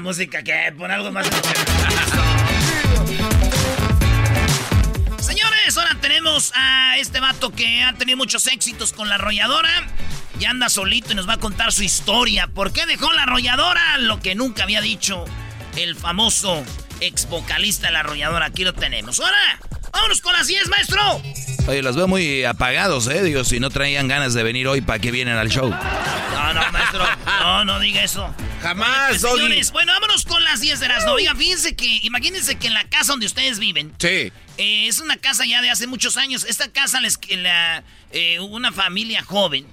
Música que pon algo más. Señores, ahora tenemos a este vato que ha tenido muchos éxitos con la arrolladora. Ya anda solito y nos va a contar su historia. ¿Por qué dejó la arrolladora? Lo que nunca había dicho el famoso ex vocalista de la arrolladora. Aquí lo tenemos. Ahora, vámonos con las 10, maestro. Oye, los veo muy apagados, ¿eh? Digo, si no traían ganas de venir hoy, ¿para qué vienen al show? No, no, maestro. No, no diga eso. Jamás, Pues, señores, bueno, vámonos con las 10 de las no. Oiga, fíjense que, imagínense que en la casa donde ustedes viven, Sí. eh, es una casa ya de hace muchos años. Esta casa, les, la, eh, una familia joven,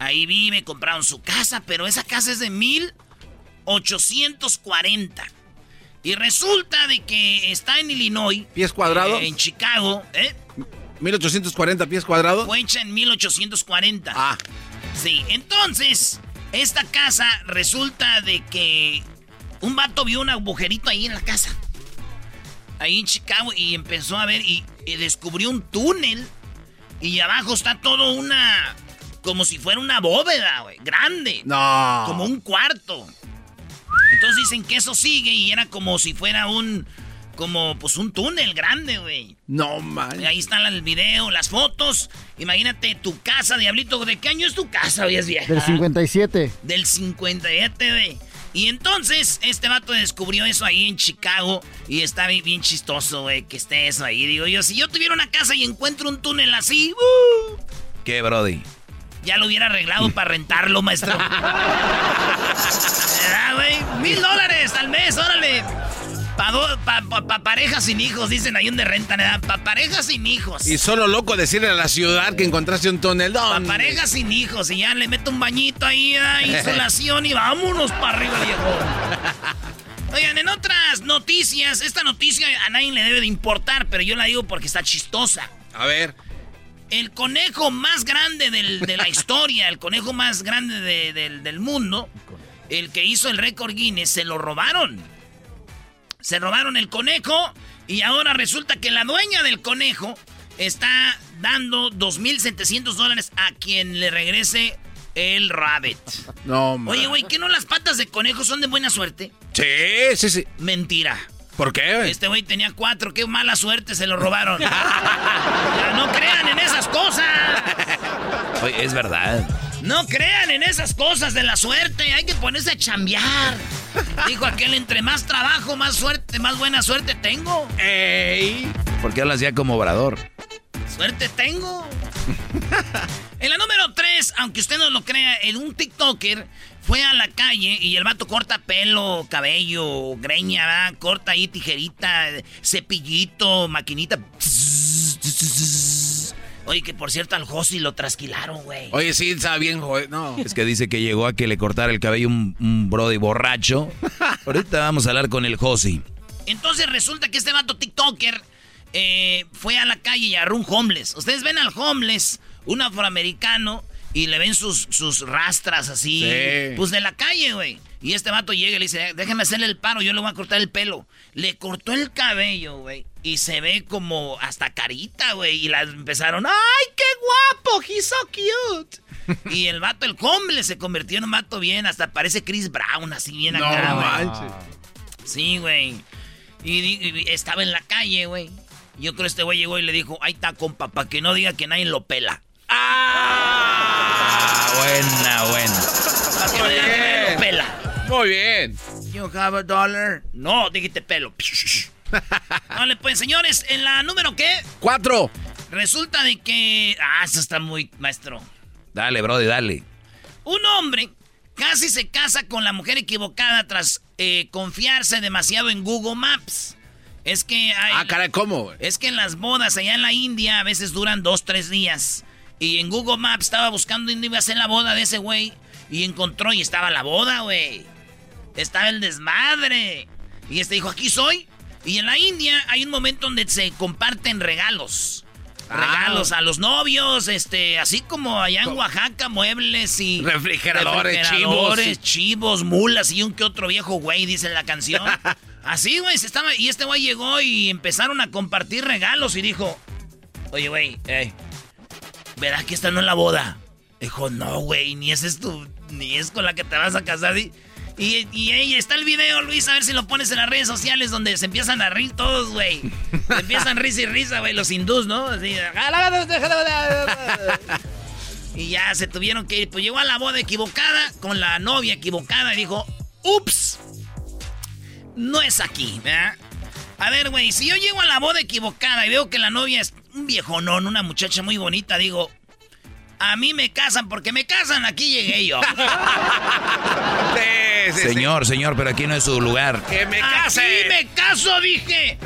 ahí vive, compraron su casa, pero esa casa es de 1840. Y resulta de que está en Illinois. ¿Pies cuadrados? eh, en Chicago, ¿eh? 1840 pies cuadrados. Fue hecha en 1840. Ah, Sí, entonces, esta casa resulta de que un vato vio un agujerito ahí en la casa. Ahí en Chicago y empezó a ver y, y descubrió un túnel. Y abajo está todo una... Como si fuera una bóveda, güey. Grande. no. Como un cuarto. Entonces dicen que eso sigue y era como si fuera un... Como pues un túnel grande, güey. No, man. Ahí está el video, las fotos. Imagínate tu casa, Diablito. ¿De qué año es tu casa, hoy es vieja? Del 57. Del 57, güey. Y entonces, este vato descubrió eso ahí en Chicago. Y está bien, bien chistoso, güey, que esté eso ahí. Digo yo, si yo tuviera una casa y encuentro un túnel así, ¡uh! ¿Qué, Brody? Ya lo hubiera arreglado para rentarlo, maestro. ¿Verdad, güey? Mil dólares al mes, órale. Para pa, pa- pa parejas sin hijos, dicen ahí donde rentan, ¿verdad? Para parejas sin hijos. Y solo loco decirle a la ciudad que encontraste un túnel. Para parejas sin hijos, y ya le meto un bañito ahí, ¿verdad? insolación y vámonos para arriba, viejo. Oigan, en otras noticias, esta noticia a nadie le debe de importar, pero yo la digo porque está chistosa. A ver. El conejo más grande del- de la historia, el conejo más grande de- del, del mundo, el que hizo el récord Guinness, se lo robaron. Se robaron el conejo y ahora resulta que la dueña del conejo está dando 2.700 dólares a quien le regrese el rabbit. No, man. Oye, güey, ¿qué no las patas de conejo son de buena suerte? Sí, sí, sí. Mentira. ¿Por qué? Este güey tenía cuatro, qué mala suerte, se lo robaron. Ya no crean en esas cosas. Oye, es verdad. No crean en esas cosas de la suerte, hay que ponerse a chambear. Dijo aquel, entre más trabajo, más suerte, más buena suerte tengo. Ey. ¿Por qué hablas ya como obrador? Suerte tengo. en la número 3, aunque usted no lo crea, en un TikToker fue a la calle y el vato corta pelo, cabello, greña, ¿verdad? corta ahí tijerita, cepillito, maquinita. Oye, que por cierto al Josi lo trasquilaron, güey. Oye, sí, está bien, joder. No. Es que dice que llegó a que le cortara el cabello un, un brody borracho. Ahorita vamos a hablar con el Josi. Entonces resulta que este vato TikToker eh, fue a la calle y agarró un homeless. Ustedes ven al homeless, un afroamericano, y le ven sus, sus rastras así, pues de la calle, güey. Y este vato llega y le dice, déjeme hacerle el paro, yo le voy a cortar el pelo. Le cortó el cabello, güey. Y se ve como hasta carita, güey. Y las empezaron, ¡ay, qué guapo! He's so cute. y el vato, el homeless, se convirtió en un vato bien. Hasta parece Chris Brown, así bien no acá, manches. Sí, güey. Y, y, estaba en la calle, güey. Yo creo que este güey llegó y le dijo, ahí está, compa, para que no diga que nadie lo pela. ¡Ah! Buena, buena. Muy bien. Pela. Muy bien. You have a dollar. No, dijiste pelo. vale, pues señores, en la número qué? Cuatro. Resulta de que. Ah, eso está muy maestro. Dale, brody, dale. Un hombre casi se casa con la mujer equivocada tras eh, confiarse demasiado en Google Maps. Es que hay, Ah, caray, ¿cómo? Es que en las bodas allá en la India a veces duran dos, tres días. Y en Google Maps estaba buscando dónde iba a ser la boda de ese güey. Y encontró y estaba la boda, güey. Estaba el desmadre. Y este dijo, aquí soy. Y en la India hay un momento donde se comparten regalos. Regalos a los novios, este, así como allá en Oaxaca, muebles y refrigeradores, refrigeradores chivos, mulas y un que otro viejo güey, dice la canción. así, güey, se estaba, y este güey llegó y empezaron a compartir regalos y dijo, oye, güey, verás que esta no es la boda. Dijo, no, güey, ni esa es tu, ni es con la que te vas a casar. Y, y, y ahí está el video, Luis, a ver si lo pones en las redes sociales donde se empiezan a reír todos, güey. Se empiezan risa y risa, güey, los hindús, ¿no? Así, y ya se tuvieron que ir. Pues llegó a la boda equivocada, con la novia equivocada, y dijo, ups, no es aquí, ¿verdad? A ver, güey, si yo llego a la boda equivocada y veo que la novia es un viejonón, una muchacha muy bonita, digo, a mí me casan porque me casan, aquí llegué yo. Sí, sí, señor, señor, pero aquí no es su lugar. Que me Aquí case. me caso, dije.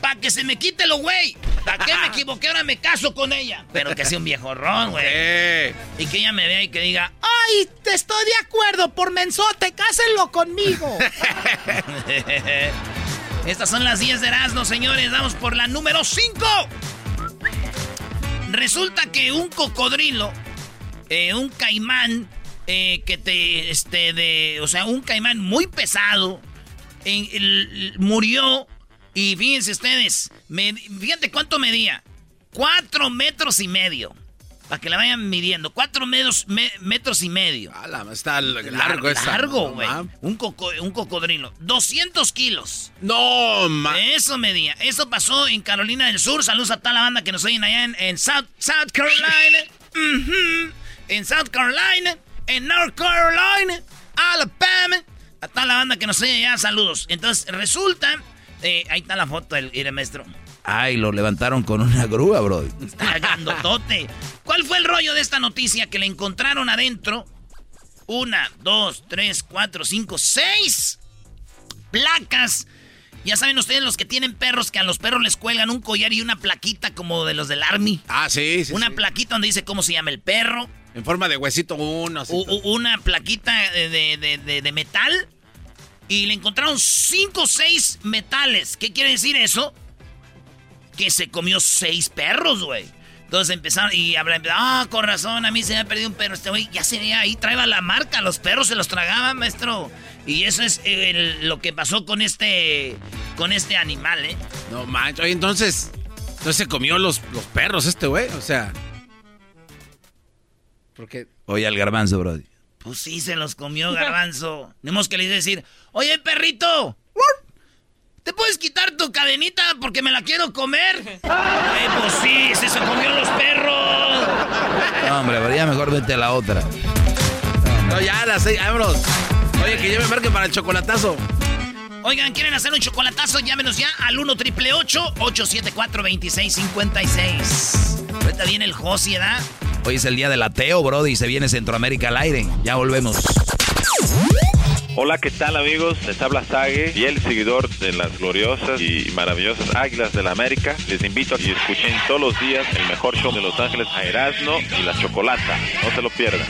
Para que se me quite lo güey. ¿Para qué me equivoqué? Ahora me caso con ella. Pero que sea un viejo ron, güey. Eh. Y que ella me vea y que diga, ¡ay, te estoy de acuerdo por mensote! ¡Cásenlo conmigo! Estas son las 10 de Erasmo, señores. Vamos por la número 5. Resulta que un cocodrilo, eh, un caimán, eh, que te, este, de, o sea, un caimán muy pesado, murió. Y fíjense ustedes, fíjate cuánto medía. Cuatro metros y medio. Para que la vayan midiendo. Cuatro metros, me- metros y medio. Ala, está largo, Largo, esa. largo, güey. un, coco- un cocodrilo. 200 kilos. No, ma. Eso medía. Eso pasó en Carolina del Sur. Saludos a toda la banda que nos oyen allá en, en South, South Carolina. En South Carolina. En North Carolina. Alabama. A toda la banda que nos oye allá, saludos. Entonces, resulta... eh, ahí está la foto del del maestro. Ay, lo levantaron con una grúa, brody. Está grandotote. ¿Cuál fue el rollo de esta noticia? Que le encontraron adentro una, dos, tres, cuatro, cinco, seis placas. Ya saben ustedes los que tienen perros que a los perros les cuelgan un collar y una plaquita como de los del Army. Ah, sí, sí. una sí. plaquita donde dice cómo se llama el perro. En forma de huesito uno. así. U- una plaquita de- de- de metal. Y le encontraron cinco o seis metales. ¿Qué quiere decir eso? Que se comió seis perros, güey. Entonces empezaron y hablan, ah, con razón, a mí se me ha perdido un perro. Este güey ya se veía ahí, traeba la marca, los perros se los tragaban, maestro. Y eso es eh, el- lo que pasó con este, con este animal, ¿eh? No manches. Oye, entonces. No se comió los, los perros este güey. O sea. Porque. Oye, al garbanzo, brody. Pues sí, se los comió garbanzo. Tenemos que le decir, oye, perrito, ¿te puedes quitar tu cadenita porque me la quiero comer? Ay, pues sí, se, se comió los perros. No, hombre, pero ya mejor vete a la otra. No, ya, las seis. Vámonos. Oye, que yo me marque para el chocolatazo. Oigan, ¿quieren hacer un chocolatazo? Llámenos ya al 1 triple 874 2656. Ahorita viene el Josi, ¿verdad? Hoy es el día del ateo, Brody, y se viene Centroamérica al aire. Ya volvemos. Hola, ¿qué tal amigos? Les habla Sage, el seguidor de las gloriosas y maravillosas Águilas de la América. Les invito a que escuchen todos los días el mejor show de Los Ángeles a Erasmo y la Chocolata. No se lo pierdan.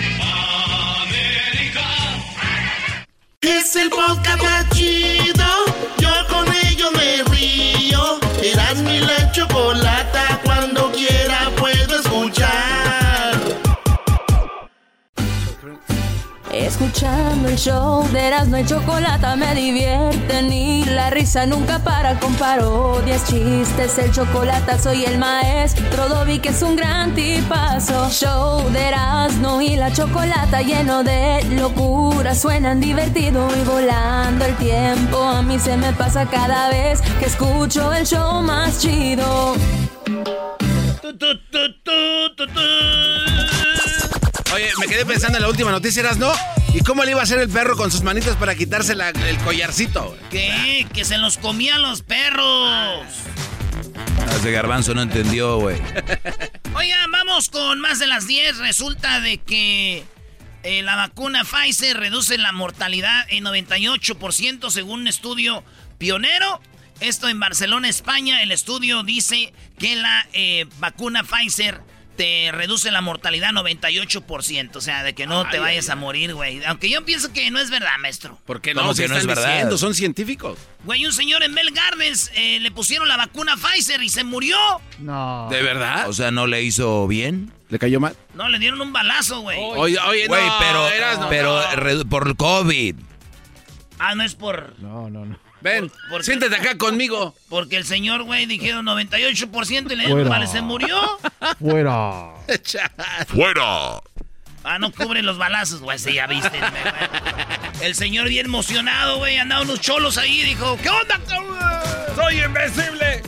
Es el podcast chido. Yo con ello me río. Erasmo y la Chocolata el show de Erasmo y Chocolata me divierten y la risa nunca para con parodias, chistes, el chocolate soy el maestro Dobby que es un gran tipazo. Show de Erasmo y la Chocolata lleno de locura, suenan divertido y volando el tiempo. A mí se me pasa cada vez que escucho el show más chido. Oye, me quedé pensando en la última noticia, ¿eras no? ¿Y cómo le iba a hacer el perro con sus manitas para quitarse la- el collarcito? ¿Qué? Que se los comían los perros. Ese garbanzo no entendió, güey. Oigan, vamos con más de las 10. Resulta de que eh, la vacuna Pfizer reduce la mortalidad en 98% según un estudio pionero. Esto en Barcelona, España. El estudio dice que la eh, vacuna Pfizer te reduce la mortalidad 98%. O sea, de que no te Ay, vayas ay, a morir, güey. Aunque yo pienso que no es verdad, maestro. ¿Por qué ¿Cómo no? que no es están verdad? diciendo, son científicos. Güey, un señor en Bell Gardens eh, le pusieron la vacuna Pfizer y se murió. No. ¿De verdad? O sea, ¿no le hizo bien? ¿Le cayó mal? No, le dieron un balazo, güey. Oye, oye, Güey, no, pero, eras no. pero no. por el COVID. Ah, no es por... No, no, no. Ven, ¿Por- por qué? siéntate acá conmigo. Porque el señor, güey, dijeron 98% y le Fuera. balazo, se murió. Fuera. ¡Fuera! Ah, no cubren los balazos, güey, sí, ya viste. El señor bien emocionado, güey, andaba unos cholos ahí, dijo, ¿qué onda? ¡Soy invencible!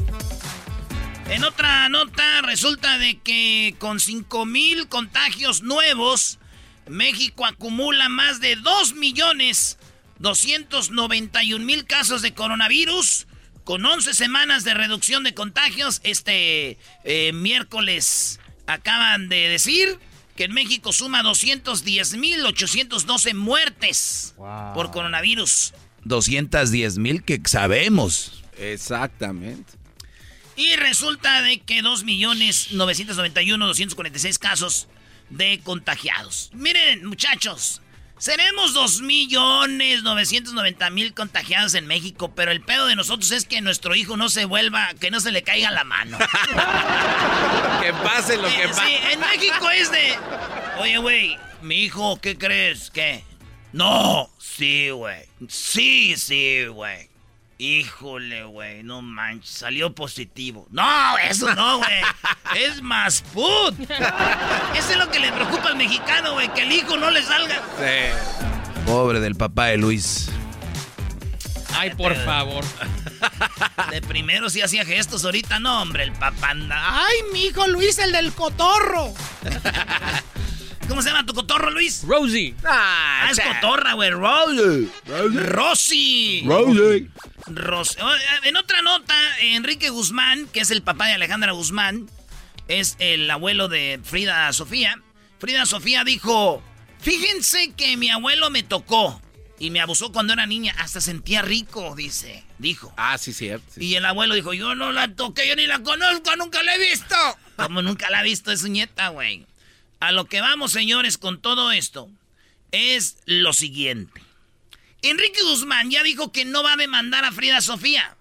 En otra nota, resulta de que con 5 mil contagios nuevos, México acumula más de 2 millones 291 mil casos de coronavirus, con 11 semanas de reducción de contagios. Este eh, miércoles acaban de decir que en México suma 210 mil 812 muertes Wow. por coronavirus. 210 mil que sabemos. Exactamente. Y resulta de que 2.991.246 casos de contagiados. Miren, muchachos, seremos 2.990.000 contagiados en México, pero el pedo de nosotros es que nuestro hijo no se vuelva, que no se le caiga la mano. Que pase lo que pase. sí, en México es de, oye, güey, mi hijo, ¿qué crees? ¿Qué? No, sí, güey. Sí, sí, güey. Híjole, güey, no manches, salió positivo. No, eso no, güey. Es más put. Eso es lo que le preocupa al mexicano, güey, que el hijo no le salga. Sí. Pobre del papá de Luis. Ay, por favor. De primero sí hacía gestos, ahorita no, hombre, el papá anda. ¡Ay, mi hijo Luis, el del cotorro! ¿Cómo se llama tu cotorro, Luis? Rosie. Ah, es cotorra, güey. Rosy. Rosy. Rosy. Ros- oh, En otra nota, Enrique Guzmán, que es el papá de Alejandra Guzmán, es el abuelo de Frida Sofía. Frida Sofía dijo, fíjense que mi abuelo me tocó y me abusó cuando era niña. Hasta sentía rico, dice. Dijo. Ah, sí, cierto. sí. Y el abuelo dijo, yo no la toqué, yo ni la conozco, nunca la he visto. Como nunca la ha visto, es su nieta, güey. A lo que vamos, señores, con todo esto, es lo siguiente. Enrique Guzmán ya dijo que no va a demandar a Frida Sofía.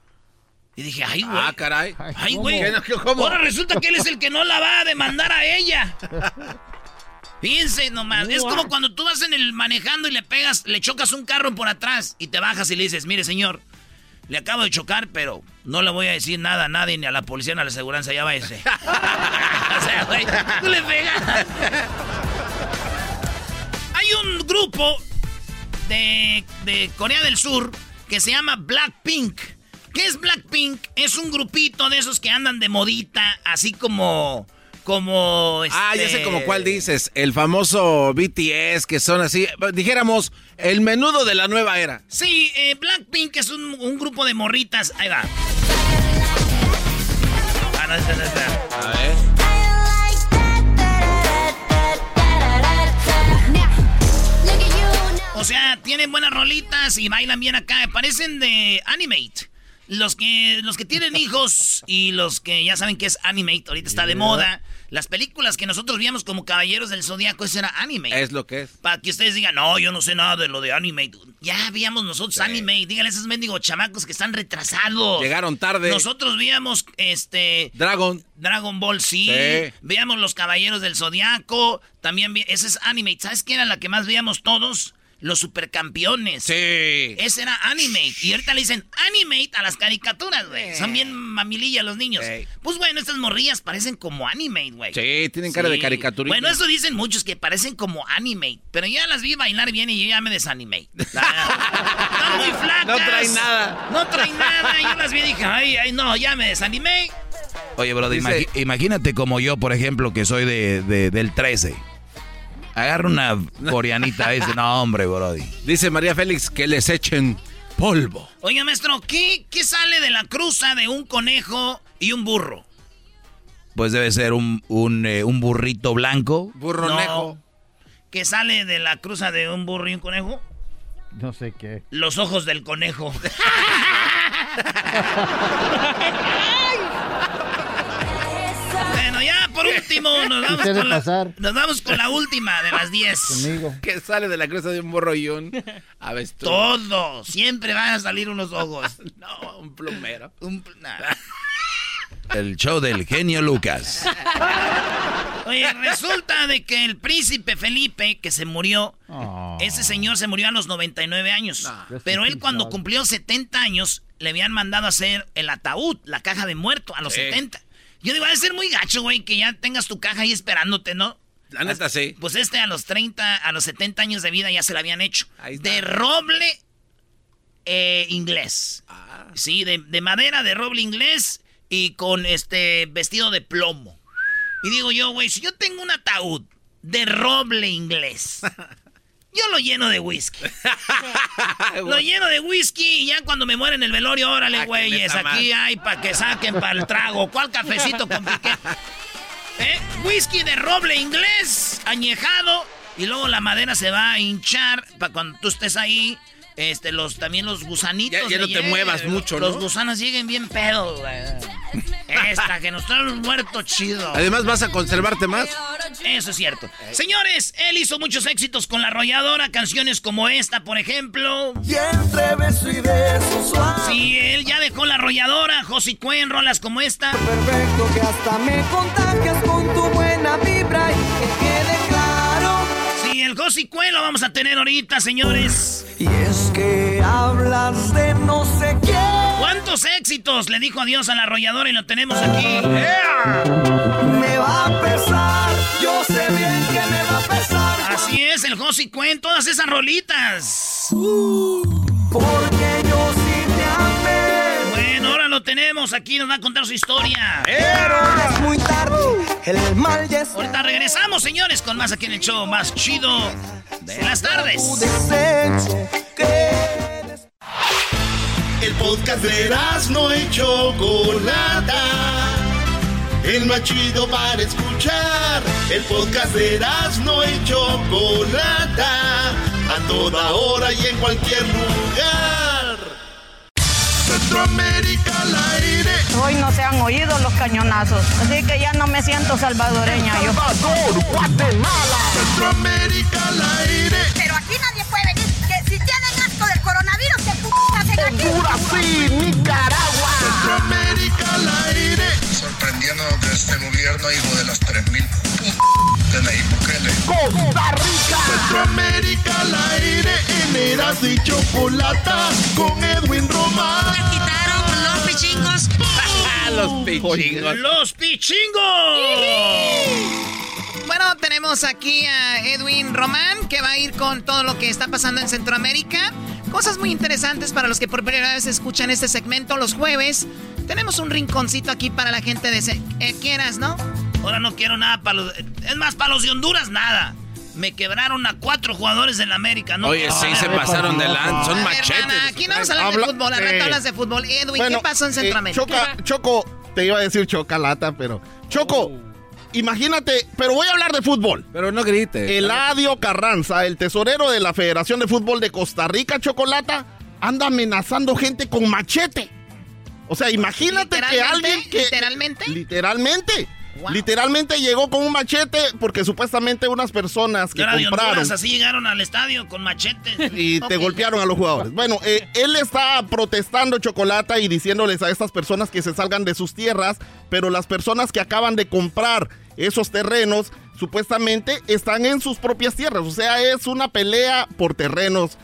Y dije, ay, güey. Ah, caray. Ay, güey. Ahora resulta que él es el que no la va a demandar a ella. Fíjense nomás, es como cuando tú vas en el manejando y le pegas, le chocas un carro por atrás y te bajas y le dices, mire señor, le acabo de chocar, pero no le voy a decir nada a nadie, ni a la policía, ni a la aseguranza, ya váyase. o sea, güey, tú le pegas. Hay un grupo de, de Corea del Sur que se llama Blackpink. ¿Qué es Blackpink? Es un grupito de esos que andan de modita, así como como... Ah, ya sé como cuál este, dices, el famoso BTS, que son así, dijéramos, el menudo de la nueva era. Sí, eh, Blackpink es un, grupo de morritas, ahí va. Ah, A ver. O sea, tienen buenas rolitas y bailan bien acá. Parecen de Animate. Los que, los que tienen hijos y los que ya saben que es Animate, ahorita está de moda. Las películas que nosotros víamos como Caballeros del Zodíaco, eso era Animate. Es lo que es. Para que ustedes digan, no, yo no sé nada de lo de Animate. Ya veíamos nosotros Animate. Díganle a esos mendigos chamacos que están retrasados. Llegaron tarde. Nosotros veíamos este. Dragon. Dragon Ball sí. Sí. Veíamos Los Caballeros del Zodiaco. También vi, ese es Animate. ¿Sabes qué era la que más veíamos todos? Los supercampeones. Sí. Ese era Animate. Y ahorita le dicen Animate a las caricaturas, güey. Son bien mamilillas los niños. Pues bueno, estas morrillas parecen como Animate, güey. Sí, tienen cara de caricaturita. Bueno, eso dicen muchos que parecen como Animate. Pero yo ya las vi bailar bien y yo ya me desanimé. Están muy flacas. No traen nada. No traen nada. Yo las vi y dije, ay, ay, no, ya me desanimé. Oye, bro, Dice- imagi- imagínate como yo, por ejemplo, que soy de, de- del 13. Agarra una coreanita ese. No, hombre, brody. Dice María Félix que les echen polvo. Oiga, maestro, ¿qué, ¿qué sale de la cruza de un conejo y un burro? Pues debe ser un, un, eh, un burrito blanco. Burro No. ¿Qué sale de la cruza de un burro y un conejo? No sé qué. Los ojos del conejo. por último, nos vamos, con la, pasar. nos vamos con la última de las 10. Conmigo. Que sale de la cruz de un un avestruz. Todo, siempre van a salir unos ojos. No, un plumero. Un-. El show del genio Lucas. Oye, resulta de que el príncipe Felipe, que se murió, Oh. ese señor se murió a los 99 años. Pero él cuando cumplió 70 años, le habían mandado a hacer el ataúd, la caja de muerto, a los Sí. 70. Yo digo, va a ser muy gacho, güey, que ya tengas tu caja ahí esperándote, ¿no? La neta sí. Pues este a los 30, a los 70 años de vida ya se la habían hecho. Ahí está. De roble eh, inglés. Ah. Sí, de, de madera, de roble inglés y con este vestido de plomo. Y digo yo, güey, si yo tengo un ataúd de roble inglés, yo lo lleno de whisky. Lo lleno de whisky y ya cuando me muera en el velorio, órale, Ah, güeyes, aquí hay para que saquen para el trago. ¿Cuál cafecito con piqué? ¿Eh? Whisky de roble inglés, añejado, y luego la madera se va a hinchar para cuando tú estés ahí. Este, los, también los gusanitos. Ya- ya no te muevas mucho, Los ¿no? gusanos lleguen bien pedos, güey. Esta, que nos trae un muerto chido. Además, vas a conservarte más. Eso es cierto. Señores, él hizo muchos éxitos con la arrolladora, canciones como esta, por ejemplo. Y entre beso y beso suave. Sí, él ya dejó la arrolladora, Josie Cuen, rolas como esta. Perfecto que hasta me contagias con tu buena vibra y que el Cuen lo vamos a tener ahorita, señores. Y es que hablas de no sé quién. ¿Cuántos éxitos le dijo adiós a la arrolladora y lo tenemos aquí? Me va a pesar, yo sé bien que me va a pesar. Así es, el Josie Cuen, todas esas rolitas. Porque yo sí lo tenemos aquí, nos va a contar su historia. Pero es muy tarde, el mal ya es Ahorita regresamos, señores, con más aquí en el show más chido de las tardes. El podcast de no y Chocolata. El más chido para escuchar. El podcast de no y Chocolata. A toda hora y en cualquier lugar. Centroamérica al aire. Hoy no se han oído los cañonazos, así que ya no me siento salvadoreña yo. Salvador, Guatemala. Centroamérica al aire. Pero aquí nadie puede venir, que si tienen asco del coronavirus, que p hacen aquí. Honduras y Nicaragua. Centroamérica al aire. Sorprendiendo que este gobierno, hijo de las 3.000 de Nayib Bukele. Costa Rica. Centroamérica al aire. En Eras y Chocolata. Con Edwin Román. quitaron los pichingos. Los pichingos. ¡Los pichingos! Bueno, tenemos aquí a Edwin Román, que va a ir con todo lo que está pasando en Centroamérica. Cosas muy interesantes para los que por primera vez escuchan este segmento los jueves. Tenemos un rinconcito aquí para la gente de... Se- eh, ¿Quieras, no? Ahora no quiero nada para los... Es más, para los de Honduras, nada. Me quebraron a cuatro jugadores del América, ¿no? Oye, sí, se pasaron de lanza. Son machetes. Aquí no vamos a hablar Habla- de fútbol, al rato eh, hablas de fútbol. Edwin, Bueno, ¿qué pasó en eh, Centroamérica? Choca- Choco, te iba a decir chocalata, pero. Choco, imagínate, pero voy a hablar de fútbol. Pero no grite. Eladio Carranza, el tesorero de la Federación de Fútbol de Costa Rica, Chocolata, anda amenazando gente con machete. O sea, imagínate que alguien que... ¿Literalmente? Literalmente. Literalmente llegó con un machete porque supuestamente unas personas que de compraron Honduras, así llegaron al estadio con machetes. y te golpearon a los jugadores. Bueno, eh, él está protestando Chocolata y diciéndoles a estas personas que se salgan de sus tierras, pero las personas que acaban de comprar esos terrenos supuestamente están en sus propias tierras. O sea, es una pelea por terrenos,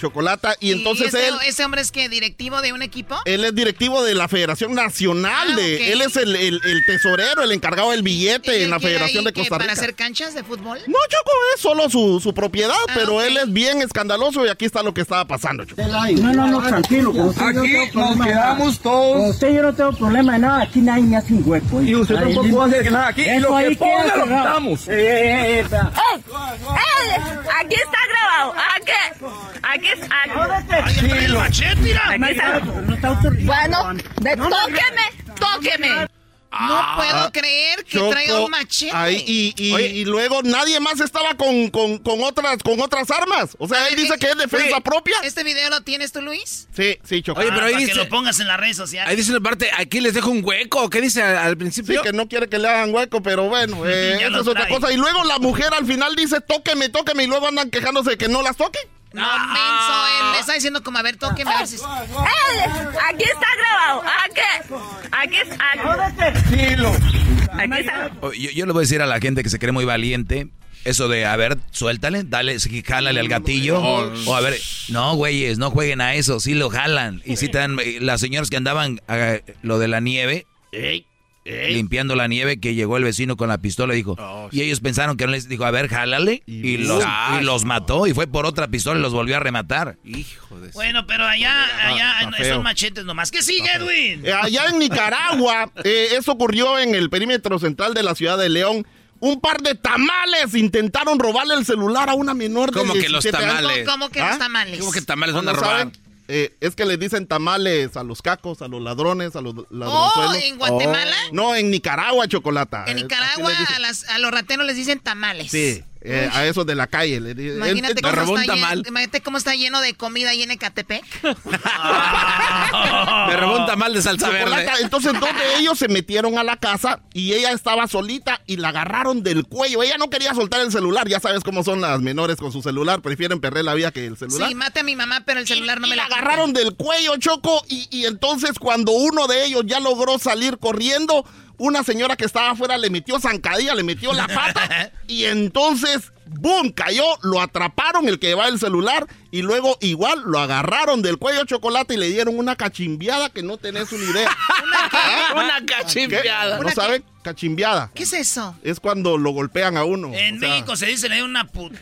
Chocolata. Y entonces ese, él... ese hombre es que directivo de un equipo? Él es directivo de la Federación Nacional de... Ah, ok. Él es el, el- el tesorero, el encargado del billete en la ¿Quiere Federación de Costa ¿Para Rica. hacer canchas de fútbol? No, Choco, es solo su, su propiedad, Ah, pero él es bien escandaloso y aquí está lo que estaba pasando, Choco. No, no, no, tranquilo. Con usted yo no Aquí tengo nos de quedamos nada. todos. Con usted yo no tengo problema de nada. Aquí nadie me hace un hueco. Y usted Ahí, tampoco hace nada aquí. Y lo que ponga lo quitamos. Eh, eh, eh. Aquí está grabado. Aquí. Aquí está. el machete, mira. Aquí está. Bueno, de- tóqueme, tóqueme. No puedo creer que Choco, traiga un machete. ahí, y, y- y luego nadie más estaba con, con- con otras, con otras armas. O sea, él dice que es defensa propia. ¿Este video lo tienes tú, Luis? Sí, sí, Choco. Oye, pero ahí para dice- que lo pongas en las redes sociales. Ahí dice una parte, aquí les dejo un hueco. ¿Qué dice al, al Sí, principio? que no quiere que le hagan hueco, pero bueno, eh, lo es otra cosa. Y luego la mujer al final dice, tóqueme, tóqueme, y luego andan quejándose de que no las toque. No, menso, él le está diciendo como, a ver, tóqueme, a ver si... Eh, Aquí está grabado. Aquí. Aquí está. Aquí está. Oh, Yo, yo le voy a decir a la gente que se cree muy valiente. Eso de, a ver, suéltale, dale, jálale al gatillo. O a ver, no, güeyes, no jueguen a eso, sí lo jalan. Y sí te dan, eh, las señoras que andaban, eh, lo de la nieve, limpiando la nieve, que llegó el vecino con la pistola y dijo, y ellos pensaron que no les dijo, a ver, jálale. Y, los, y los mató y fue por otra pistola y los volvió a rematar. Hijo de... Bueno, pero allá, allá feo. son machetes nomás. ¿Qué sigue, Edwin? Eh, allá en Nicaragua, eh, eso ocurrió en el perímetro central de la ciudad de León. Un par de tamales intentaron robarle el celular a una menor de ¿Cómo que los 17 años. tamales? ¿Cómo que ¿Ah? los tamales? ¿Cómo que tamales ¿No van a robar? saben? Eh, es que les dicen tamales a los cacos, a los ladrones, a los Oh, ladronzuelos. ¿en Guatemala? No, en Nicaragua, chocolata. En Eh, Nicaragua a, las, a los rateros les dicen tamales. Sí, eh, a esos de la calle. Imagínate Eh, cómo, está lleno, imagínate cómo está lleno de comida ahí en Ecatepec. Me robó un tamal de salsa verde. Entonces dos de ellos se metieron a la casa y ella estaba solita y la agarraron del cuello. Ella no quería soltar el celular. Ya sabes cómo son las menores con su celular. Prefieren perder la vida que el celular. Sí, mate a mi mamá, pero el celular no me y la la agarraron del cuello, Choco, y, y entonces cuando uno de ellos ya logró salir corriendo, una señora que estaba afuera le metió zancadilla, le metió la pata, y entonces, ¡boom!, cayó, lo atraparon el que llevaba el celular, y luego igual lo agarraron del cuello chocolate y le dieron una cachimbiada que no tenés una idea. Una cachimbiada. ¿No saben? Cachimbiada. ¿Qué es eso? Es cuando lo golpean a uno. En o sea, México se dice le dio una puta.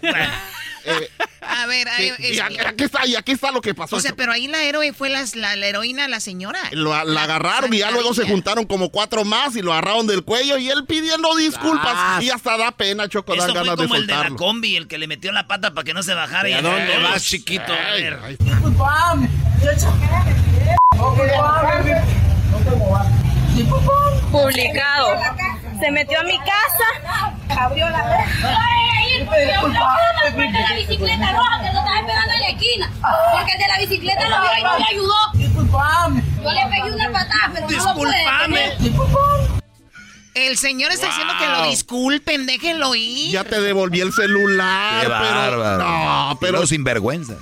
Eh, A ver, sí, ahí- y es- aquí, aquí está, y aquí está lo que pasó. o sea, pero ahí la héroe fue las- la, la heroína, la señora. Lo- la, agarraron y ya luego se juntaron como cuatro más y lo agarraron del cuello y él pidiendo disculpas. Ah. Y hasta da pena, Choco, dan Eso fue ganas como de el de la soltarlo. combi, el que le metió la pata para que no se bajara. ¿Y a dónde vas, chiquito? A ver. Publicado. Se metió a mi casa. Abrió la Porque la bicicleta roja que lo estaba esperando en la esquina. Porque el de la bicicleta lo vio y no le ayudó. Yo le pegué una patada, pero no lo pude Discúlpame. El señor está diciendo que lo disculpen, déjenlo ir. Ya te devolví el celular. Qué pero, bárbaro. No, pero. Pero sinvergüenzas.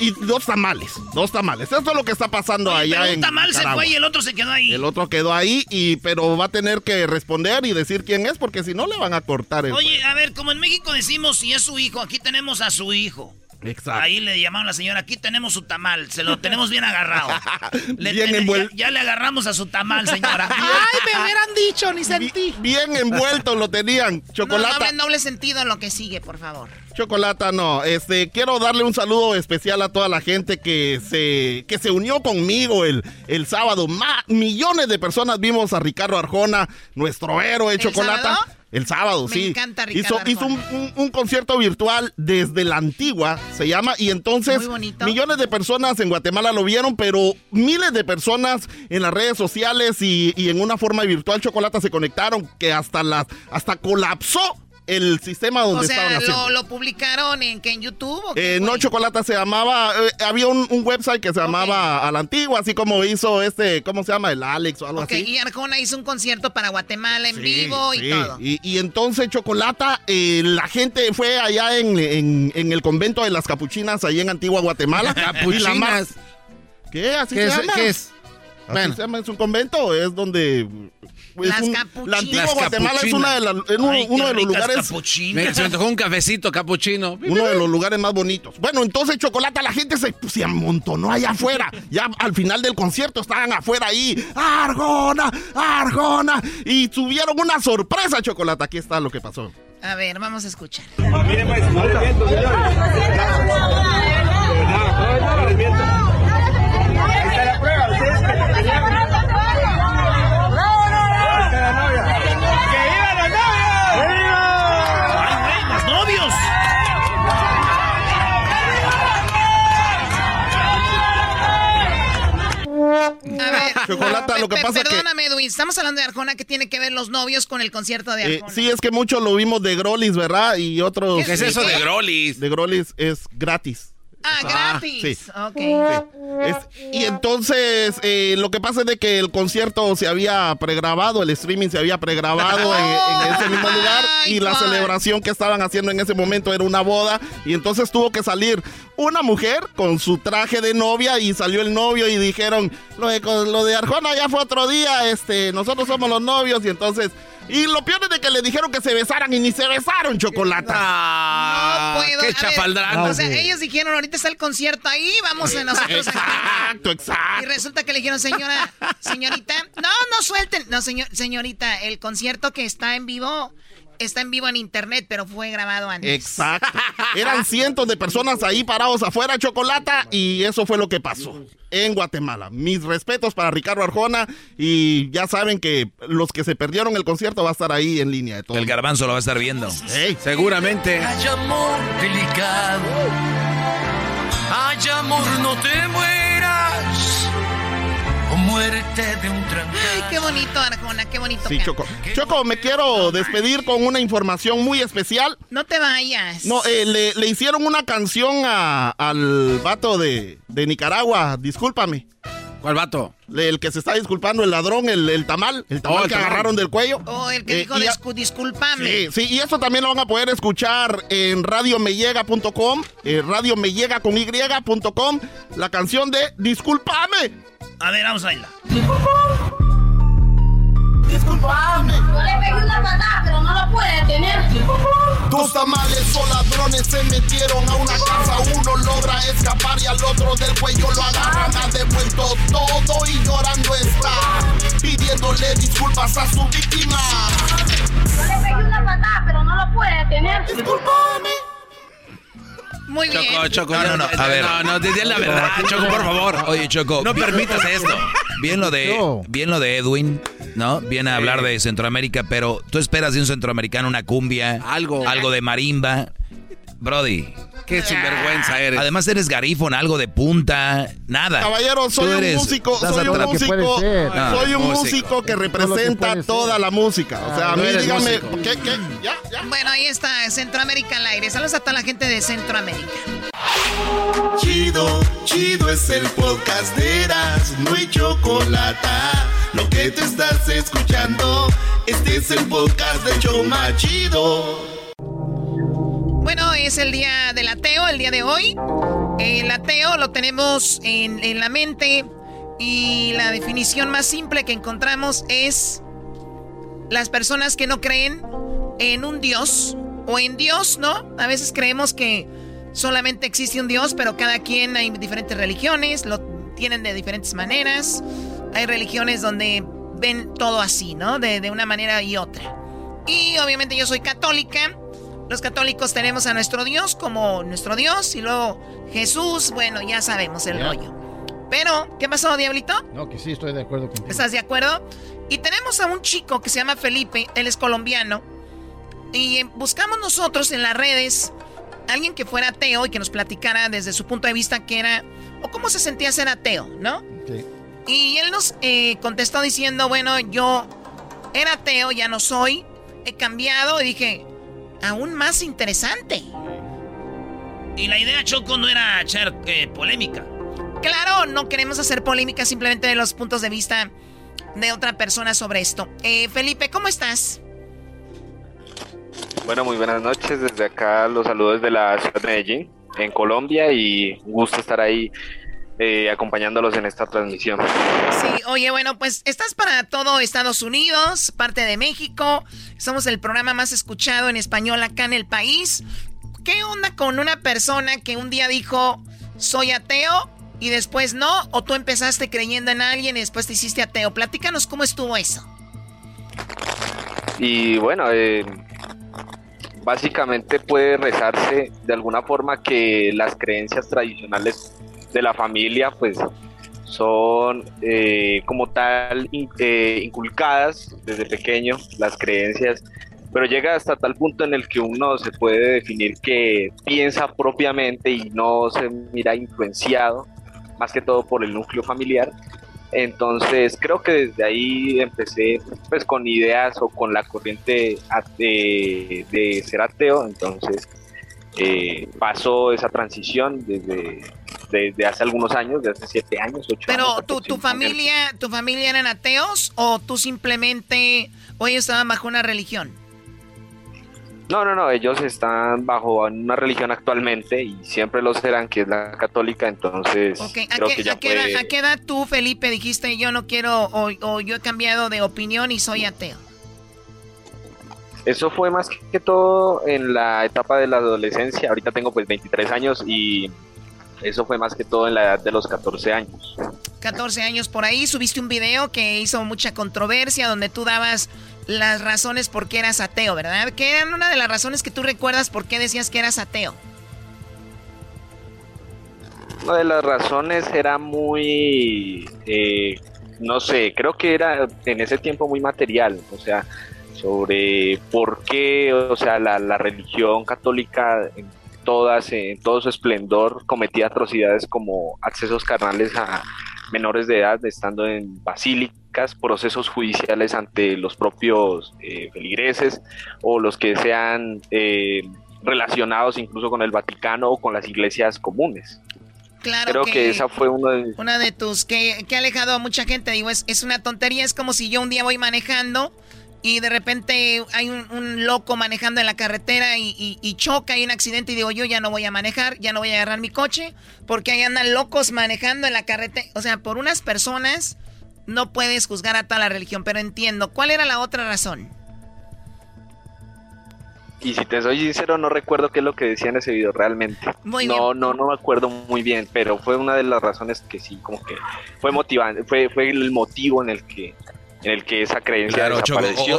Y dos tamales. Dos tamales. Esto es lo que está pasando Oye, allá pero en. un tamal se Nicaragua. fue y el otro se quedó ahí. El otro quedó ahí, y, pero va a tener que responder y decir quién es, porque si no le van a cortar el. Oye, a ver, como en México decimos si es su hijo, aquí tenemos a su hijo. Exacto. Ahí le llamaron a la señora, aquí tenemos su tamal, se lo tenemos bien agarrado. Le Bien ten- envuel- ya, ya le agarramos a su tamal, señora. Ay, me hubieran dicho, ni sentí. Bien envuelto lo tenían. No, no Chocolata. hable en doble sentido en lo que sigue, por favor. Chocolata, no. Este, quiero darle un saludo especial a toda la gente que se, que se unió conmigo el, el sábado. Ma- millones de personas vimos a Ricardo Arjona, nuestro héroe, ¿El Chocolata. sábado? El sábado, Me sí. encanta Ricardo Hizo, hizo un, un- un concierto virtual desde la antigua, se llama, y entonces millones de personas en Guatemala lo vieron, pero miles de personas en las redes sociales y, y en una forma virtual chocolate se conectaron que hasta las hasta colapsó el sistema donde O sea, estaban haciendo. lo, lo publicaron en, que en YouTube. ¿o qué Eh, no Chocolata se llamaba, eh, había un, un website que se llamaba a la antigua, así como hizo este, ¿cómo se llama? El Alex o algo Ok, así. y Arjona hizo un concierto para Guatemala en Sí, vivo y sí. todo. Y, y entonces Chocolata, eh, la gente fue allá en, en- en el convento de las capuchinas, ahí en Antigua Guatemala. Y la mar- Capuchinas. ¿Qué? ¿Así ¿Qué se es- llama? qué es? Así Bueno. se llama, es un convento, es donde... es Las un- capuchinas. la Antigua Las Guatemala es, una de la- es uno, Ay, uno qué de los lugares... capuchinas. Me- se me antojó un cafecito capuchino. Uno de los lugares más bonitos. Bueno, entonces Chocolata, la gente se, se amontonó allá afuera. Ya al final del concierto estaban afuera ahí. ¡Argona! ¡Argona! Y tuvieron una sorpresa, Chocolata. Aquí está lo que pasó. A ver, vamos a escuchar. ¡Ay, Chocolata, lo que que- Perdóname, Edwin. Estamos hablando de Arjona. ¿Qué tiene que ver los novios con el concierto de Eh, Arjona? sí, es que muchos lo vimos de Grolis, ¿verdad? Y otros... ¿Qué es eso de Grolis? De Grolis es gratis. Ah, gratis. sí. Es- y entonces, eh, lo que pasa es de que el concierto se había pregrabado, el streaming se había pregrabado en, en ese mismo lugar y la celebración que estaban haciendo en ese momento era una boda y entonces tuvo que salir una mujer con su traje de novia y salió el novio y dijeron, lo de, lo de Arjona ya fue otro día, este, nosotros somos los novios y entonces... Y lo peor es de que le dijeron que se besaran y ni se besaron, Chocolata. Ah, No puedo. qué A ver, chafaldrán. O sea, ellos dijeron, ahorita está el concierto ahí, vamos a nosotros aquí. Exacto, exacto. Y resulta que le dijeron, señora, señorita, no, no suelten. No, señor, señorita, el concierto que está en vivo, está en vivo en internet, pero fue grabado antes. Exacto. Eran cientos de personas ahí parados afuera, Chocolata, y eso fue lo que pasó en Guatemala. Mis respetos para Ricardo Arjona, y ya saben que los que se perdieron el concierto va a estar ahí en línea de todo. El garbanzo lo va a estar viendo. Seguramente. Hay amor delicado. Hay amor, no te. Muerte de un. Ay, qué bonito, Arjona, qué bonito. Sí. Choco. Choco, me quiero despedir con una información muy especial. No te vayas. No, eh, le, le hicieron una canción a- al vato de, de Nicaragua, discúlpame. ¿Cuál vato? El que se está disculpando, el ladrón, el, el tamal, el tamal Oh, el que tamal. agarraron del cuello. O el que Eh, dijo, y a- discu- discúlpame. Sí, sí, y eso también lo van a poder escuchar en radiomellega.com, eh, radiomellega con y.com, la canción de Disculpame. A ver, vamos a bailar. Disculpame. Yo le pegué una patada, pero no lo puede tener. Dos tamales o ladrones se metieron a una casa, uno logra escapar y al otro del cuello lo agarran, ha devuelto todo y llorando está, pidiéndole disculpas a su víctima. Yo le pegué una patada, pero no lo puede tener. Disculpame. Muy bien. Choco, Choco. No, no, no, a ver. No, no, di la verdad, Choco, por favor. Oye, Choco. No permitas esto. Bien lo de, No. bien lo de Edwin, ¿no? Viene a hablar de Centroamérica, pero tú esperas de un centroamericano una cumbia, Algo. algo de marimba. Brody. Qué sinvergüenza eres. Además eres garifón, algo de punta, nada. Caballero, soy un eres- músico, soy un músico. No, soy un músico. músico que representa toda ser. la música. O sea, a no mí eres dígame. ¿qué, qué? ¿Ya? ¿Ya? Bueno, ahí está, Centroamérica al aire. Saludos a toda la gente de Centroamérica. Chido, chido es el podcast de Eras, no hay chocolate. Lo que te estás escuchando, este es el podcast de Choma Chido. Bueno, es el día del ateo, el día de hoy. El ateo lo tenemos en, la mente y la definición más simple que encontramos es las personas que no creen en un Dios o en Dios, ¿no? A veces creemos que solamente existe un Dios, pero cada quien hay diferentes religiones, lo tienen de diferentes maneras. Hay religiones donde ven todo así, ¿no? De, de una manera y otra. Y obviamente yo soy católica. Los católicos tenemos a nuestro Dios como nuestro Dios y luego Jesús, bueno, ya sabemos el rollo. Pero, ¿qué pasó, Diablito? No, que sí, estoy de acuerdo contigo. ¿Estás de acuerdo? Y tenemos a un chico que se llama Felipe, él es colombiano, Y buscamos nosotros en las redes alguien que fuera ateo y que nos platicara desde su punto de vista qué era o cómo se sentía ser ateo, ¿no? Sí. Y él nos eh, contestó diciendo, bueno, yo era ateo, ya no soy, he cambiado y dije, aún más interesante. Y la idea, Choco, no era echar eh, polémica. Claro, no queremos hacer polémica, simplemente de los puntos de vista de otra persona sobre esto. Eh, Felipe, ¿cómo estás? Bueno, muy buenas noches. Desde acá los saludos de la ciudad de Medellín, en Colombia, y un gusto estar ahí eh, acompañándolos en esta transmisión. Sí, oye, bueno, pues estás para todo Estados Unidos, parte de México. Somos el programa más escuchado en español acá en el país. ¿Qué onda con una persona que un día dijo, soy ateo y después no? ¿O tú empezaste creyendo en alguien y después te hiciste ateo? Platícanos cómo estuvo eso. Y bueno, eh, básicamente puede rezarse de alguna forma que las creencias tradicionales de la familia pues son eh, como tal eh, inculcadas desde pequeño las creencias pero llega hasta tal punto en el que uno se puede definir que piensa propiamente y no se mira influenciado, más que todo por el núcleo familiar. Entonces creo que desde ahí empecé pues con ideas o con la corriente de, ser ateo, entonces eh, pasó esa transición desde, desde hace algunos años, desde hace siete años, ocho Pero años. Pero tu, familia, tu familia eran ateos o tú simplemente hoy estaban bajo una religión? No, no, no, ellos están bajo una religión actualmente y siempre lo serán, que es la católica, entonces creo que ya a, qué edad, ¿A qué edad tú, Felipe, dijiste yo no quiero o, yo he cambiado de opinión y soy ateo? Eso fue más que todo en la etapa de la adolescencia, ahorita tengo pues 23 años y eso fue más que todo en la edad de los 14 años. 14 años por ahí, subiste un video que hizo mucha controversia donde tú dabas las razones por qué eras ateo, ¿verdad? ¿Qué eran una de las razones que tú recuerdas por qué decías que eras ateo? Una de las razones era muy, eh, no sé, creo que era en ese tiempo muy material, o sea, sobre por qué, o sea, la, la religión católica todas, en todo su esplendor cometía atrocidades como accesos carnales a menores de edad, estando en basílicas, procesos judiciales ante los propios eh, feligreses o los que sean eh, relacionados incluso con el Vaticano o con las iglesias comunes. Claro Creo que, esa fue de... una de tus que, que ha alejado a mucha gente. Digo, es, es una tontería. Es como si yo un día voy manejando y de repente hay un, loco manejando en la carretera y, choca, hay un accidente y digo yo ya no voy a manejar, ya no voy a agarrar mi coche, porque ahí andan locos manejando en la carretera. O sea, por unas personas no puedes juzgar a toda la religión, pero entiendo. ¿Cuál era la otra razón? Y si te soy sincero, no recuerdo qué es lo que decía en ese video realmente. Muy no, no, no me acuerdo muy bien, pero fue una de las razones que sí, como que fue motivante, fue, fue el motivo en el que en el que esa creencia claro,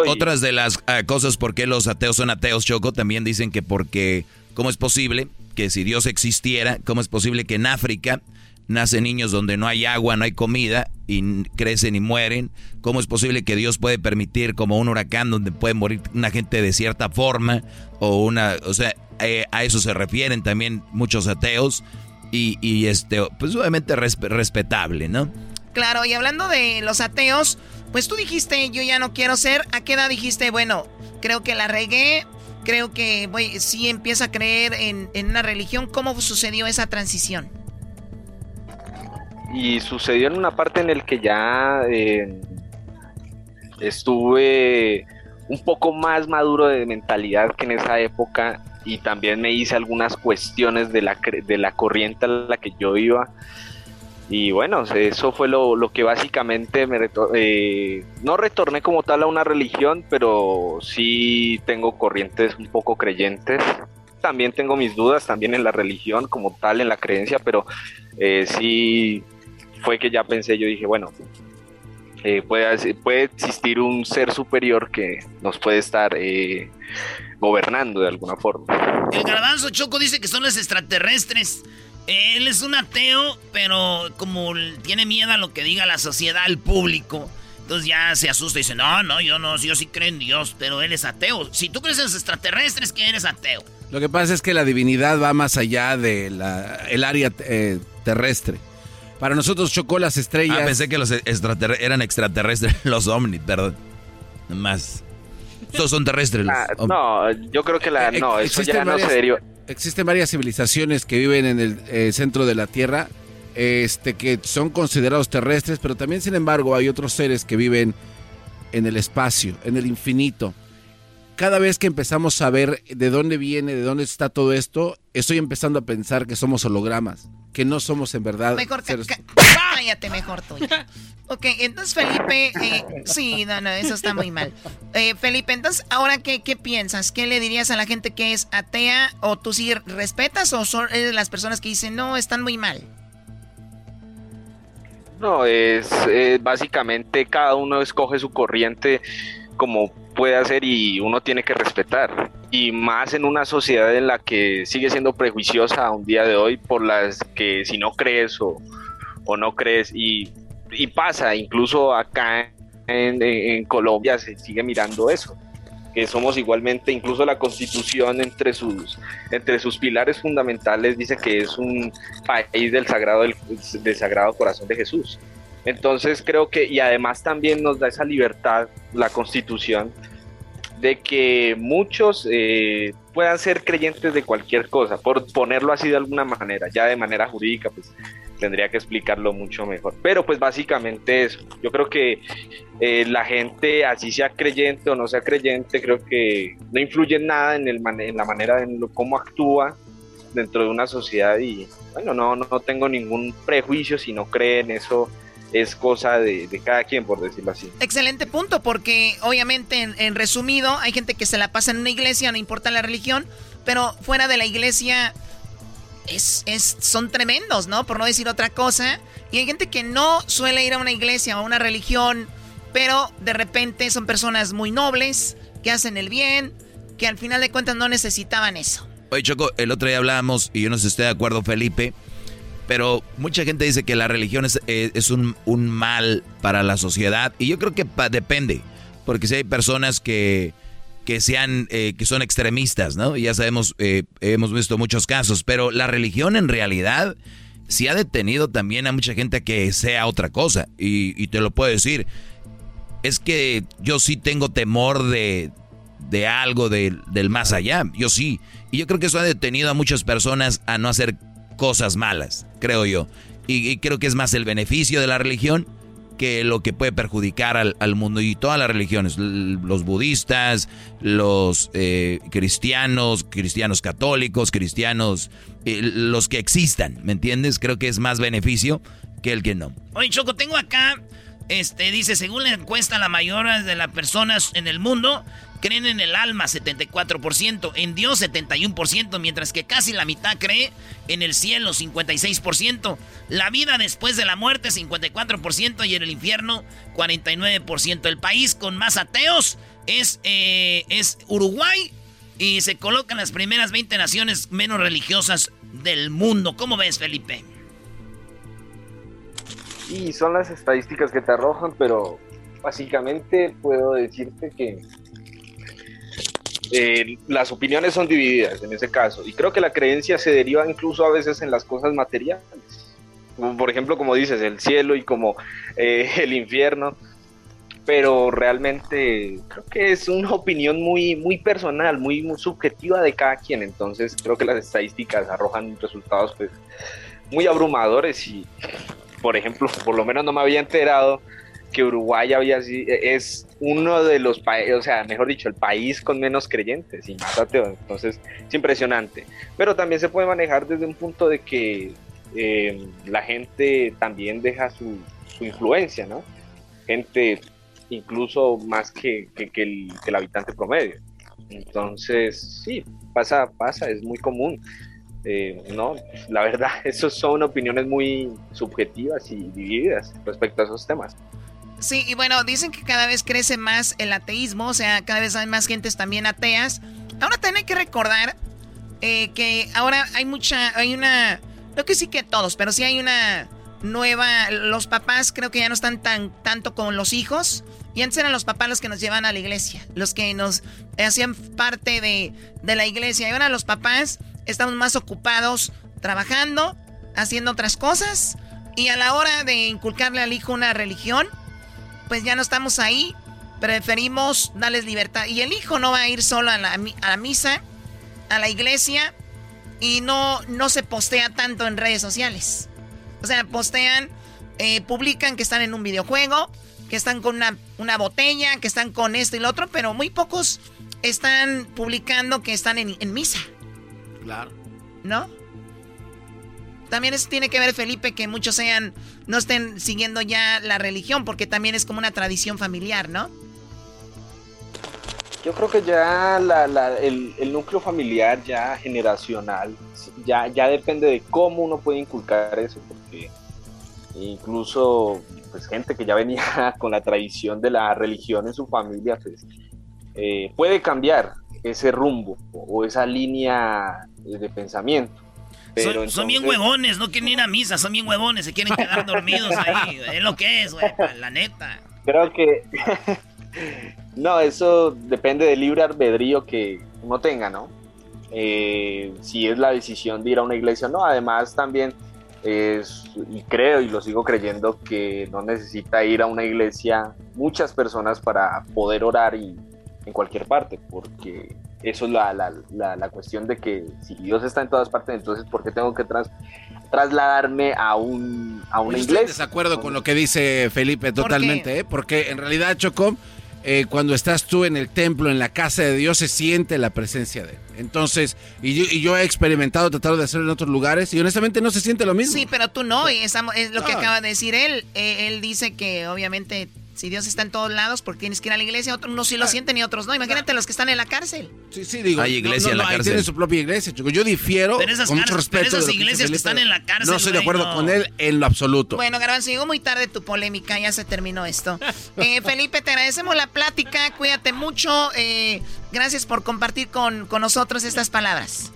Otras de las ah, cosas por qué los ateos son ateos, Choco, también dicen que porque, ¿cómo es posible que si Dios existiera, cómo es posible que en África nacen niños donde no hay agua, no hay comida y crecen y mueren? ¿Cómo es posible que Dios puede permitir como un huracán donde puede morir una gente de cierta forma o una, o sea, eh, a eso se refieren también muchos ateos y, y este, pues obviamente respetable, ¿no? Claro, y hablando de los ateos, pues tú dijiste, yo ya no quiero ser. ¿A qué edad dijiste, bueno, creo que la regué? Creo que voy, sí empiezo a creer en, una religión. ¿Cómo sucedió esa transición? Y sucedió en una parte en el que ya eh, estuve un poco más maduro de mentalidad que en esa época y también me hice algunas cuestiones de la, de la corriente a la que yo iba y bueno, eso fue lo, que básicamente me eh, no retorné como tal a una religión, pero sí tengo corrientes un poco creyentes. También tengo mis dudas también en la religión como tal, en la creencia, pero eh, sí fue que ya pensé, yo dije, bueno, eh, puede, puede existir un ser superior que nos puede estar gobernando de alguna forma. El garbanzo Choco dice que son los extraterrestres. Él es un ateo, pero como tiene miedo a lo que diga la sociedad, al público, Entonces ya se asusta y dice, no, no, yo no, yo sí creo en Dios, pero él es ateo. Si tú crees en los extraterrestres, que eres ateo. Lo que pasa es que la divinidad va más allá del área eh, terrestre. Para nosotros chocó las estrellas. Ah, pensé que los extraterrestres eran extraterrestres, los ovnis, perdón. Más. Estos son terrestres. los Ah, no, yo creo que la. Eh, No, eso ya no se derivó. Existen varias civilizaciones que viven en el eh, centro de la Tierra, este, que son considerados terrestres, pero también, sin embargo, hay otros seres que viven en el espacio, en el infinito. Cada vez que empezamos a ver de dónde viene, de dónde está todo esto, estoy empezando a pensar que somos hologramas, que no somos en verdad Mejor seres- cállate mejor tú. Ok, entonces Felipe, eh, sí, no, no, eso está muy mal. Eh, Felipe, entonces, ¿ahora qué, qué piensas? ¿Qué le dirías a la gente que es atea? ¿O tú sí respetas o son eres las personas que dicen, no, están muy mal? No, es, eh, básicamente cada uno escoge su corriente como puede hacer y uno tiene que respetar. Y más en una sociedad en la que sigue siendo prejuiciosa a un día de hoy por las que si no crees o, o no crees y, y pasa, incluso acá en, Colombia se sigue mirando eso que somos igualmente, incluso la constitución entre sus, entre sus pilares fundamentales dice que es un país del sagrado, del sagrado corazón de Jesús. Entonces creo que, y además también nos da esa libertad, la constitución, de que muchos eh, puedan ser creyentes de cualquier cosa, por ponerlo así de alguna manera, ya de manera jurídica, pues tendría que explicarlo mucho mejor. Pero pues básicamente eso, yo creo que eh, la gente, así sea creyente o no sea creyente, creo que no influye en nada en, el mane- en la manera en lo- cómo actúa dentro de una sociedad y bueno, no, no tengo ningún prejuicio si no creen eso es cosa de, de cada quien, por decirlo así. Excelente punto, porque obviamente, en, en resumido, hay gente que se la pasa en una iglesia, no importa la religión, pero fuera de la iglesia es, es, son tremendos, ¿no? Por no decir otra cosa. Y hay gente que no suele ir a una iglesia o a una religión, pero de repente son personas muy nobles, que hacen el bien, que al final de cuentas no necesitaban eso. Oye, Choco, el otro día hablábamos, y yo no sé si estoy de acuerdo, Felipe, pero mucha gente dice que la religión es, eh, es un, un mal para la sociedad, y yo creo que pa- depende, porque si hay personas que, que, sean, eh, que son extremistas, ¿no? Ya sabemos, eh, hemos visto muchos casos, pero la religión en realidad sí ha detenido también a mucha gente a que sea otra cosa, y, y te lo puedo decir, es que yo sí tengo temor de, de algo del- del más allá. Yo sí. Y yo creo que eso ha detenido a muchas personas a no hacer cosas malas, creo yo. Y, creo que es más el beneficio de la religión que lo que puede perjudicar al, al mundo y todas las religiones, los budistas, los eh, cristianos, cristianos católicos, cristianos, eh, los que existan, ¿me entiendes? Creo que es más beneficio que el que no. Oye, Choco, tengo acá, este, dice, según la encuesta, la mayoría de las personas en el mundo creen en el alma, 74%, en Dios, 71%, mientras que casi la mitad cree en el cielo, 56%, la vida después de la muerte, 54%, y en el infierno, 49%. El país con más ateos es, eh, es Uruguay, y se colocan las primeras 20 naciones menos religiosas del mundo. ¿Cómo ves, Felipe? Y son las estadísticas que te arrojan, pero básicamente puedo decirte que eh, las opiniones son divididas en ese caso. Y creo que la creencia se deriva incluso a veces en las cosas materiales. Por ejemplo, como dices, el cielo y como eh, el infierno. Pero realmente creo que es una opinión muy, muy personal, muy, muy subjetiva de cada quien. Entonces creo que las estadísticas arrojan resultados pues, muy abrumadores y por ejemplo, por lo menos no me había enterado que Uruguay había es uno de los países, o sea, mejor dicho, el país con menos creyentes y más ateos. Entonces, es impresionante. Pero también se puede manejar desde un punto de que eh, la gente también deja su, influencia, ¿no? Gente incluso más que el habitante promedio. Entonces, sí, pasa, pasa, es muy común. Eh, no, la verdad, esas son opiniones muy subjetivas y divididas respecto a esos temas. Sí, y bueno, dicen que cada vez crece más el ateísmo, o sea, cada vez hay más gentes también ateas. Ahora también hay que recordar eh, que ahora hay mucha, hay una, no que sí que todos, pero sí hay una nueva, los papás creo que ya no están tan tanto con los hijos. Y antes eran los papás los que nos llevan a la iglesia, los que nos hacían parte de, de la iglesia. Y ahora los papás estamos más ocupados trabajando, haciendo otras cosas. Y a la hora de inculcarle al hijo una religión, pues ya no estamos ahí. Preferimos darles libertad. Y el hijo no va a ir solo a la, a la misa, a la iglesia, y no, no se postea tanto en redes sociales. O sea, postean, eh, publican que están en un videojuego, que están con una, una, botella, que están con esto y lo otro, pero muy pocos están publicando que están en, en misa. Claro. ¿No? También eso tiene que ver, Felipe, que muchos sean, no estén siguiendo ya la religión, porque también es como una tradición familiar, ¿no? Yo creo que ya la, el, núcleo familiar ya generacional ya, ya depende de cómo uno puede inculcar eso, porque incluso pues gente que ya venía con la tradición de la religión en su familia, pues eh, puede cambiar ese rumbo o esa línea de pensamiento. Pero son, entonces... son, bien huevones, no quieren ir a misa, son bien huevones, se quieren quedar dormidos ahí. Es lo que es, güey, la neta. Creo que. no, eso depende del libre albedrío que uno tenga, ¿no? Eh, si es la decisión de ir a una iglesia o no. Además, también es, y creo y lo sigo creyendo, que no necesita ir a una iglesia muchas personas para poder orar y en cualquier parte, porque eso es la, la, la, la, cuestión de que si Dios está en todas partes, entonces ¿por qué tengo que tras, trasladarme a, un, a una iglesia? Estoy de acuerdo con lo que dice Felipe totalmente, ¿eh? porque en realidad, Chocó, eh, cuando estás tú en el templo, en la casa de Dios, se siente la presencia de Él. Entonces, y yo, y yo he experimentado, tratado de hacerlo en otros lugares, y honestamente no se siente lo mismo. Sí, pero tú no, y esa, es lo que ah. acaba de decir él. Eh, él dice que obviamente si Dios está en todos lados, porque tienes que ir a la iglesia, otros no sí lo sienten y otros no. Imagínate los que están en la cárcel. Sí, sí, digo. Hay iglesia no, no, en la no, cárcel. Tiene su propia iglesia, chico. Yo difiero pero esas con mucho respeto. Pero esas iglesias que, que están en la cárcel. No estoy de acuerdo no. con él en lo absoluto. Bueno, Garbanzo, llegó muy tarde tu polémica, ya se terminó esto. Eh, Felipe, te agradecemos la plática, cuídate mucho. Eh, gracias por compartir con, con nosotros estas palabras.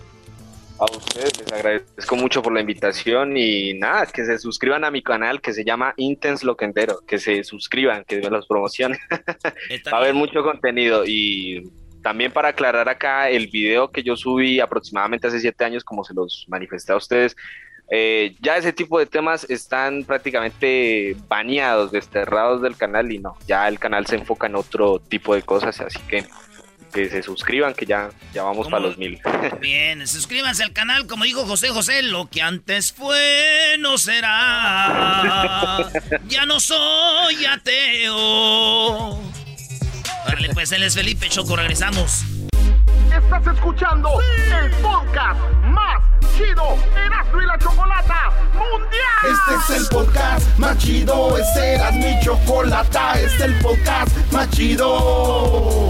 A ustedes les agradezco mucho por la invitación y nada, que se suscriban a mi canal que se llama Intense Loquendero, que se suscriban, que me los promocionen. Va a haber mucho contenido y también para aclarar acá el video que yo subí aproximadamente hace siete años, como se los manifesté a ustedes, eh, ya ese tipo de temas están prácticamente baneados, desterrados del canal y no, ya el canal se enfoca en otro tipo de cosas, así que que se suscriban, que ya, ya vamos para los mil. Bien, suscríbanse al canal, como dijo José José, lo que antes fue no será. Ya no soy ateo. Órale, pues él es Felipe Choco, regresamos. Estás escuchando el podcast más chido Erasmo y la Chocolata Mundial. Este es el podcast más chido, este era mi chocolata, este es el podcast más chido.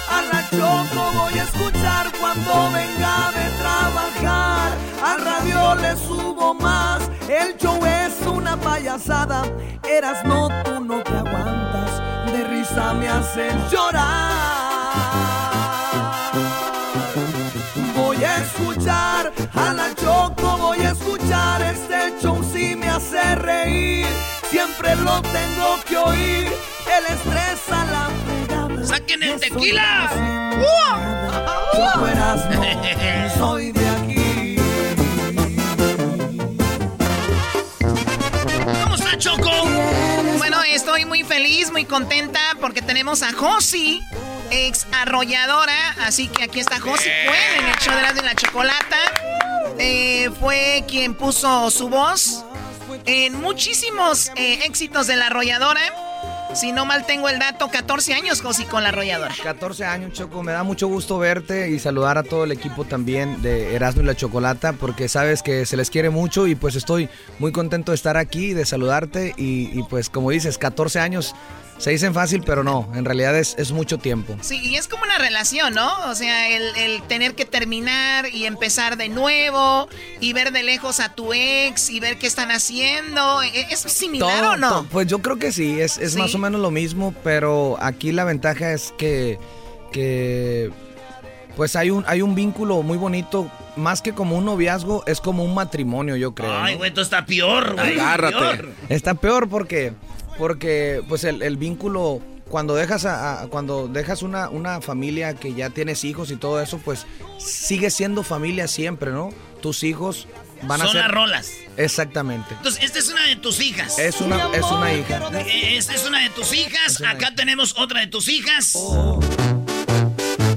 a la Choco, voy a escuchar cuando venga de trabajar. A radio le subo más, el show es una payasada. Eras no, tú no te aguantas, de risa me haces llorar. Voy a escuchar a la Choco, voy a escuchar este show si me hace reír. Siempre lo tengo que oír, el estrés a la. ¡Saquen el tequila! Soy de aquí. ¿Cómo está Choco? Bueno, estoy muy feliz, muy contenta porque tenemos a Josi, ex arrolladora. Así que aquí está Josi Cuen en el show de la, de la chocolata. Eh, fue quien puso su voz en muchísimos eh, éxitos de la arrolladora. Si no mal tengo el dato, 14 años, Josi, con la arrolladora. 14 años, Choco. Me da mucho gusto verte y saludar a todo el equipo también de Erasmo y la Chocolata, porque sabes que se les quiere mucho y pues estoy muy contento de estar aquí, de saludarte y, y pues como dices, 14 años se dicen fácil, pero no, en realidad es, es mucho tiempo. Sí, y es como una relación, ¿no? O sea, el, el, tener que terminar y empezar de nuevo y ver de lejos a tu ex y ver qué están haciendo. ¿E-, ¿Es similar o no? pues yo creo que sí, es, es más o menos lo mismo, pero aquí la ventaja es que, que pues hay un, hay un vínculo muy bonito. Más que como un noviazgo, es como un matrimonio, yo creo. Ay, güey, esto está peor, güey. Agárrate. Está peor porque porque pues el, el vínculo cuando dejas a, a, cuando dejas una, una familia que ya tienes hijos y todo eso, pues sigue siendo familia siempre, ¿no? Tus hijos van Son a ser las rolas. Exactamente. Entonces, esta es una de tus hijas. Es una es una hija. Esta es una de tus hijas. una Acá tenemos otra de tus hijas.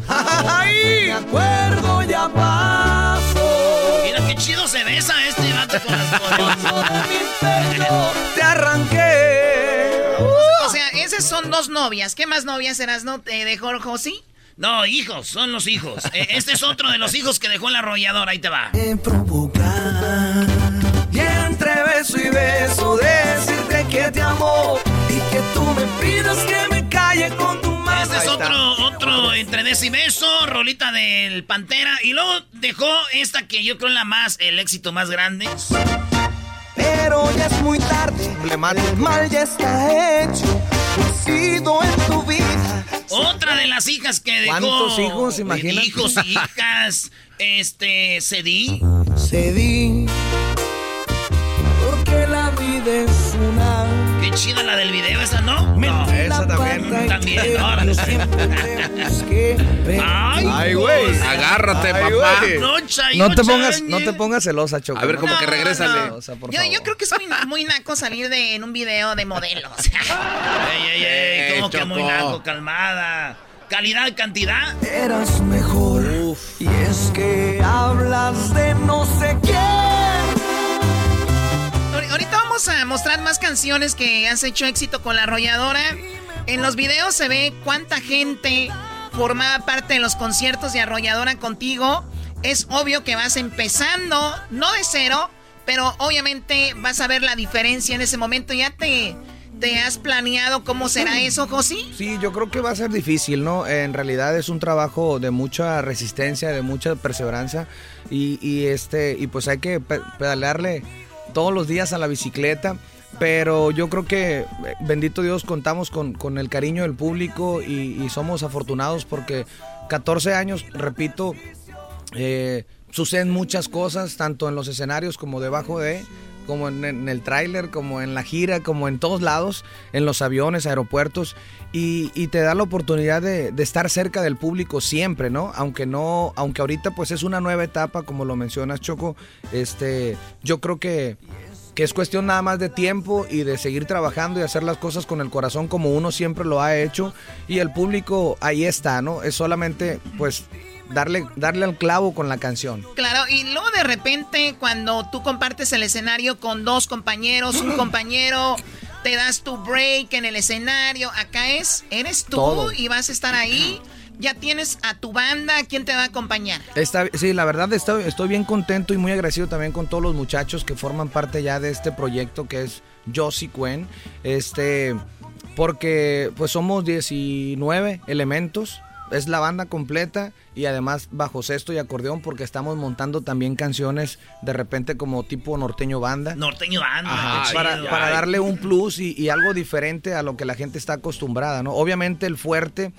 ¡Ay! Acuerdo ya pasó. Mira qué chido se besa este vato con las Te arranqué. O sea, esas son dos novias. ¿Qué más novias eras, no? ¿Te dejó Josi? No, hijos, son los hijos. Eh, Este es otro de los hijos que dejó en la arrolladora. Ahí te va. provocar y entre beso y beso decirte que te amo y que tú me pidas que me calle con tu mano. Este es otro, otro entre des y beso, rolita del Pantera. Y luego dejó esta que yo creo la más, el éxito más grande. Pero ya es muy tarde. El mal ya está hecho. He sido en tu vida. Otra de las hijas que dejó. ¿Cuántos hijos, imagínate? Hijos, hijas. Este, Cedí. Cedí. Porque la vida es chida la del video, esa, ¿no? No, esa también. También, órale. Ay, Ay, güey. Agárrate, Ay, papá. No, Chayo, No te pongas, no te pongas celosa, Choco. A ver, como que regrésale. O sea, por Yo, favor. yo creo que es muy, muy naco salir de, en un video de modelo. o sea. Ey, ey, ey, como que muy naco, calmada. Calidad, cantidad. Eras mejor. Y es que hablas de no sé quién. Vamos a mostrar más canciones que has hecho éxito con la arrolladora. En los videos se ve cuánta gente formaba parte de los conciertos de arrolladora contigo. Es obvio que vas empezando, no de cero, pero obviamente vas a ver la diferencia en ese momento. ¿Ya te, te has planeado cómo será eso, Josi? Sí, yo creo que va a ser difícil, ¿no? En realidad es un trabajo de mucha resistencia, de mucha perseverancia y, y, este y pues hay que pe- pedalearle todos los días a la bicicleta. Pero yo creo que, eh, bendito Dios, contamos con, con el cariño del público y, somos afortunados porque 14 años, repito, eh, suceden muchas cosas, tanto en los escenarios como debajo de, como en, en el tráiler, como en la gira, como en todos lados, en los aviones, aeropuertos, y, y te da la oportunidad de, de estar cerca del público siempre, ¿no? Aunque no, aunque ahorita pues es una nueva etapa, como lo mencionas, Choco, este, yo creo que que es cuestión nada más de tiempo y de seguir trabajando y hacer las cosas con el corazón como uno siempre lo ha hecho y el público ahí está, ¿no? Es solamente pues darle darle al clavo con la canción. Claro, y luego de repente cuando tú compartes el escenario con dos compañeros, un compañero, te das tu break en el escenario, acá es, eres tú Todo. y vas a estar ahí, ya tienes a tu banda, ¿quién te va a acompañar? Está, sí, la verdad estoy, estoy bien contento y muy agradecido también con todos los muchachos que forman parte ya de este proyecto que es Josie Cuen. Este, porque pues somos 19 elementos, es la banda completa y además bajo sexto y acordeón porque estamos montando también canciones de repente como tipo norteño banda. Norteño banda. Ajá, qué para, chido. para darle un plus y, y algo diferente a lo que la gente está acostumbrada, ¿no? Obviamente el fuerte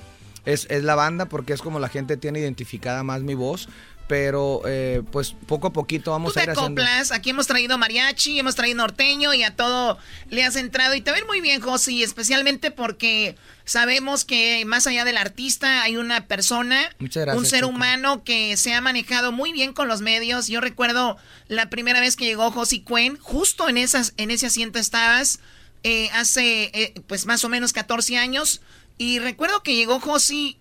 es, es la banda porque es como la gente tiene identificada más mi voz, pero eh, pues poco a poquito vamos Tú a ir haciendo... acoplas, aquí hemos traído mariachi, hemos traído norteño y a todo le has entrado y te ven muy bien, Josi, especialmente porque sabemos que más allá del artista hay una persona, gracias, un ser humano que se ha manejado muy bien con los medios. Yo recuerdo la primera vez que llegó Josi Cuen, justo en, esas, en ese asiento estabas, eh, hace eh, pues más o menos 14 años, y recuerdo que llegó Josi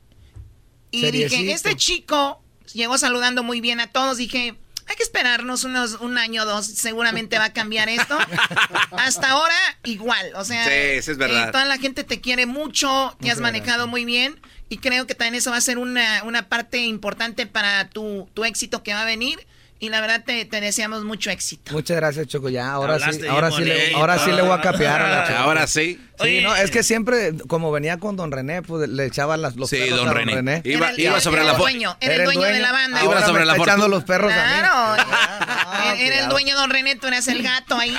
y dije, este chico llegó saludando muy bien a todos. Dije, hay que esperarnos unos un año o dos, seguramente va a cambiar esto. Hasta ahora, igual, o sea, Sí, eso es verdad. eh, toda la gente te quiere mucho, te has manejado muy bien y creo que también eso va a ser una, una parte importante para tu, tu éxito que va a venir y la verdad te, te deseamos mucho éxito. Muchas gracias, Choco. Ya, ahora sí, ahora sí, le, ahora sí le voy a capear a la Choco. Ahora sí. Sí, no, es que siempre, como venía con Don René, pues le echaba las, los Sí, perros don a René. Iba- el- iba sobre la dueño, era el dueño de la banda. Ahora Iba sobre me la está echando los perros a mí. Claro. Era el dueño Don René, tú eras el gato ahí.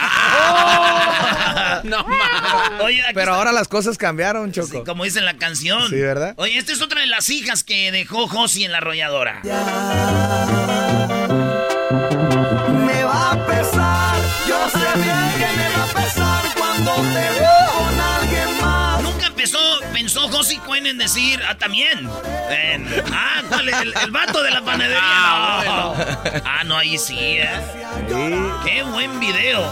no Oye, Pero está- ahora las cosas cambiaron, Choco. Sí, como dice en la canción. Sí, ¿verdad? Oye, esta es otra de las hijas que dejó Josi en la arrolladora. Me va a pesar, yo sé bien que me va a pesar cuando te veo con alguien más. Nunca empezó, pensó Josi Cuen en decir, ah, también. En- ah, ¿cuál es? El, el vato de la panadería. no. Ah, no, ahí sí, ¿eh? Qué buen video.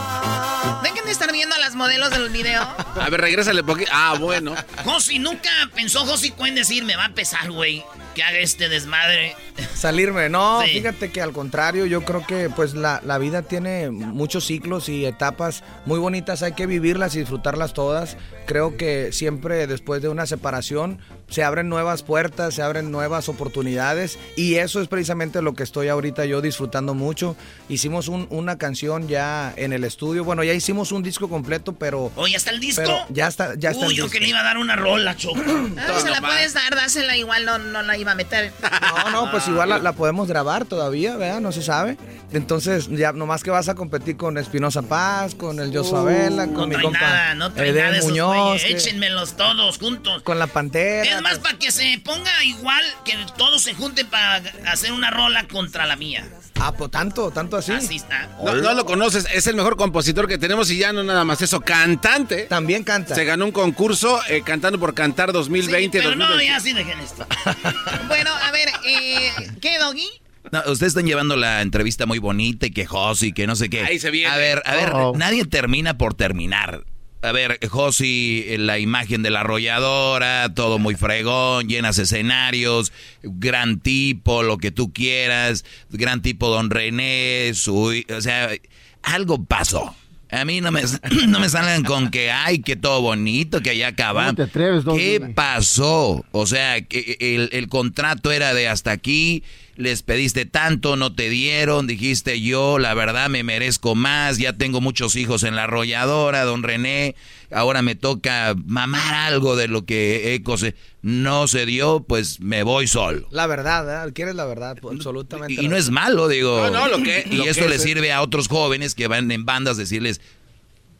Dejen de estar viendo a las modelos del video. A ver, regrésale poquito. Ah, bueno. Josi, nunca pensó Josi Cuen decir, me va a pesar, güey, que haga este desmadre. Salirme, no, Sí. fíjate que al contrario, yo creo que pues la, la vida tiene muchos ciclos y etapas muy bonitas, hay que vivirlas y disfrutarlas todas. Creo que siempre después de una separación se abren nuevas puertas, se abren nuevas oportunidades y eso es precisamente lo que estoy ahorita yo disfrutando mucho. Hicimos un- una canción ya en el estudio, bueno, ya hicimos un disco completo, pero... Oye, ¿ya está el disco? ya está, ya está Uy, el yo disco. que le iba a dar una rola, Choco. Ah, se la puedes dar, dásela igual, no, no la iba a meter. No, no, pues igual la, la podemos grabar todavía, ¿verdad? No se sabe. Entonces, ya nomás que vas a competir con Espinosa Paz, con el Joshua Vela, con No mi compa nada, no trae Eden nada de esos Muñoz, Échenmelos todos juntos. con la Pantera. Es más, para que se ponga igual, que todos se junten para hacer una rola contra la mía. Ah, pues tanto, tanto así. Así está. No, no lo conoces, es el mejor compositor que tenemos y ya no nada más eso, cantante. También canta. Se ganó un concurso eh, cantando por cantar 2020. Pero no, 2021. ya sí dejen esto. Bueno, a ver, eh, ¿qué, Doggy? No, ustedes están llevando la entrevista muy bonita y que Josi, que no sé qué. Ahí se viene. A ver, a ver, nadie termina por terminar. A ver, Josi, eh, la imagen de la arrolladora, todo muy fregón, llenas escenarios, gran tipo, lo que tú quieras, gran tipo Don René, su, o sea, algo pasó. A mí no me, no me salgan con que, ay, que todo bonito, que allá acabamos. ¿Cómo te atreves, Don ¿Qué pasó? O sea, que el, el contrato era de hasta aquí, les pediste tanto, no te dieron, dijiste yo, la verdad me merezco más, ya tengo muchos hijos en la arrolladora, don René, ahora me toca mamar algo de lo que Eco se, no se dio, pues me voy solo. La verdad, ¿verdad? ¿Quieres la verdad? Pues, Absolutamente. Y no es malo, digo. No, no, lo que- y lo esto que le es- sirve a otros jóvenes que van en bandas decirles,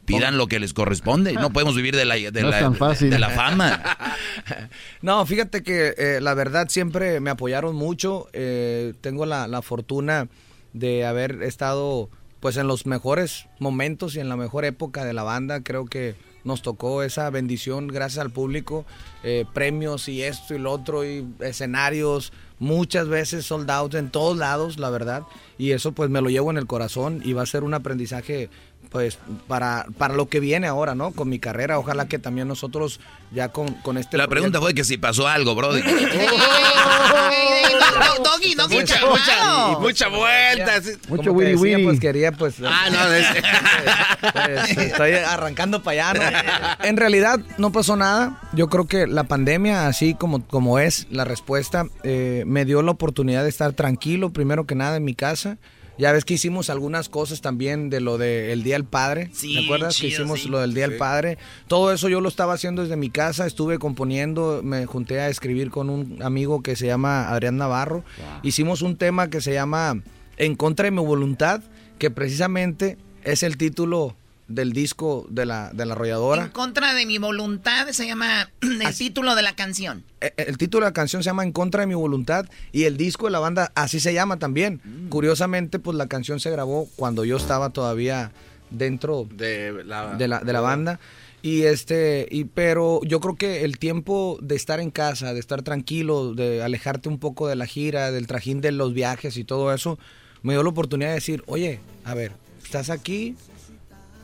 pidan lo que les corresponde. No podemos vivir de la, de No es la- tan fácil. de la fama. No, fíjate que eh, la verdad siempre me apoyaron mucho. eh, tengo la, la fortuna de haber estado pues en los mejores momentos y en la mejor época de la banda. Creo que nos tocó esa bendición gracias al público, eh, premios y esto y lo otro y escenarios, muchas veces sold out en todos lados, la verdad. Y eso pues me lo llevo en el corazón y va a ser un aprendizaje pues para, para lo que viene ahora, ¿no? Con mi carrera, ojalá que también nosotros ya con, con este... La pregunta fue que si pasó algo, Brody. Doggy, Doggy, Mucha, mucha, vuelta. sí. Mucho Como te decía, pues quería pues... Ah, no, es- pues, estoy arrancando para allá, ¿no? En realidad no pasó nada. Yo creo que la pandemia, así como, como es la respuesta, eh, me dio la oportunidad de estar tranquilo, primero que nada, en mi casa. Ya ves que hicimos algunas cosas también de lo del Día del Padre. Sí, ¿Te acuerdas que hicimos sí. lo del Día del Padre? Todo eso yo lo estaba haciendo desde mi casa, estuve componiendo, me junté a escribir con un amigo que se llama Adrián Navarro. Hicimos un tema que se llama En contra de mi voluntad, que precisamente es el título del disco de la, de la arrolladora. En contra de mi voluntad se llama el título de la canción. Eh, El título de la canción se llama En contra de mi voluntad y el disco de la banda así se llama también. Curiosamente, pues la canción se grabó cuando yo estaba todavía dentro De la, de la, de la banda. Y este, y pero yo creo que el tiempo de estar en casa, de estar tranquilo, de alejarte un poco de la gira, del trajín de los viajes y todo eso, me dio la oportunidad de decir, oye, a ver, estás aquí,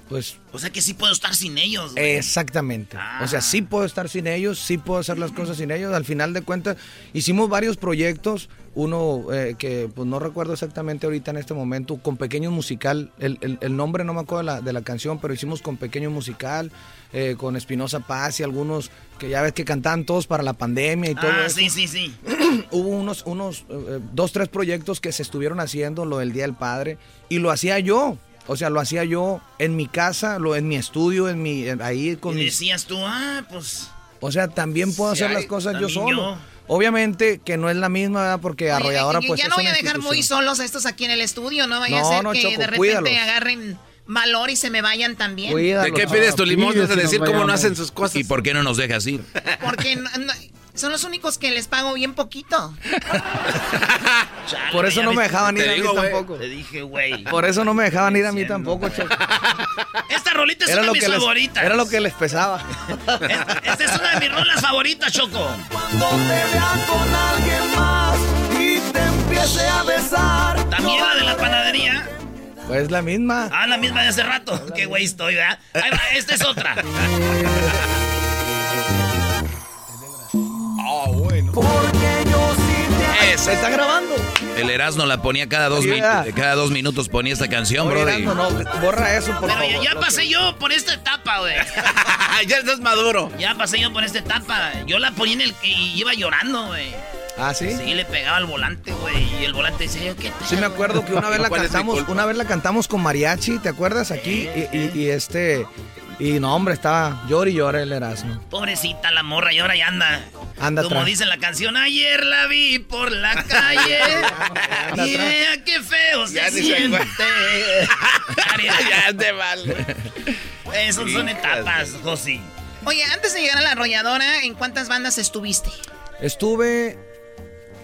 pues... O sea que sí puedo estar sin ellos. güey. Exactamente. O sea, Ah. sí puedo estar sin ellos, sí puedo hacer las cosas sin ellos. Al final de cuentas, hicimos varios proyectos. Uno eh, que pues no recuerdo exactamente ahorita en este momento, con Pequeño Musical. El, el- el nombre no me acuerdo de la, de la canción, pero hicimos con Pequeño Musical, eh, con Espinosa Paz y algunos que ya ves que cantaban todos para la pandemia y todo Ah, eso. sí, sí, sí. Hubo unos, unos eh, dos, tres proyectos que se estuvieron haciendo, lo del Día del Padre, y lo hacía yo. O sea, lo hacía yo en mi casa, lo, en mi estudio, en mi, en- ahí con Y mis... decías tú, ah, pues... O sea, también puedo Sí, hacer las hay- cosas yo solo. yo. Obviamente que no es la misma, ¿verdad? Porque Oye, Arrolladora y pues ya es no voy a dejar muy solos a estos aquí en el estudio, no vaya No, a ser no, que Choco, de repente cuídalos. agarren valor y se me vayan también. ¿De qué pides tu limón? Vas a decir cómo no hacen sus cosas. ¿Y por qué no nos dejas ir? Porque no- no- son los únicos que les pago bien poquito. Por eso no me dejaban ir Te a mí tampoco. Te dije, güey. Por eso no me dejaban ir a mí tampoco, Choco. Esta rolita es Era una lo, de mis les, favoritas. era lo que les pesaba. Esta es una de mis rolas favoritas, Choco. con alguien más y te empiece a besar. También la de la panadería. Pues la misma. Ah, la misma de hace rato. Qué güey estoy, ¿verdad? Ahí va, esta es otra. Ah, bueno. Porque yo sí te Se está grabando. El Erasmo la ponía cada dos, ¿verdad? cada dos minutos ponía esta canción, brody. Erasmo, no, borra eso, por Pero ya, favor. ya Lo pasé que- yo por esta etapa, güey. ya estás maduro. Ya pasé yo por esta etapa. Yo la ponía en el... Y iba llorando, güey. Ah, ¿sí? Sí, le pegaba al volante, güey. Y el volante decía, yo, ¿qué Sí me acuerdo que una vez la ¿Cuál es mi cantamos, una vez la cantamos con mariachi, ¿te acuerdas? Aquí y, y- y este y no hombre estaba llora y llora el Erasmo. Pobrecita la morra y ahora ya anda. Anda Como atrás. dice la canción, ayer la vi por la calle. Anda y vea qué feo se Ya se siente. ya te vale. Esas son etapas, Josi. Oye, antes de llegar a la arrolladora, ¿en cuántas bandas estuviste? Estuve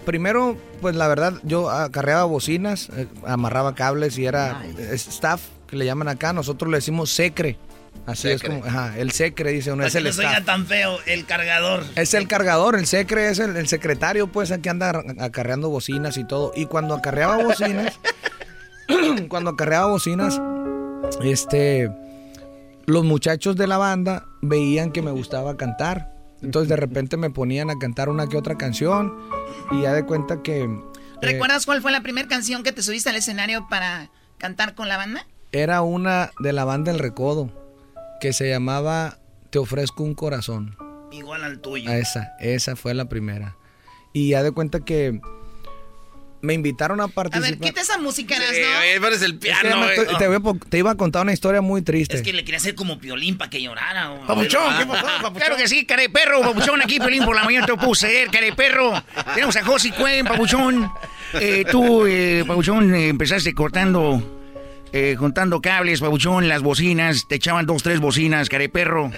primero, pues la verdad, yo acarreaba bocinas, eh, amarraba cables y era staff que le llaman acá, nosotros le decimos secre. Así Secre. es como, ajá, el secre dice uno, Para es que el staff. tan feo, el cargador. Es el cargador, el secre es el, el secretario, pues, aquí anda acarreando bocinas y todo. Y cuando acarreaba bocinas, cuando acarreaba bocinas, este, los muchachos de la banda veían que me gustaba cantar. Entonces de repente me ponían a cantar una que otra canción y ya de cuenta que eh, ¿Recuerdas cuál fue la primera canción que te subiste al escenario para cantar con la banda? era una de la banda El Recodo que se llamaba Te ofrezco un corazón. Igual al tuyo. A esa, esa fue la primera. Y ya de cuenta que me invitaron a A participar. ver, quita esa música, ¿no? pones el Es que piano, estoy- te, voy a po- te iba a contar una historia muy triste. Es que le quería hacer como piolín para que llorara. Papuchón, ¿qué Ah. pasó, Papuchón? Claro que sí, care perro, Papuchón, aquí Pelín por la mañana te lo ceder, care perro. Tenemos a Josi Cuen, Papuchón. Eh, tú, eh, Papuchón, eh, empezaste cortando, eh, juntando cables, Papuchón, las bocinas, te echaban dos, tres bocinas, care perro.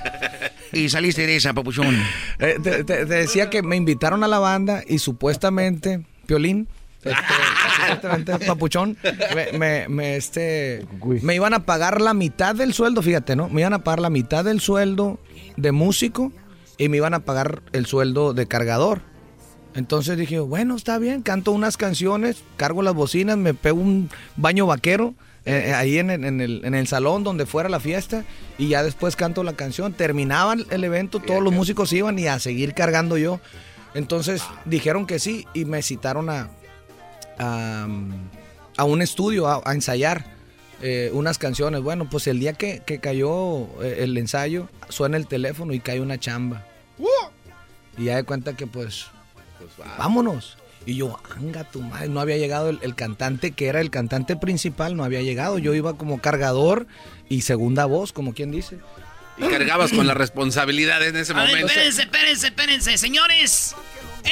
Y saliste de esa, Papuchón. Eh, te, te- te decía que me invitaron a la banda y supuestamente, Piolín, este, Papuchón, me, me- me, este, me iban a pagar la mitad del sueldo, fíjate, ¿no? Me iban a pagar la mitad del sueldo de músico y me iban a pagar el sueldo de cargador. Entonces dije, bueno, está bien, canto unas canciones, cargo las bocinas, me pego un baño vaquero eh, eh, ahí en, el- en el, en el salón donde fuera la fiesta y ya después canto la canción. Terminaba el evento, todos los músicos iban y a seguir cargando yo. Entonces dijeron que sí y me citaron a, a, a un estudio a, a ensayar eh, unas canciones. Bueno, pues el día que, que cayó el ensayo, suena el teléfono y cae una chamba. Y ya de cuenta que pues, vámonos. Y yo, anga tu madre, no había llegado el, el cantante que era el cantante principal, no había llegado. Yo iba como cargador y segunda voz, como quien dice. Y cargabas con la responsabilidad en ese A ver, momento. espérense, espérense, espérense. Señores,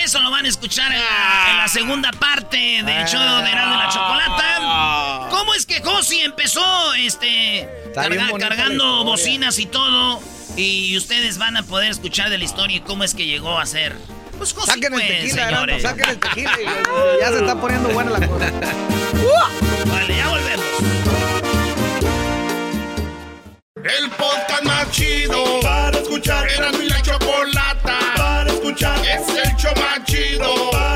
eso lo van a escuchar en la, en la segunda parte del show de Erasmo y la Chocolata. ¿Cómo es que Josi empezó este carga- cargando bocinas y todo? Y ustedes van a poder escuchar de la historia y cómo es que llegó a ser. Pues Josi, Saquen el tequila, señores. saquen el tequila. y ya se está poniendo buena la cosa. Vale, ya volvemos. El podcast más chido para escuchar. Era mi la chocolata para escuchar. Es el show más chido para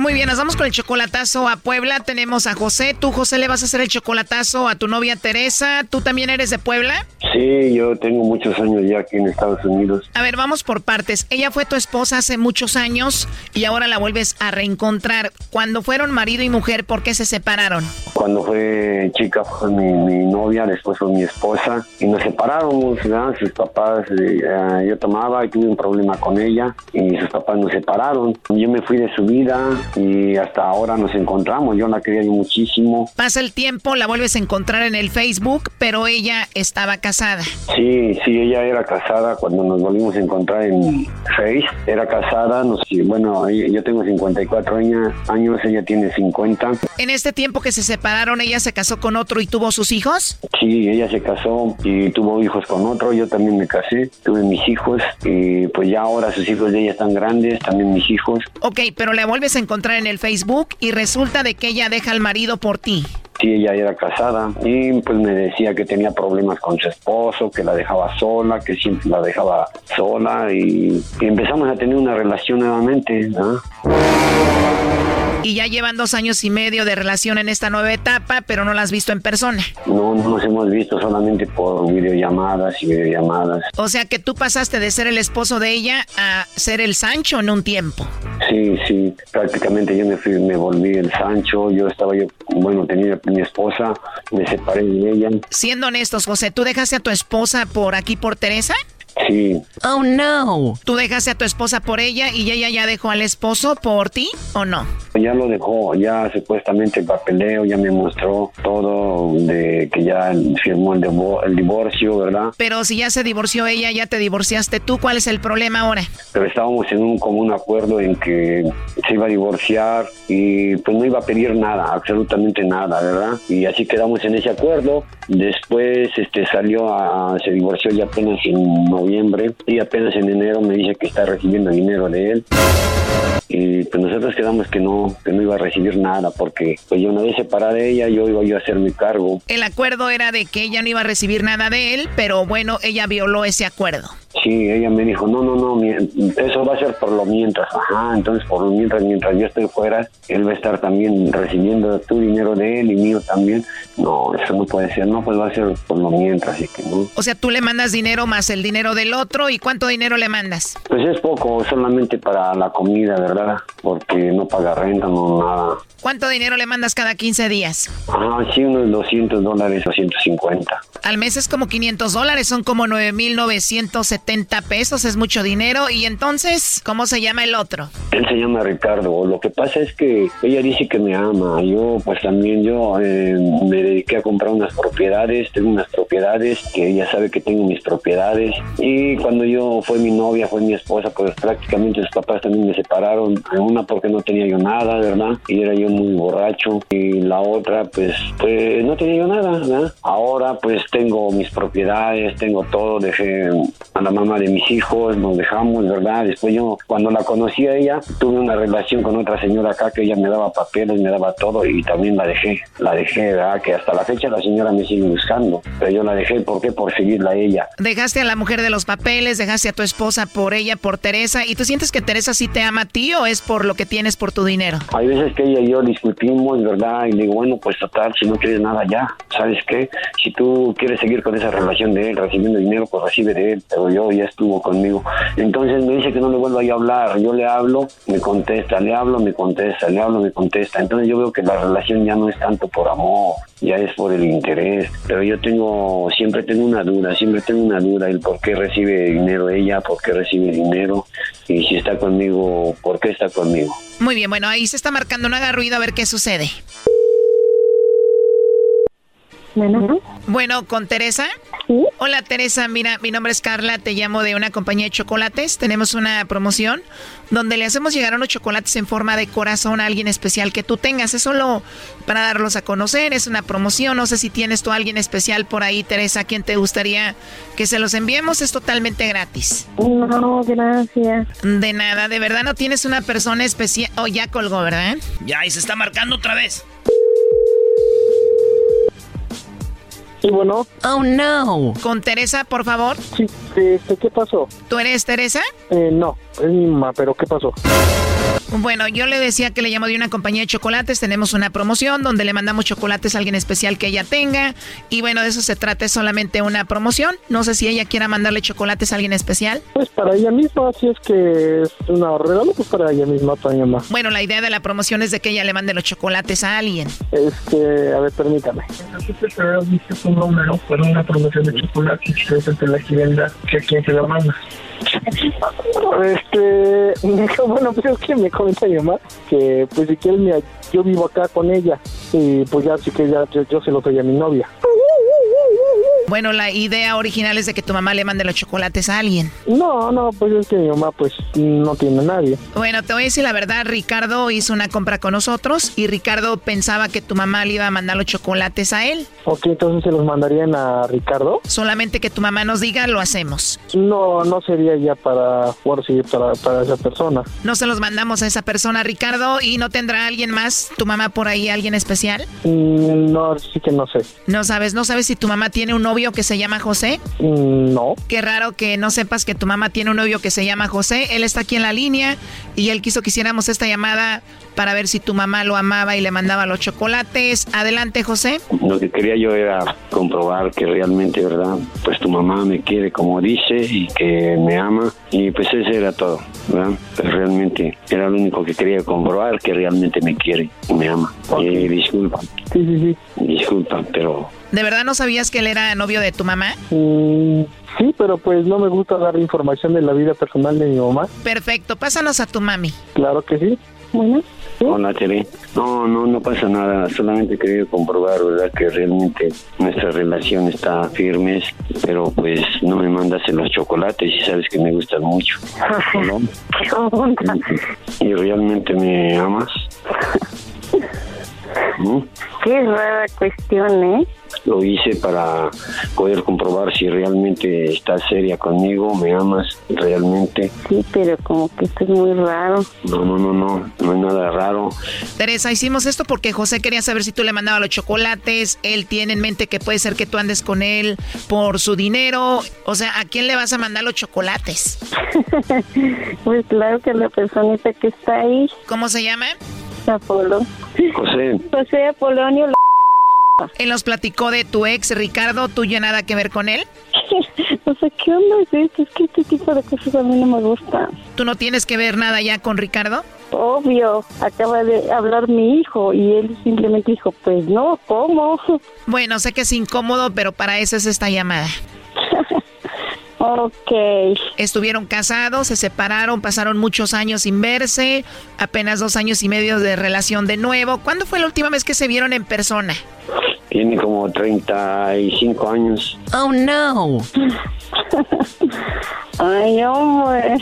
Muy bien, nos vamos con el chocolatazo a Puebla. Tenemos a José. Tú, José, le vas a hacer el chocolatazo a tu novia Teresa. ¿Tú también eres de Puebla? Sí, yo tengo muchos años ya aquí en Estados Unidos. A ver, vamos por partes. Ella fue tu esposa hace muchos años y ahora la vuelves a reencontrar. Cuando fueron marido y mujer, ¿por qué se separaron? Cuando fue chica fue mi, mi novia, después fue mi esposa y nos separamos, ¿verdad? Sus papás, eh, eh, yo tomaba y tuve un problema con ella y sus papás nos separaron. Yo me fui de su vida y hasta ahora nos encontramos. Yo la quería muchísimo. Pasa el tiempo, la vuelves a encontrar en el Facebook, pero ella estaba casada. Sí, sí, ella era casada cuando nos volvimos a encontrar en Face. Era casada, nos, bueno, yo tengo 54 años, años, ella tiene 50. ¿En este tiempo que se separaron, ella se casó con otro y tuvo sus hijos? Sí, ella se casó y tuvo hijos con otro. Yo también me casé, tuve mis hijos y pues ya ahora sus hijos de ella están grandes, también mis hijos. Ok, pero la vuelves a encontrar en el Facebook y resulta de que ella deja al marido por ti. Sí, ella era casada y pues me decía que tenía problemas con su esposo, que la dejaba sola, que siempre la dejaba sola y, empezamos a tener una relación nuevamente. ¿no? Y ya llevan dos años y medio de relación en esta nueva etapa, pero no la has visto en persona. No, no nos hemos visto solamente por videollamadas y videollamadas. O sea que tú pasaste de ser el esposo de ella a ser el Sancho en un tiempo. Sí, sí, prácticamente yo me fui, me volví el Sancho, yo estaba yo, bueno, tenía mi esposa, me separé de ella. Siendo honestos, José, ¿tú dejaste a tu esposa por aquí por Teresa? Sí. Oh no. ¿Tú dejaste a tu esposa por ella y ella ya dejó al esposo por ti o no? Ya lo dejó, ya supuestamente el papeleo ya me mostró todo de que ya firmó el, el divorcio, ¿verdad? Pero si ya se divorció ella, ya te divorciaste tú, ¿cuál es el problema ahora? Pero estábamos en un común acuerdo en que se iba a divorciar y pues no iba a pedir nada, absolutamente nada, ¿verdad? Y así quedamos en ese acuerdo. Después este salió a, se divorció ya apenas en noviembre y apenas en enero me dice que está recibiendo dinero de él. Y pues nosotros quedamos que no, que no iba a recibir nada porque pues yo una vez separada de ella, yo iba yo a hacerme cargo. El acuerdo era de que ella no iba a recibir nada de él, pero bueno, ella violó ese acuerdo. Sí, ella me dijo, no, no, no, mi- eso va a ser por lo mientras. Ajá, entonces por lo mientras, mientras yo estoy fuera, él va a estar también recibiendo tu dinero de él y mío también. No, eso no puede ser, no, pues va a ser por lo mientras, así que no. O sea, tú le mandas dinero más el dinero del otro, ¿y cuánto dinero le mandas? Pues es poco, solamente para la comida, ¿verdad? Porque no paga renta, no nada. ¿Cuánto dinero le mandas cada 15 días? Ajá, sí, unos 200 dólares o 150. Al mes es como 500 dólares, son como 9,970 pesos, es mucho dinero. Y entonces, ¿cómo se llama el otro? Él se llama Ricardo. Lo que pasa es que ella dice que me ama. Yo, pues también yo eh, me dediqué a comprar unas propiedades. Tengo unas propiedades que ella sabe que tengo mis propiedades. Y cuando yo fue mi novia, fue mi esposa, pues prácticamente sus papás también me separaron. Una porque no tenía yo nada, ¿verdad? Y era yo muy borracho. Y la otra, pues, pues no tenía yo nada, ¿verdad? Ahora, pues tengo mis propiedades, tengo todo. Dejé a la mamá de mis hijos, nos dejamos, ¿verdad? Después yo, cuando la conocí a ella, tuve una relación con otra señora acá que ella me daba papeles, me daba todo y también la dejé. La dejé, ¿verdad? Que hasta la fecha la señora me sigue buscando. Pero yo la dejé, ¿por qué? Por seguirla a ella. Dejaste a la mujer de los papeles, dejaste a tu esposa por ella, por Teresa. ¿Y tú sientes que Teresa sí te ama a ti o es por lo que tienes por tu dinero? Hay veces que ella y yo discutimos, ¿verdad? Y digo, bueno, pues total, si no quieres nada ya, ¿sabes qué? Si tú quieres seguir con esa relación de él, recibiendo dinero, pues recibe de él, pero yo ya estuvo conmigo. Entonces me dice que no le vuelva yo a hablar, yo le hablo, me contesta, le hablo, me contesta, le hablo, me contesta. Entonces yo veo que la relación ya no es tanto por amor, ya es por el interés, pero yo tengo, siempre tengo una duda, siempre tengo una duda, el por qué recibe dinero ella, por qué recibe dinero, y si está conmigo, ¿por qué está conmigo? Muy bien, bueno, ahí se está marcando, no haga ruido a ver qué sucede. Bueno. Bueno, ¿con Teresa? Sí. Hola Teresa, mira, mi nombre es Carla, te llamo de una compañía de chocolates. Tenemos una promoción donde le hacemos llegar unos chocolates en forma de corazón a alguien especial que tú tengas. Es solo para darlos a conocer, es una promoción. No sé si tienes tú a alguien especial por ahí, Teresa, a quien te gustaría que se los enviemos. Es totalmente gratis. No, gracias. De nada, de verdad no tienes una persona especial. Oh, ya colgó, ¿verdad? Ya, y se está marcando otra vez. Sí, bueno. Oh, no. Con Teresa, por favor. Sí, este, ¿qué pasó? ¿Tú eres Teresa? Eh, no, es mi mamá, pero ¿qué pasó? Bueno, yo le decía que le llamo de una compañía de chocolates. Tenemos una promoción donde le mandamos chocolates a alguien especial que ella tenga. Y bueno, de eso se trata, es solamente una promoción. No sé si ella quiera mandarle chocolates a alguien especial. Pues para ella misma, si es que es una regalo, pues para ella misma, para mi mamá. Bueno, la idea de la promoción es de que ella le mande los chocolates a alguien. Este, a ver, permítame. un número para una promoción de chocolates que es la que a quién se la manda. Este, bueno, pues es que me comenta mi mamá que, pues si quieres, yo vivo acá con ella y pues ya, sí que ya yo, yo se lo doy a mi novia. Bueno, la idea original es de que tu mamá le mande los chocolates a alguien. No, no, pues es que mi mamá pues no tiene a nadie. Bueno, te voy a decir la verdad, Ricardo hizo una compra con nosotros y Ricardo pensaba que tu mamá le iba a mandar los chocolates a él. Ok, entonces se los mandarían a Ricardo. Solamente que tu mamá nos diga, lo hacemos. No, no sería ya para, sí, para, para esa persona. No se los mandamos a esa persona, Ricardo, y no tendrá alguien más, tu mamá por ahí, alguien especial. Mm, no, sí que no sé. No sabes, no sabes si tu mamá tiene un novio que se llama José. Mm, no. Qué raro que no sepas que tu mamá tiene un novio que se llama José. Él está aquí en la línea y él quiso que hiciéramos esta llamada para ver si tu mamá lo amaba y le mandaba los chocolates. Adelante, José. Lo que quería yo era comprobar que realmente, ¿verdad? Pues tu mamá me quiere como dice y que me ama y pues eso era todo, ¿verdad? Pues realmente era lo único que quería comprobar, que realmente me quiere y me ama. Y disculpa. Sí, sí, sí. Disculpa, pero ¿De verdad no sabías que él era novio de tu mamá? Mm, sí, pero pues no me gusta dar información de la vida personal de mi mamá. Perfecto, pásanos a tu mami. Claro que sí. Bueno. Hola, Tere. No, no, no pasa nada. Solamente quería comprobar, ¿verdad? Que realmente nuestra relación está firme, pero pues no me mandas en los chocolates y sabes que me gustan mucho. ¿no? ¿Y realmente me amas? ¿Mm? Qué rara cuestión, ¿eh? Lo hice para poder comprobar si realmente estás seria conmigo, me amas realmente. Sí, pero como que esto es muy raro. No, no, no, no, no es nada raro. Teresa, hicimos esto porque José quería saber si tú le mandabas los chocolates. Él tiene en mente que puede ser que tú andes con él por su dinero. O sea, ¿a quién le vas a mandar los chocolates? pues claro que la personita que está ahí. ¿Cómo se llama? Apolo. José. José Apolonio. Él nos platicó de tu ex, Ricardo. ¿Tuyo nada que ver con él? o sea, ¿qué onda es esto? Es que este tipo de cosas a mí no me gusta. ¿Tú no tienes que ver nada ya con Ricardo? Obvio, acaba de hablar mi hijo y él simplemente dijo, pues no, ¿cómo? Bueno, sé que es incómodo, pero para eso es esta llamada. Ok. Estuvieron casados, se separaron, pasaron muchos años sin verse, apenas dos años y medio de relación de nuevo. ¿Cuándo fue la última vez que se vieron en persona? Tiene como 35 años. Oh, no. Ay, hombre.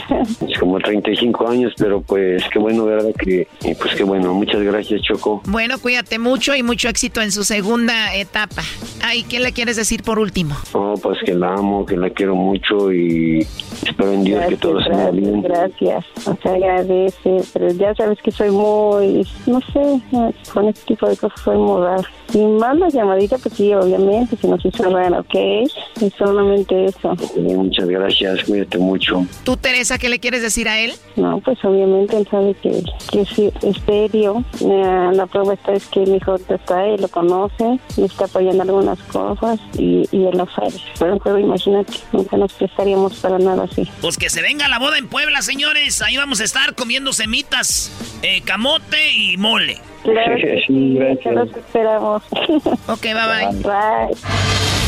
Es como 35 años, pero pues qué bueno, ¿verdad? Que, y pues qué bueno. Muchas gracias, Choco. Bueno, cuídate mucho y mucho éxito en su segunda etapa. Ay, ¿qué le quieres decir por último? No, pues que la amo, que la quiero mucho y espero en Dios que todo se vaya bien. Gracias, o sea, agradece, pero ya sabes que soy muy, no sé, con este tipo de cosas soy muy rara. Si manda llamadita, pues sí, obviamente, si no se cerran, ok, es solamente eso. Muchas gracias, cuídate mucho. ¿Tú, Teresa, qué le quieres decir a él? No, pues obviamente él sabe que, que sí, es serio. Eh, la prueba está es que mi hijo está ahí, lo conoce, me está apoyando algunas cosas y, y él lo sabe. Pero, pero imagínate, nunca nos prestaríamos para nada así. Pues que se venga la boda en Puebla, señores. Ahí vamos a estar comiendo semitas, eh, camote y mole. Claro que sí, gracias. los esperamos. Ok, bye bye. Bye.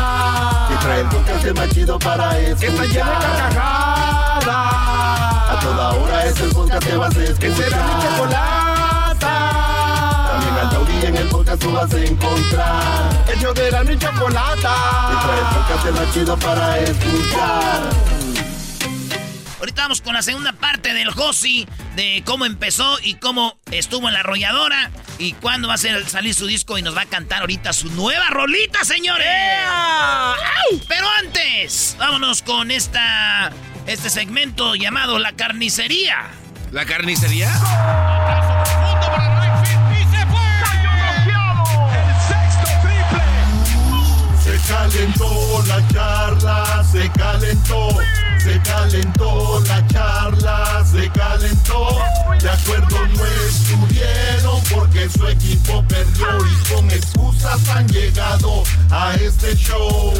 El podcast más chido para escuchar. Que está llena de carcajadas. A toda hora es el podcast que vas a escuchar. Que será mi chocolata. También al taurí en el podcast tú vas a encontrar. Ellos de la ni chocolata. Que trae el podcast más chido para escuchar. Ahorita vamos con la segunda parte del Josi, de cómo empezó y cómo estuvo en la arrolladora y cuándo va a ser- salir su disco y nos va a cantar ahorita su nueva rolita, señores. Pero antes, vámonos con esta este segmento llamado La Carnicería. ¿La carnicería? Se calentó la charla, se calentó, se calentó la charla, se calentó. De acuerdo no estuvieron porque su equipo perdió y con excusas han llegado a este show.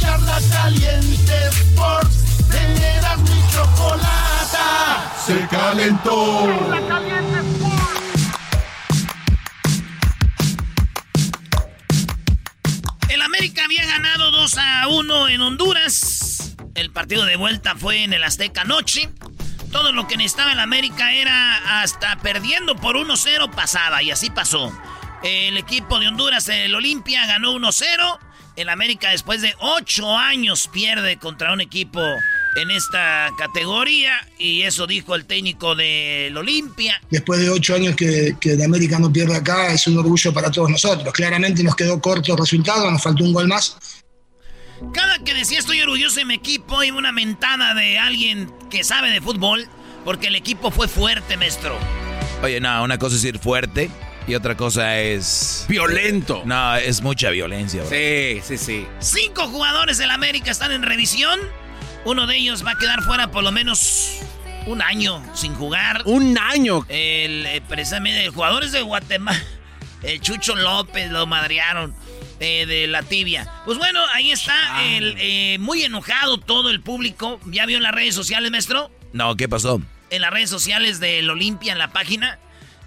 Charla caliente Sports, teneras mi chocolata, se calentó. El América había ganado 2 a 1 en Honduras. El partido de vuelta fue en el Azteca anoche. Todo lo que necesitaba el América era hasta perdiendo por 1-0 pasaba y así pasó. El equipo de Honduras, el Olimpia, ganó 1-0. El América después de 8 años pierde contra un equipo en esta categoría y eso dijo el técnico del Olimpia. Después de ocho años que, que de América no pierde acá, es un orgullo para todos nosotros. Claramente nos quedó corto el resultado, nos faltó un gol más. Cada que decía estoy orgulloso de mi equipo, iba una mentada de alguien que sabe de fútbol, porque el equipo fue fuerte, maestro. Oye, no, una cosa es ir fuerte y otra cosa es... Violento. No, es mucha violencia. bro. Sí, sí, sí. Cinco jugadores del América están en revisión. Uno de ellos va a quedar fuera por lo menos un año sin jugar. Un año. El, eh, precisamente, el jugador es de Guatemala. El Chucho López lo madrearon eh, de la tibia. Pues bueno, ahí está. El, eh, muy enojado todo el público. ¿Ya vio en las redes sociales, maestro? No, ¿qué pasó? En las redes sociales del Olimpia, en la página,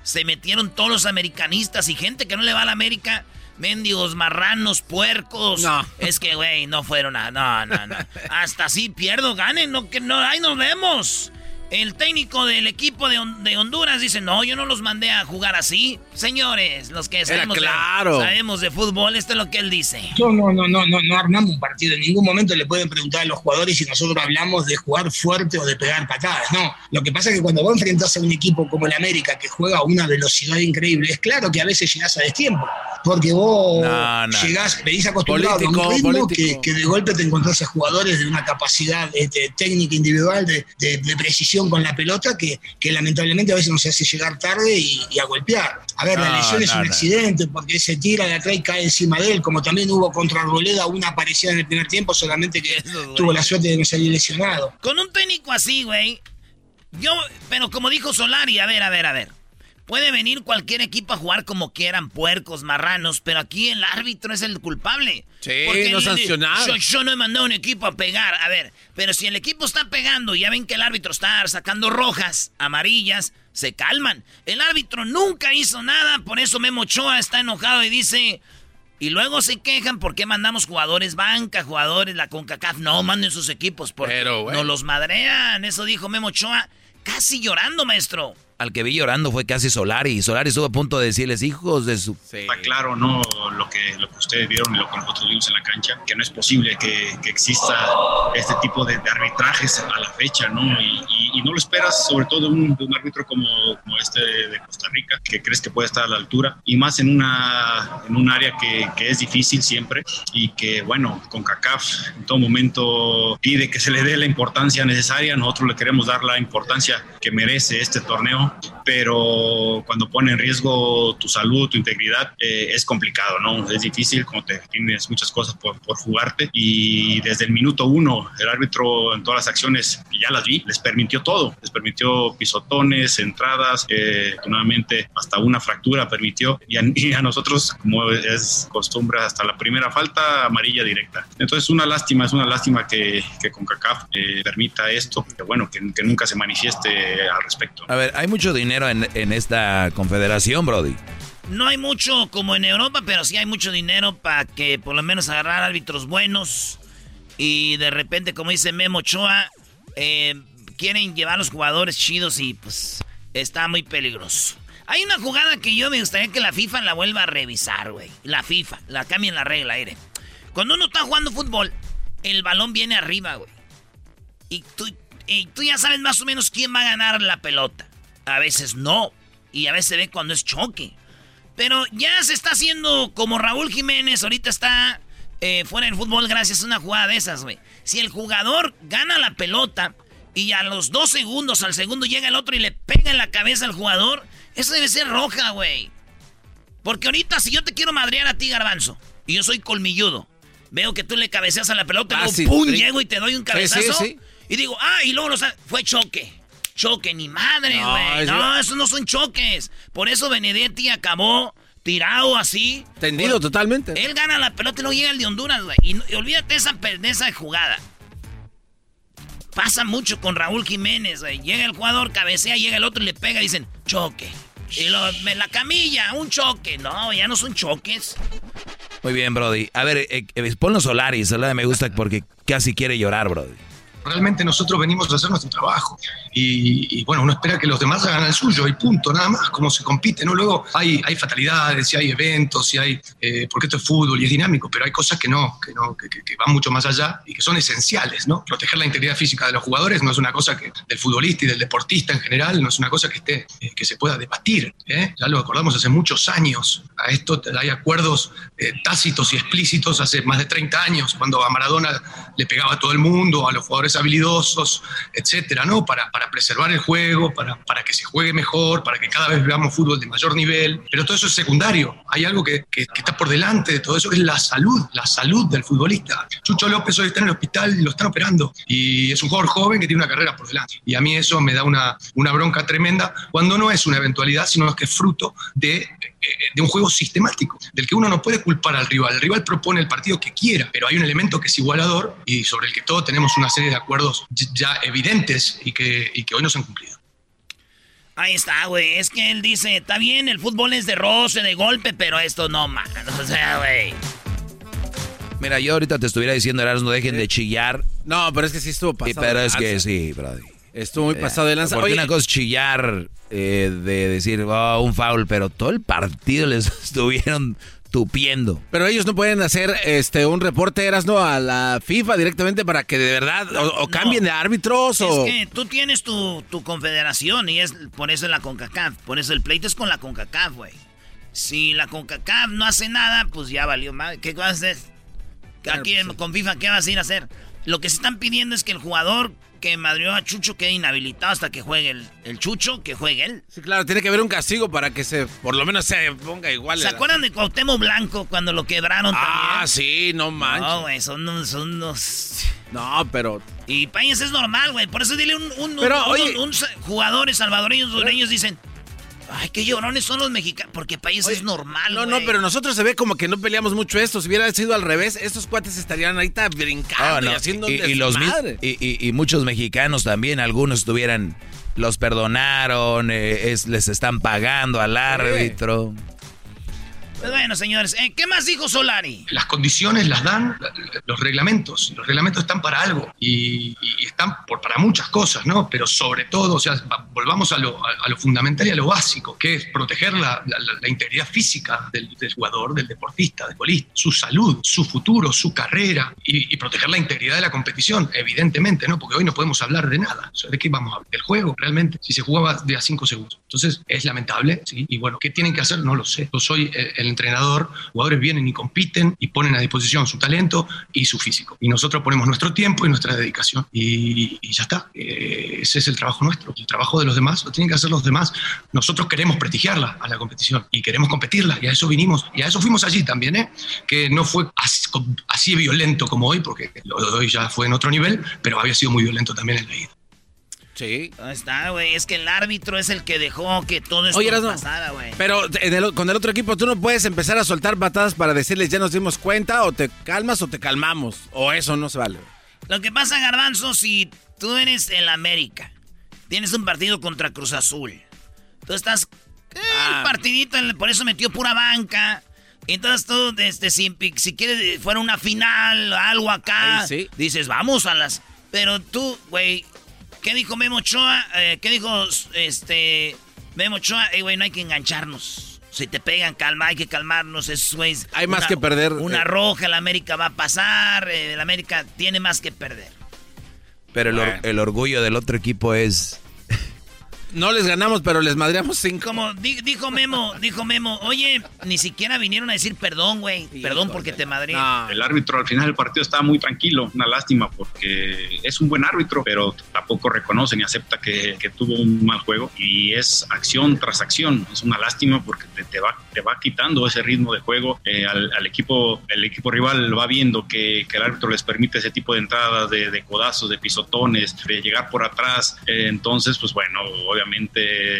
se metieron todos los americanistas y gente que no le va a la América. Mendigos, marranos, puercos. No. Es que, güey, no fueron a. No, no, no. Hasta así pierdo, ganen, no, que no, ahí nos vemos. El técnico del equipo de, Hon- de Honduras dice: No, yo no los mandé a jugar así. Señores, los que sabemos, claro. de, sabemos de fútbol, esto es lo que él dice. Nosotros no, no, no, no, no armamos un partido. En ningún momento le pueden preguntar a los jugadores si nosotros hablamos de jugar fuerte o de pegar patadas. No. Lo que pasa es que cuando vos enfrentás a un equipo como el América que juega a una velocidad increíble, es claro que a veces llegás a destiempo. Porque vos No, no. llegás, venís acostumbrado a un ritmo que, que de golpe te encontrás a jugadores de una capacidad este, técnica individual, de, de- de precisión con la pelota, que, que lamentablemente a veces nos hace llegar tarde y, y a golpear. A ver, la No, lesión es un no. accidente porque se tira de atrás y cae encima de él, como también hubo contra Arboleda una parecida en el primer tiempo, solamente que Eso, tuvo la suerte de no salir lesionado. Con un técnico así, güey. Yo, pero como dijo Solari, a ver, a ver, a ver. Puede venir cualquier equipo a jugar como quieran, puercos, marranos, pero aquí el árbitro es el culpable. Sí, Porque no. Yo, yo no he mandado a un equipo a pegar. A ver, pero si el equipo está pegando y ya ven que el árbitro está sacando rojas, amarillas, se calman. El árbitro nunca hizo nada, por eso Memo Ochoa está enojado y dice... Y luego se quejan porque mandamos jugadores banca, jugadores, la CONCACAF. No, manden sus equipos porque Pero, güey. nos los madrean. Eso dijo Memo Ochoa, casi llorando, maestro. Al que vi llorando fue casi Solari. Y Solari estuvo a punto de decirles, hijos de su... Está claro, ¿no? Lo que, lo que ustedes vieron y lo que nosotros vimos en la cancha, que no es posible que, que exista este tipo de, de arbitrajes a la fecha, ¿no? Y, y- y no lo esperas, sobre todo de un, de un árbitro como, como este de Costa Rica, que crees que puede estar a la altura, y más en, una, en un área que, que es difícil siempre y que, bueno, con CACAF en todo momento pide que se le dé la importancia necesaria, nosotros le queremos dar la importancia que merece este torneo Pero cuando pone en riesgo tu salud, tu integridad, eh, es complicado, ¿no? Es difícil, como te tienes muchas cosas por, por jugarte y desde el minuto uno el árbitro en todas las acciones, ya las vi, les permitió todo, les permitió pisotones, entradas, eh, nuevamente hasta una fractura permitió y a, y a nosotros, como es costumbre, hasta la primera falta amarilla directa. Entonces, una lástima, es una lástima que, que CONCACAF eh, permita esto, que bueno, que, que nunca se manifieste al respecto. A ver, hay mucho dinero en, en esta confederación, Brody. No hay mucho como en Europa, pero sí hay mucho dinero para que por lo menos agarrar árbitros buenos. Y de repente, como dice Memo Ochoa, eh, quieren llevar a los jugadores chidos y pues está muy peligroso. Hay una jugada que yo me gustaría que la FIFA la vuelva a revisar, güey. La FIFA, la cambien la regla, aire. Cuando uno está jugando fútbol, el balón viene arriba, güey. Y tú, y tú ya sabes más o menos quién va a ganar la pelota. A veces no. Y a veces se ve cuando es choque. Pero ya se está haciendo como Raúl Jiménez ahorita está eh, fuera del fútbol gracias a una jugada de esas, güey. Si el jugador gana la pelota y a los dos segundos, al segundo llega el otro y le pega en la cabeza al jugador, eso debe ser roja, güey. Porque ahorita si yo te quiero madrear a ti, garbanzo, y yo soy colmilludo, veo que tú le cabeceas a la pelota, Ah, luego, sí, ¡pum! sí. llego y te doy un cabezazo. sí. Y digo, ah, y luego lo sa- fue choque. Choque, ni madre, No, güey. es- No, esos no son choques. Por eso Benedetti acabó tirado así. Tendido totalmente. Él gana la pelota y luego llega el de Honduras, güey. Y, no- y olvídate esa, de esa jugada. Pasa mucho con Raúl Jiménez, güey. Llega el jugador, cabecea, llega el otro y le pega y dicen, choque. Y lo, me- la camilla, un choque. No, ya no son choques. Muy bien, Brody. A ver, eh, eh, ponlo Solaris, ¿verdad? Me gusta porque casi quiere llorar, Brody. Realmente nosotros venimos a hacer nuestro trabajo y, bueno, uno espera que los demás hagan el suyo y punto, nada más, como se compite, ¿no? Luego hay, hay fatalidades y hay eventos y hay, eh, porque esto es fútbol y es dinámico, pero hay cosas que no, que, no que, van mucho más allá y que son esenciales, ¿no? Proteger la integridad física de los jugadores no es una cosa que del futbolista y del deportista en general, no es una cosa que, esté, eh, que se pueda debatir, ¿eh? Ya lo acordamos hace muchos años, a esto hay acuerdos tácitos y explícitos hace más de 30 años, cuando a Maradona le pegaba a todo el mundo, a los jugadores habilidosos, etcétera, ¿no? Para, para preservar el juego, para, para que se juegue mejor, para que cada vez veamos fútbol de mayor nivel. Pero todo eso es secundario. Hay algo que, que- está por delante de todo eso, que es la salud, la salud del futbolista. Chucho López hoy está en el hospital y lo están operando. Y es un jugador joven que tiene una carrera por delante. Y a mí eso me da una, una bronca tremenda cuando no es una eventualidad, sino que es fruto de, de un juego sistemático, del que uno no puede culpar al rival. El rival propone el partido que quiera, pero hay un elemento que es igualador y sobre el que todos tenemos una serie de acuerdos ya evidentes y que, y que hoy no se han cumplido. Ahí está, güey. Es que él dice, está bien, el fútbol es de roce, de golpe, pero esto no, man. O sea, güey. Mira, yo ahorita te estuviera diciendo, Eras, no dejen de chillar. No, pero es que sí estuvo Y, pasado. pero es que sí, Brody. Estuvo muy pasado de lanza. Porque Oye, una cosa es chillar, eh, de decir, oh, un foul, pero todo el partido les estuvieron tupiendo. Pero ellos no pueden hacer este un reporte, eras no a la FIFA directamente para que de verdad o, o cambien de árbitros o Es que tú tienes tu, tu confederación y es por eso es la CONCACAF. Por eso el pleito es con la CONCACAF, güey. Si la CONCACAF no hace nada, pues ya valió más. ¿Qué vas a hacer? Aquí pues con FIFA, ¿qué vas a ir a hacer? Lo que se están pidiendo es que el jugador que madrió a Chucho quede inhabilitado hasta que juegue el, el Chucho, que juegue él. Sí, claro, tiene que haber un castigo para que se por lo menos se ponga igual. ¿Se acuerdan de Cuauhtémoc Blanco cuando lo quebraron Ah, también? sí, no manches. No, güey, son unos... Son unos... No, pero Y País es normal, güey. Por eso dile un, un, Pero, un- oye- un- un- jugadores salvadoreños, hondureños dicen, ay, qué llorones son los mexicanos, porque País es normal, No, no, pero nosotros se ve como que no peleamos mucho esto. Si hubiera sido al revés, estos cuates estarían ahorita brincando Ah, no, y haciendo y, un y los y, y- y muchos mexicanos también, algunos estuvieran, los perdonaron, eh, es- les están pagando al árbitro. Pues bueno, señores, eh, ¿qué más dijo Solari? Las condiciones las dan los reglamentos. Los reglamentos están para algo y, y están por, para muchas cosas, ¿no? Pero sobre todo, o sea, va- volvamos a lo, a, a lo fundamental y a lo básico, que es proteger la, la- la- integridad física del, del jugador, del deportista, del bolista, su salud, su futuro, su carrera y, y proteger la integridad de la competición, evidentemente, ¿no? Porque hoy no podemos hablar de nada. ¿De qué vamos a hablar? Del juego, realmente. Si se jugaba de a cinco segundos. Entonces, es lamentable, ¿sí? Y bueno, ¿qué tienen que hacer? No lo sé. Yo soy el entrenador, jugadores vienen y compiten y ponen a disposición su talento y su físico. Y nosotros ponemos nuestro tiempo y nuestra dedicación. Y, y ya está. Eh, ese es el trabajo nuestro. El trabajo de los demás lo tienen que hacer los demás. Nosotros queremos prestigiarla a la competición y queremos competirla. Y a eso vinimos. Y a eso fuimos allí también, ¿eh? Que no fue así, así violento como hoy, porque lo de hoy ya fue en otro nivel, pero había sido muy violento también en la ida. Sí. Ahí está, güey. Es que el árbitro es el que dejó que todo esto Oye, pasara, güey. Pero el- con el otro equipo tú no puedes empezar a soltar patadas para decirles ya nos dimos cuenta o te calmas o te calmamos. O eso no se vale. Lo que pasa, Garbanzo, si tú eres el América, tienes un partido contra Cruz Azul, tú estás... eh, Ah. Un partidito, por eso metió pura banca. Entonces tú, este, si, si quieres, fuera una final, algo acá, sí. dices, vamos a las... Pero tú, güey, ¿qué dijo Memo Ochoa? Eh, ¿Qué dijo, este, Memo Ochoa? Eh, güey, no hay que engancharnos. Si te pegan, calma, hay que calmarnos, esos güeyes. Hay más que perder, Una eh. roja, el América va a pasar, eh, el América tiene más que perder. Pero el, or- el orgullo del otro equipo es... No les ganamos, pero les madreamos cinco. Como di- dijo Memo, dijo Memo, oye, ni siquiera vinieron a decir perdón, güey. Perdón porque te madré. El árbitro al final del partido estaba muy tranquilo, una lástima porque es un buen árbitro, pero tampoco reconoce ni acepta que, que tuvo un mal juego y es acción tras acción. Es una lástima porque te, te va, te va quitando ese ritmo de juego. Eh, al, al equipo, el equipo rival va viendo que, que el árbitro les permite ese tipo de entradas, de, de codazos, de pisotones, de llegar por atrás. Eh, entonces, pues bueno, obviamente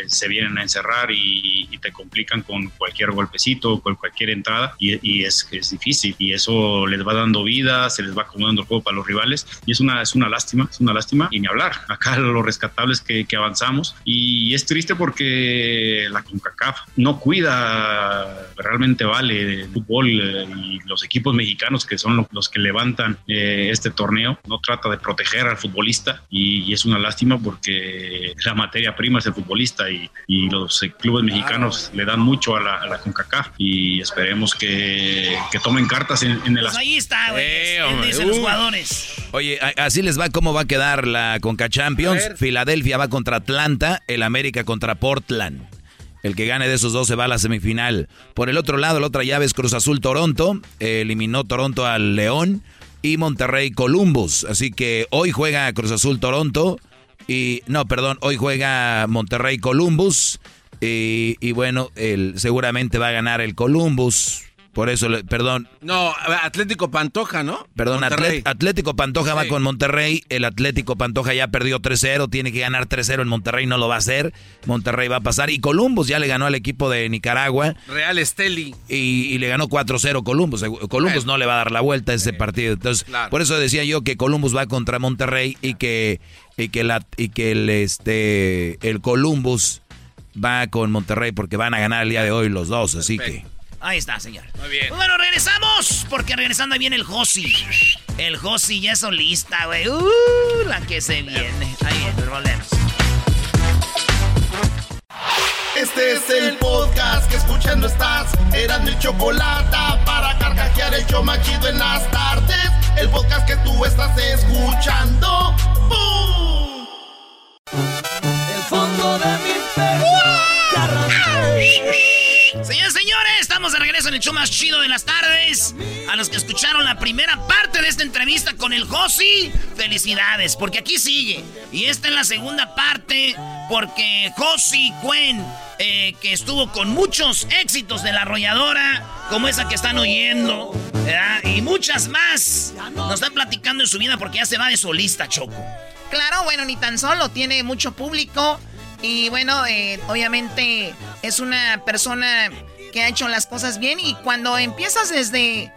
se vienen a encerrar y, y te complican con cualquier golpecito, con cualquier entrada y, y es, es difícil y eso les va dando vida, se les va acomodando el juego para los rivales y es una, es una lástima, es una lástima y ni hablar. Acá lo rescatable es que, que avanzamos y es triste porque la CONCACAF no cuida realmente vale el fútbol eh, y los equipos mexicanos que son lo- los que levantan eh, este torneo no trata de proteger al futbolista y, y es una lástima porque la materia prima es el futbolista y, y los eh, clubes mexicanos le dan mucho a la, a la CONCACAF y esperemos que, que tomen cartas en, en el Pues ahí está, güey. Eh, ¿Qué hombre, dicen los uh. jugadores? Oye, así les va cómo va a quedar la Conca Champions. Filadelfia va contra Atlanta, el América contra Portland. El que gane de esos dos se va a la semifinal. Por el otro lado, la otra llave es Cruz Azul Toronto. Eliminó Toronto al León. Y Monterrey Columbus. Así que hoy juega Cruz Azul Toronto. Y no, perdón, hoy juega Monterrey Columbus. Y, y bueno, el, seguramente va a ganar el Columbus. Por eso, le- perdón, No, Atlético Pantoja, ¿no? Perdón, Monterrey. Atlético Pantoja va con Monterrey. El Atlético Pantoja ya perdió 3-0. Tiene que ganar 3-0 en Monterrey. No lo va a hacer. Monterrey va a pasar. Y Columbus ya le ganó al equipo de Nicaragua. Real Esteli. Y, y le ganó 4-0 Columbus. Columbus no le va a dar la vuelta a ese partido. Entonces, claro. por eso decía yo que Columbus va contra Monterrey y que, y que, la, y que el, este, el Columbus va con Monterrey porque van a ganar el día de hoy los dos. Así que. Ahí está, señor. Muy bien. Pues bueno, regresamos. Porque regresando ahí viene el Josi. El Josi ya es solista, güey. Uh, la que se viene. Ahí viene, volvemos. Este es el podcast que escuchando estás. Eran mi chocolate para carcajear el show más chido en las tardes. El podcast que tú estás escuchando. ¡Bum! El fondo de mi pecho señores, estamos de regreso en el show más chido de las tardes. A los que escucharon la primera parte de esta entrevista con el Josi, felicidades, porque aquí sigue. Y esta es la segunda parte, porque Josi Cuen, eh, que estuvo con muchos éxitos de la arrolladora, como esa que están oyendo, y muchas más, nos están platicando en su vida porque ya se va de solista, Choco. Claro, bueno, ni tan solo, tiene mucho público y bueno, eh, obviamente es una persona que ha hecho las cosas bien y cuando empiezas desde,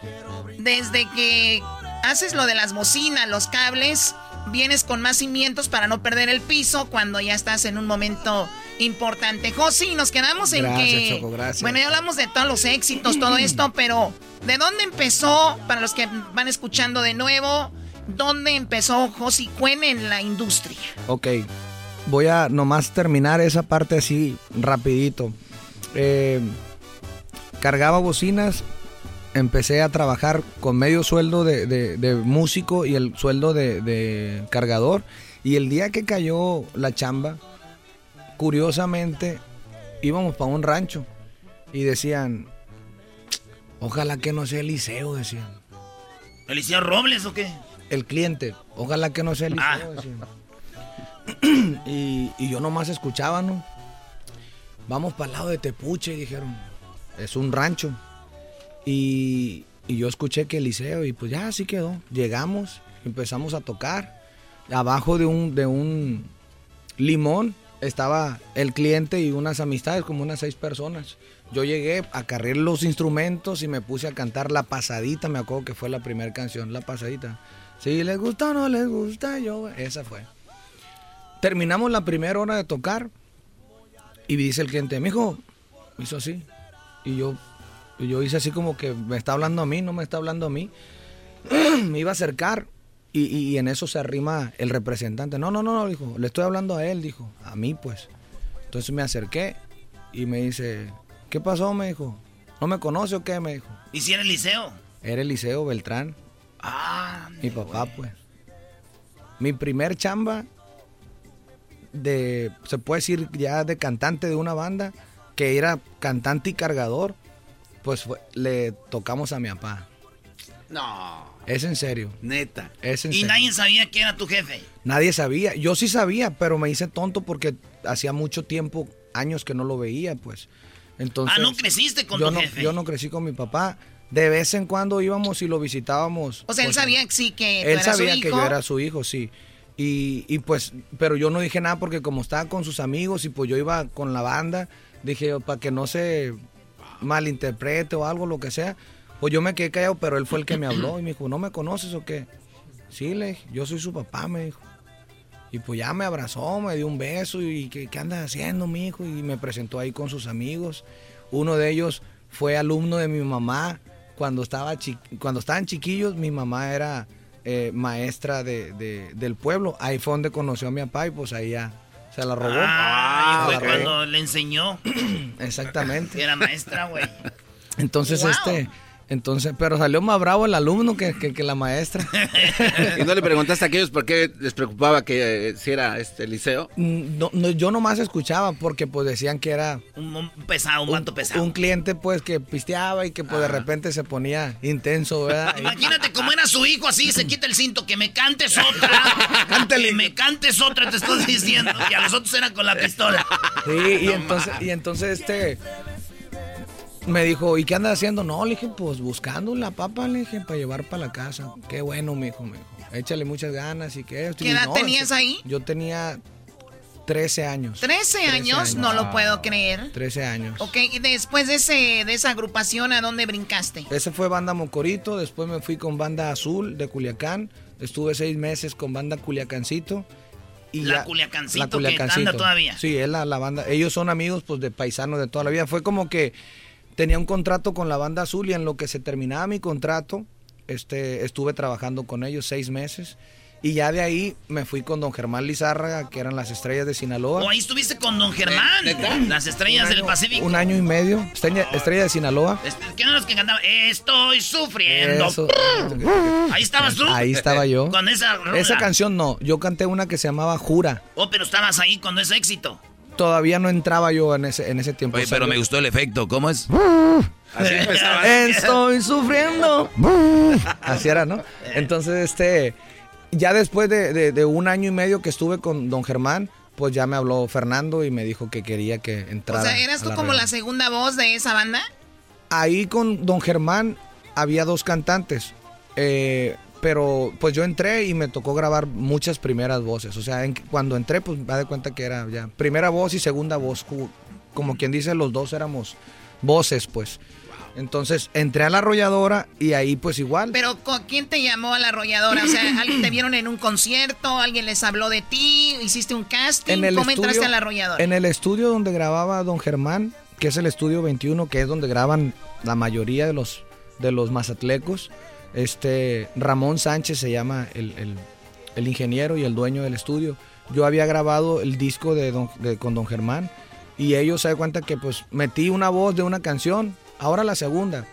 desde que haces lo de las bocinas, los cables, vienes con más cimientos para no perder el piso cuando ya estás en un momento importante. Josi, nos quedamos en Gracias, que... Choco, gracias. Bueno, ya hablamos de todos los éxitos, todo esto, pero ¿de dónde empezó, para los que van escuchando de nuevo, dónde empezó Josi Cuen en la industria? Ok, voy a nomás terminar esa parte así rapidito. Eh, cargaba bocinas, empecé a trabajar con medio sueldo de, de- de músico y el sueldo de, de cargador. Y el día que cayó la chamba, curiosamente, íbamos para un rancho y decían, ojalá que no sea Eliseo, decían. ¿Eliseo Robles o qué? El cliente, ojalá que no sea Eliseo, Ah. decían. y, y yo nomás escuchaba, ¿no? Vamos para el lado de Tepuche, dijeron. Es un rancho. Y, y yo escuché que Eliseo, y pues ya así quedó. Llegamos, empezamos a tocar. Abajo de un, de un limón estaba el cliente y unas amistades, como unas seis personas. Yo llegué a cargar los instrumentos y me puse a cantar La Pasadita, me acuerdo que fue la primera canción, La Pasadita. Si les gusta o no les gusta, yo... Esa fue. Terminamos la primera hora de tocar y dice el cliente, mijo, hizo así. Y yo, yo hice así como que me está hablando a mí, no me está hablando a mí. me iba a acercar y, y- y en eso se arrima el representante. No, no, no, no, dijo, le estoy hablando a él, dijo, a mí pues. Entonces me acerqué y me dice, ¿qué pasó? Me dijo, ¿no me conoce o qué? Me dijo. ¿Y si era Eliseo? Era Eliseo Beltrán, Ah, mi papá pues. Mi primer chamba de, se puede decir ya de cantante de una banda, que era cantante y cargador, pues fue- le tocamos a mi papá. No. Es en serio. Neta. Es en y serio. nadie sabía que era tu jefe. Nadie sabía. Yo sí sabía, pero me hice tonto porque hacía mucho tiempo, años que no lo veía, pues. Entonces, ah, no creciste con yo tu no, jefe. Yo no crecí con mi papá. De vez en cuando íbamos y lo visitábamos. O sea, él pues, sabía sí que él sabía su que yo era su hijo, sí. Y, y pues, pero yo no dije nada porque como estaba con sus amigos y pues yo iba con la banda, dije, para que no se malinterprete o algo, lo que sea, pues yo me quedé callado, pero él fue el que me habló y me dijo, ¿no me conoces o qué? Sí, le dije, yo soy su papá, me dijo. Y pues ya me abrazó, me dio un beso y ¿qué, qué andas haciendo, mi hijo? Y me presentó ahí con sus amigos. Uno de ellos fue alumno de mi mamá. Cuando, estaba cuando estaban chiquillos, mi mamá era eh, maestra de- del pueblo. Ahí fue donde conoció a mi papá y pues ahí ya se la robó. Ah, fue cuando le enseñó. Exactamente. Era maestra, güey. Entonces, Wow. este, entonces, pero salió más bravo el alumno que, que- que la maestra. ¿Y no le preguntaste a aquellos por qué les preocupaba que eh, si era este liceo? Mm, No, no, yo nomás escuchaba porque pues decían que era Un, un pesado, un manto pesado. un cliente pues que pisteaba y que pues de repente se ponía intenso, ¿verdad? Imagínate cómo era su hijo así, se quita el cinto, que me cantes otra. que me cantes otra, te estoy diciendo. Y a los otros era con la pistola. Sí, y entonces, y entonces este me dijo, ¿y qué andas haciendo? No, le dije, pues buscando la papa, le dije, para llevar para la casa. Qué bueno, mijo, me dijo. Échale muchas ganas y. ¿Qué Y edad no, tenías este, ahí? Yo tenía 13 años. 13 años, no lo puedo creer. 13 años. Ok, y después de, ese, de esa agrupación, ¿a dónde brincaste? Ese fue Banda Mocorito, después me fui con Banda Azul de Culiacán, estuve seis meses con Banda Culiacancito. Y La ya- Culiacancito, que anda todavía. Sí, es la, la banda, ellos son amigos pues de paisanos de toda la vida. Fue como que tenía un contrato con la Banda Azul y en lo que se terminaba mi contrato, este, estuve trabajando con ellos seis meses. Y ya de ahí me fui con don Germán Lizárraga, que eran las estrellas de Sinaloa. O ahí estuviste con Don Germán. Las estrellas del Pacífico. Un año y medio, estrella, estrella de Sinaloa. ¿Quién eran los que cantaban? Estoy sufriendo. Eso. Ahí estabas tú. Ahí estaba yo. Con esa rola. Esa canción no, yo canté una que se llamaba Jura. Oh, pero estabas ahí cuando es éxito. Todavía no entraba yo en ese, en ese tiempo. Oye, pero me gustó el efecto. ¿Cómo es? Así Estoy sufriendo. Así era, ¿no? Entonces, este, ya después de, de- de un año y medio que estuve con don Germán, pues ya me habló Fernando y me dijo que quería que O entrara. sea, ¿eras a tú la como la segunda voz de esa banda? Ahí con don Germán había dos cantantes. eh, pero pues yo entré y me tocó grabar muchas primeras voces. O sea, en- cuando entré, pues me de cuenta que era ya primera voz y segunda voz. Como quien dice, los dos éramos voces, pues. Entonces entré a la arrolladora y ahí pues igual. Pero ¿con ¿quién te llamó a la arrolladora? O sea, ¿alguien te vieron en un concierto? ¿Alguien les habló de ti? ¿Hiciste un casting? ¿Cómo entraste a la arrolladora? En el estudio donde grababa Don Germán, que es el estudio 21, que es donde graban la mayoría de los, de los mazatlecos, este, Ramón Sánchez se llama el, el- el ingeniero y el dueño del estudio. Yo había grabado el disco de, don- de- con Don Germán y ellos se dan cuenta que pues metí una voz de una canción, ahora la segunda.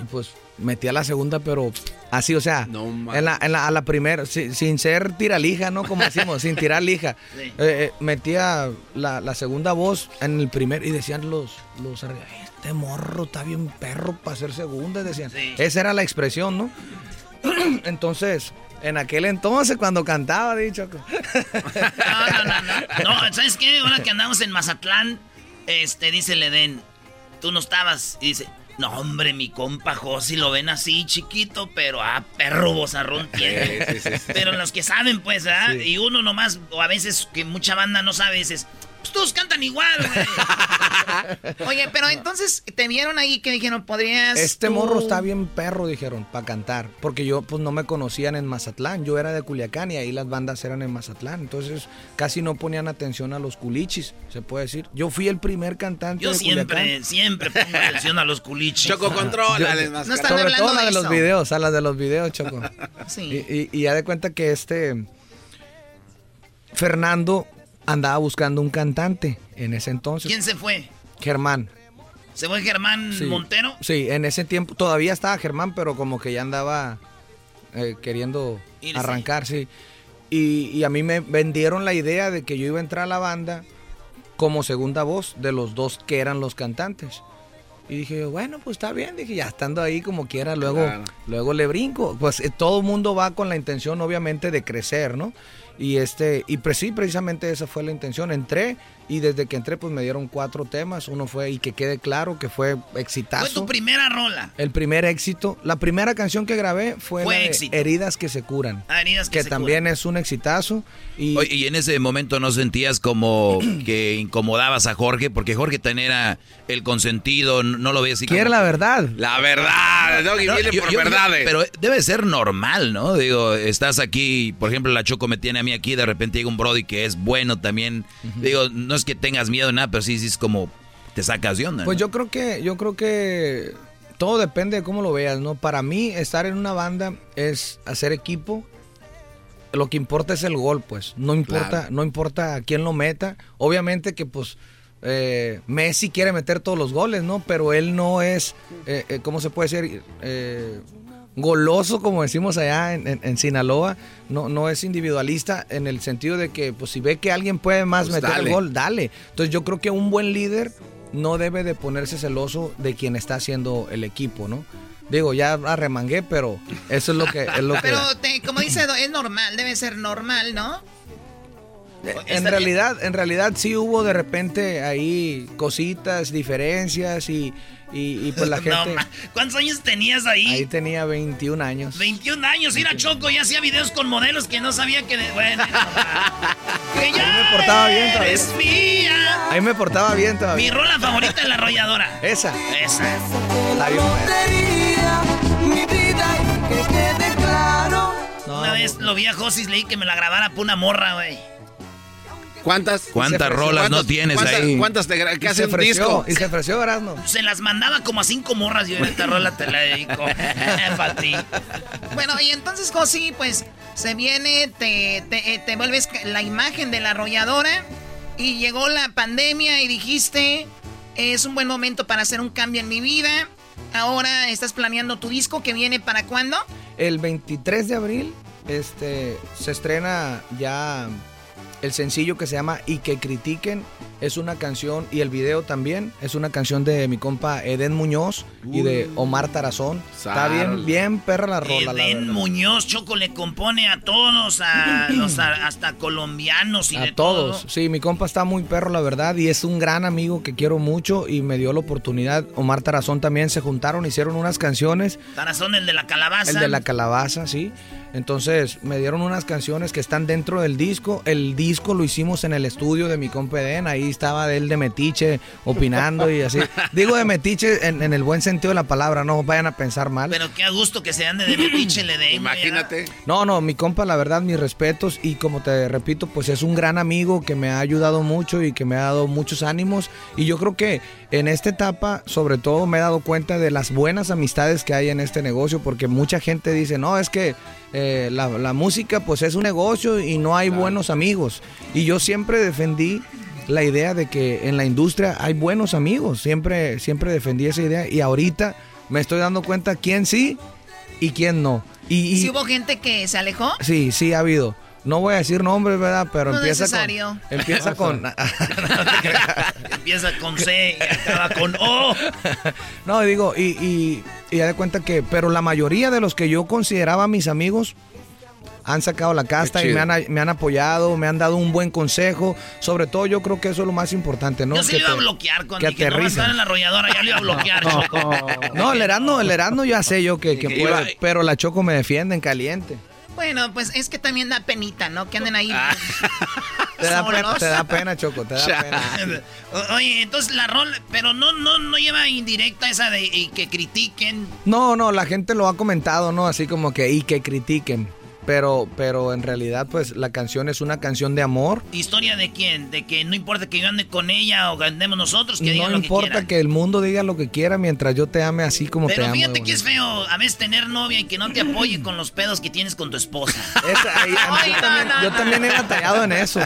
Y pues metí a la segunda, pero Así, o sea, en la, en la- a la primera, si- sin ser tiralija, ¿no? Como decimos, sin tirar lija. Eh, eh, metía la, la segunda voz en el primer y decían los, los este morro está bien perro para ser segunda, decían. Esa era la expresión, ¿no? Entonces, en aquel entonces, cuando cantaba, dicho. No, ¿sabes qué? Ahora que andamos en Mazatlán, este, dice el Edén, tú no estabas. Y dice, no, hombre, mi compa Josi lo ven así, chiquito, pero ah, perro bozarrón tiene. Sí, sí, sí. Pero los que saben, pues. Sí. Y uno nomás, o a veces que mucha banda no sabe, dices, pues todos cantan igual, güey. Oye, pero entonces te vieron ahí que dijeron, podrías. Este tú- morro está bien perro, dijeron, para cantar. Porque yo, pues, no me conocían en Mazatlán. Yo era de Culiacán y ahí las bandas eran en Mazatlán. Entonces, casi no ponían atención a los culichis, se puede decir. Yo fui el primer cantante Yo de siempre, Culiacán. siempre pongo atención a los culichis. Choco, contrólale, Yo- mascarado. Sobre todo la de de los eso. videos, a la de los videos, Choco. Sí. Y, y- y ya de cuenta que este Fernando andaba buscando un cantante en ese entonces. ¿Quién se fue? Germán. ¿Se fue Germán Sí. Montero? Sí, en ese tiempo todavía estaba Germán, pero como que ya andaba eh, queriendo Irse. arrancar, sí. Y, y a mí me vendieron la idea de que yo iba a entrar a la banda como segunda voz de los dos que eran los cantantes. Y dije, bueno, pues está bien, dije, ya estando ahí como quiera, luego, Claro. luego le brinco. Pues eh, todo el mundo va con la intención, obviamente, de crecer, ¿no? Y este, y sí, precisamente esa fue la intención. Entré y desde que entré, pues me dieron cuatro temas. Uno fue, y que quede claro que fue exitazo. Fue tu primera rola. El primer éxito. La primera canción que grabé fue, Fue éxito. Heridas que se curan. Ah, heridas que que se también es un exitazo. Y Oye, y en ese momento no sentías como que incomodabas a Jorge, porque Jorge también era el consentido, no no lo veías así quiere como- la verdad. La verdad, Doggy No, viene yo- por yo- yo- verdades. pero debe ser normal, ¿no? Digo, estás aquí, por ejemplo, la Choco me tiene a mí aquí, de repente llega un Brody que es bueno también. Digo, no es que tengas miedo, nada, pero sí, sí es como te sacas de onda. Pues ¿no? yo creo que, yo creo que todo depende de cómo lo veas, ¿no? Para mí, estar en una banda es hacer equipo. Lo que importa es el gol, pues. No importa, Claro. no importa a quién lo meta. Obviamente que, pues, eh, Messi quiere meter todos los goles, ¿no? Pero él no es, eh, eh, ¿cómo se puede decir? Eh, goloso, como decimos allá en, en- en Sinaloa. No, no es individualista en el sentido de que, pues, si ve que alguien puede más Pues meter el gol, dale. Entonces yo creo que un buen líder no debe de ponerse celoso de quien está haciendo el equipo, ¿no? Digo, ya arremangué, pero eso es lo que es lo que Pero te- como dice, es normal, debe ser normal, ¿no? en realidad, en realidad sí hubo de repente ahí cositas, diferencias y, y, y pues la gente ¿Cuántos años tenías ahí? ahí tenía 21 años. 21 años, ir a Choco y hacía videos con modelos que no sabía que... de- bueno, que ya me portaba bien todavía. eres mía. Ahí me portaba bien Mi todavía. rola favorita es la arrolladora. Esa. Esa. Bien buena. mi vida y que quede claro. Una vez lo vi a Josis, leí que me la grabara por una morra, güey. ¿Cuántas? ¿Cuántas rolas no ¿Cuántas- tienes cuántas- ahí? ¿Cuántas te que hace se un disco? y se ofreció Erasmo. Se las mandaba como a cinco morras y yo esta rola te la dedico. Para ti. Bueno, y entonces, Josi, pues se viene, te, te, eh, te vuelves la imagen de la arrolladora y llegó la pandemia y dijiste, es un buen momento para hacer un cambio en mi vida. Ahora estás planeando tu disco que viene para cuándo? El 23 de abril este, se estrena ya el sencillo que se llama Y que critiquen. Es una canción y el video también. Es una canción de mi compa Eden Muñoz y de Omar Tarazón. Está bien, bien perra la rola. la Eden. Muñoz, Choco, le compone a todos, a los a- hasta colombianos y de A todos, sí, mi compa está muy perro, la verdad, y es un gran amigo que quiero mucho y me dio la oportunidad. Omar Tarazón también se juntaron, hicieron unas canciones todo. Tarazón, el de la calabaza. El de la calabaza, sí. Entonces me dieron unas canciones que están dentro del disco. El disco lo hicimos en el estudio de mi compa Eden. Ahí estaba él de metiche opinando y así. Digo de metiche en, en el buen sentido de la palabra, no vayan a pensar mal. Pero qué a gusto que se ande de metiche le den. Imagínate. No, no, mi compa, la verdad, mis respetos y como te repito, pues es un gran amigo que me ha ayudado mucho y que me ha dado muchos ánimos y yo creo que en esta etapa, sobre todo, me he dado cuenta de las buenas amistades que hay en este negocio porque mucha gente dice, no, es que eh, la, la música pues es un negocio y no hay buenos amigos y yo siempre defendí la idea de que en la industria hay buenos amigos, siempre, siempre defendí esa idea y ahorita me estoy dando cuenta quién sí y quién no. Y, y- ¿Sí hubo gente que se alejó? sí, sí ha habido. No voy a decir nombres, ¿verdad? Pero No empieza necesario. con... Empieza con... Empieza con C y acaba con O. No, digo, y, y, y ya de cuenta que, pero la mayoría de los que yo consideraba mis amigos han sacado la casta y me han, me han apoyado, me han dado un buen consejo. Sobre todo yo creo que eso es lo más importante, ¿no? Yo sí Que lo iba a te- bloquear cuando que dije, no va a estar en la arrolladora, ya lo iba a bloquear, Choco. No, el Erasmo, el Erasmo ya sé yo que, que puede, pero la Choco me defiende en caliente. Bueno, pues es que también da penita, ¿no? Que anden ahí. Ah. Te da, pena, te da pena, Choco, te da pena. Oye, entonces la rol, pero no, no, no lleva indirecta esa de y que critiquen. No, no, la gente lo ha comentado, ¿no? Así como que, y que critiquen. Pero, pero en realidad, pues, la canción es una canción de amor. ¿Historia de quién? De que no importa que yo ande con ella o andemos nosotros, que digan No lo que importa que el mundo diga lo que quiera mientras yo te ame así como te Pero amo. fíjate de que es feo a veces tener novia y que no te apoye con los pedos que tienes con tu esposa. Esa- ahí- a mí también- yo también he batallado en eso.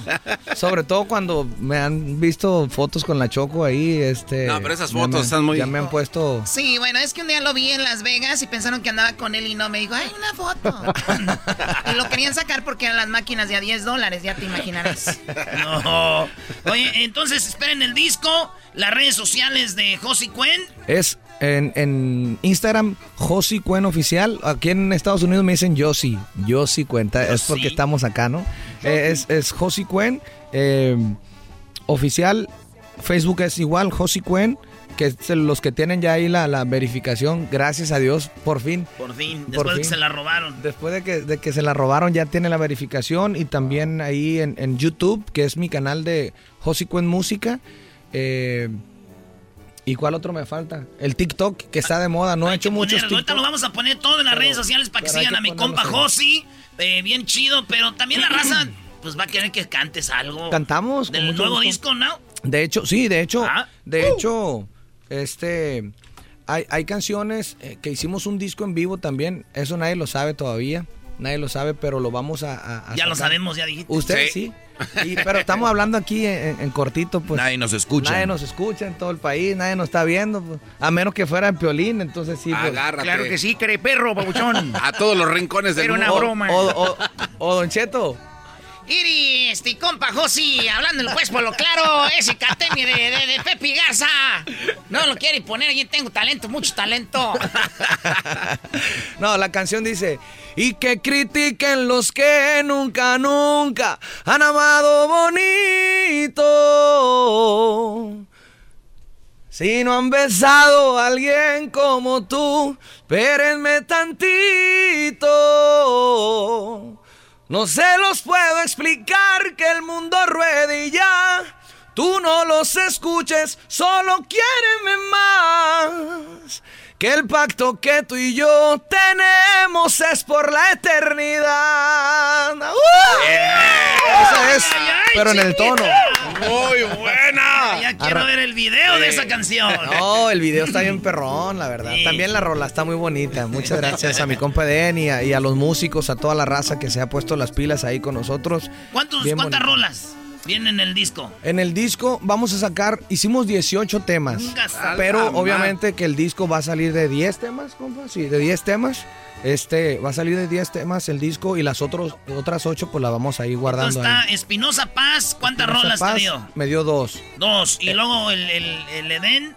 Sobre todo cuando me han visto fotos con la Choco ahí. Este, No, pero esas fotos me- están muy- Ya me han puesto. Sí, bueno, es que un día lo vi en Las Vegas y pensaron que andaba con él y no me dijo, ¡ay, una foto! y lo querían sacar porque eran las máquinas de a 10 dólares, ya te imaginarás. No. Oye, entonces esperen el disco, las redes sociales de Josie Cuen. Es en, en Instagram, Josi Cuen Oficial. Aquí en Estados Unidos me dicen Josi. Josi Cuenta. Es porque estamos acá, ¿no? Eh, es, es Josi Cuen. eh, oficial. Facebook es igual, Josi Cuen. Que es los que tienen ya ahí la, la verificación. Gracias a Dios, por fin. Por fin, Por después de que se la robaron. Después de que, de que se la robaron, ya tiene la verificación. Y también ahí en, en YouTube, que es mi canal de Josi Cuen Música. Eh, ¿Y cuál otro me falta? El TikTok, que está de moda. No he hecho muchos Poner- ahorita lo vamos a poner todo en las redes sociales para que hay sigan a mi compa. Josi. eh, bien chido, pero también la raza pues va a querer que cantes algo. Cantamos. Del mucho nuevo gusto. disco, ¿no? De hecho, sí, de hecho, Ah. de Uh. hecho, este, hay, hay canciones eh, que hicimos un disco en vivo también. Eso nadie lo sabe todavía. Nadie lo sabe, pero lo vamos a, a- a Ya lo sabemos, ya dijiste. Ustedes sí. Y- pero estamos hablando aquí en, en cortito, pues. Nadie nos escucha. Nadie nos escucha en todo el país, nadie nos está viendo. pues. A menos que fuera en Piolín, entonces sí. pues. Agárrate. Claro que sí, perro, pabuchón. A todos los rincones del Era una mundo. broma. O, o- o Don Cheto. Iri, este compa Josi, hablando pues por lo claro, ese catemi de, de, de Pepi Garza. No lo quiere poner, yo tengo talento, mucho talento. No, la canción dice, y que critiquen los que nunca, nunca han amado bonito. Si no han besado a alguien como tú, espérenme tantito. No se los puedo explicar que el mundo ruede y ya. Tú no los escuches, solo quiéreme más. Que el pacto que tú y yo tenemos es por la eternidad. ¡Uh! Esa es, pero en el tono. Muy buena. Ya quiero ver el video de esa canción. No, el video está bien perrón, la verdad. También la rola está muy bonita. Muchas gracias a mi compa Den y a, y a los músicos, a toda la raza que se ha puesto las pilas ahí con nosotros. ¿Cuántos, Bien ¿Cuántas bonito. rolas vienen en el disco? En el disco vamos a sacar, hicimos 18 temas, pero obviamente que el disco va a salir de 10 temas, compa, sí, de 10 temas. Este, va a salir de 10 temas el disco y las otros, otras 8 pues las vamos a ir guardando Entonces está ahí. Espinosa Paz, ¿cuántas Espinosa rolas Paz te dio? Me dio dos, Dos. Y luego el, el, el Edén,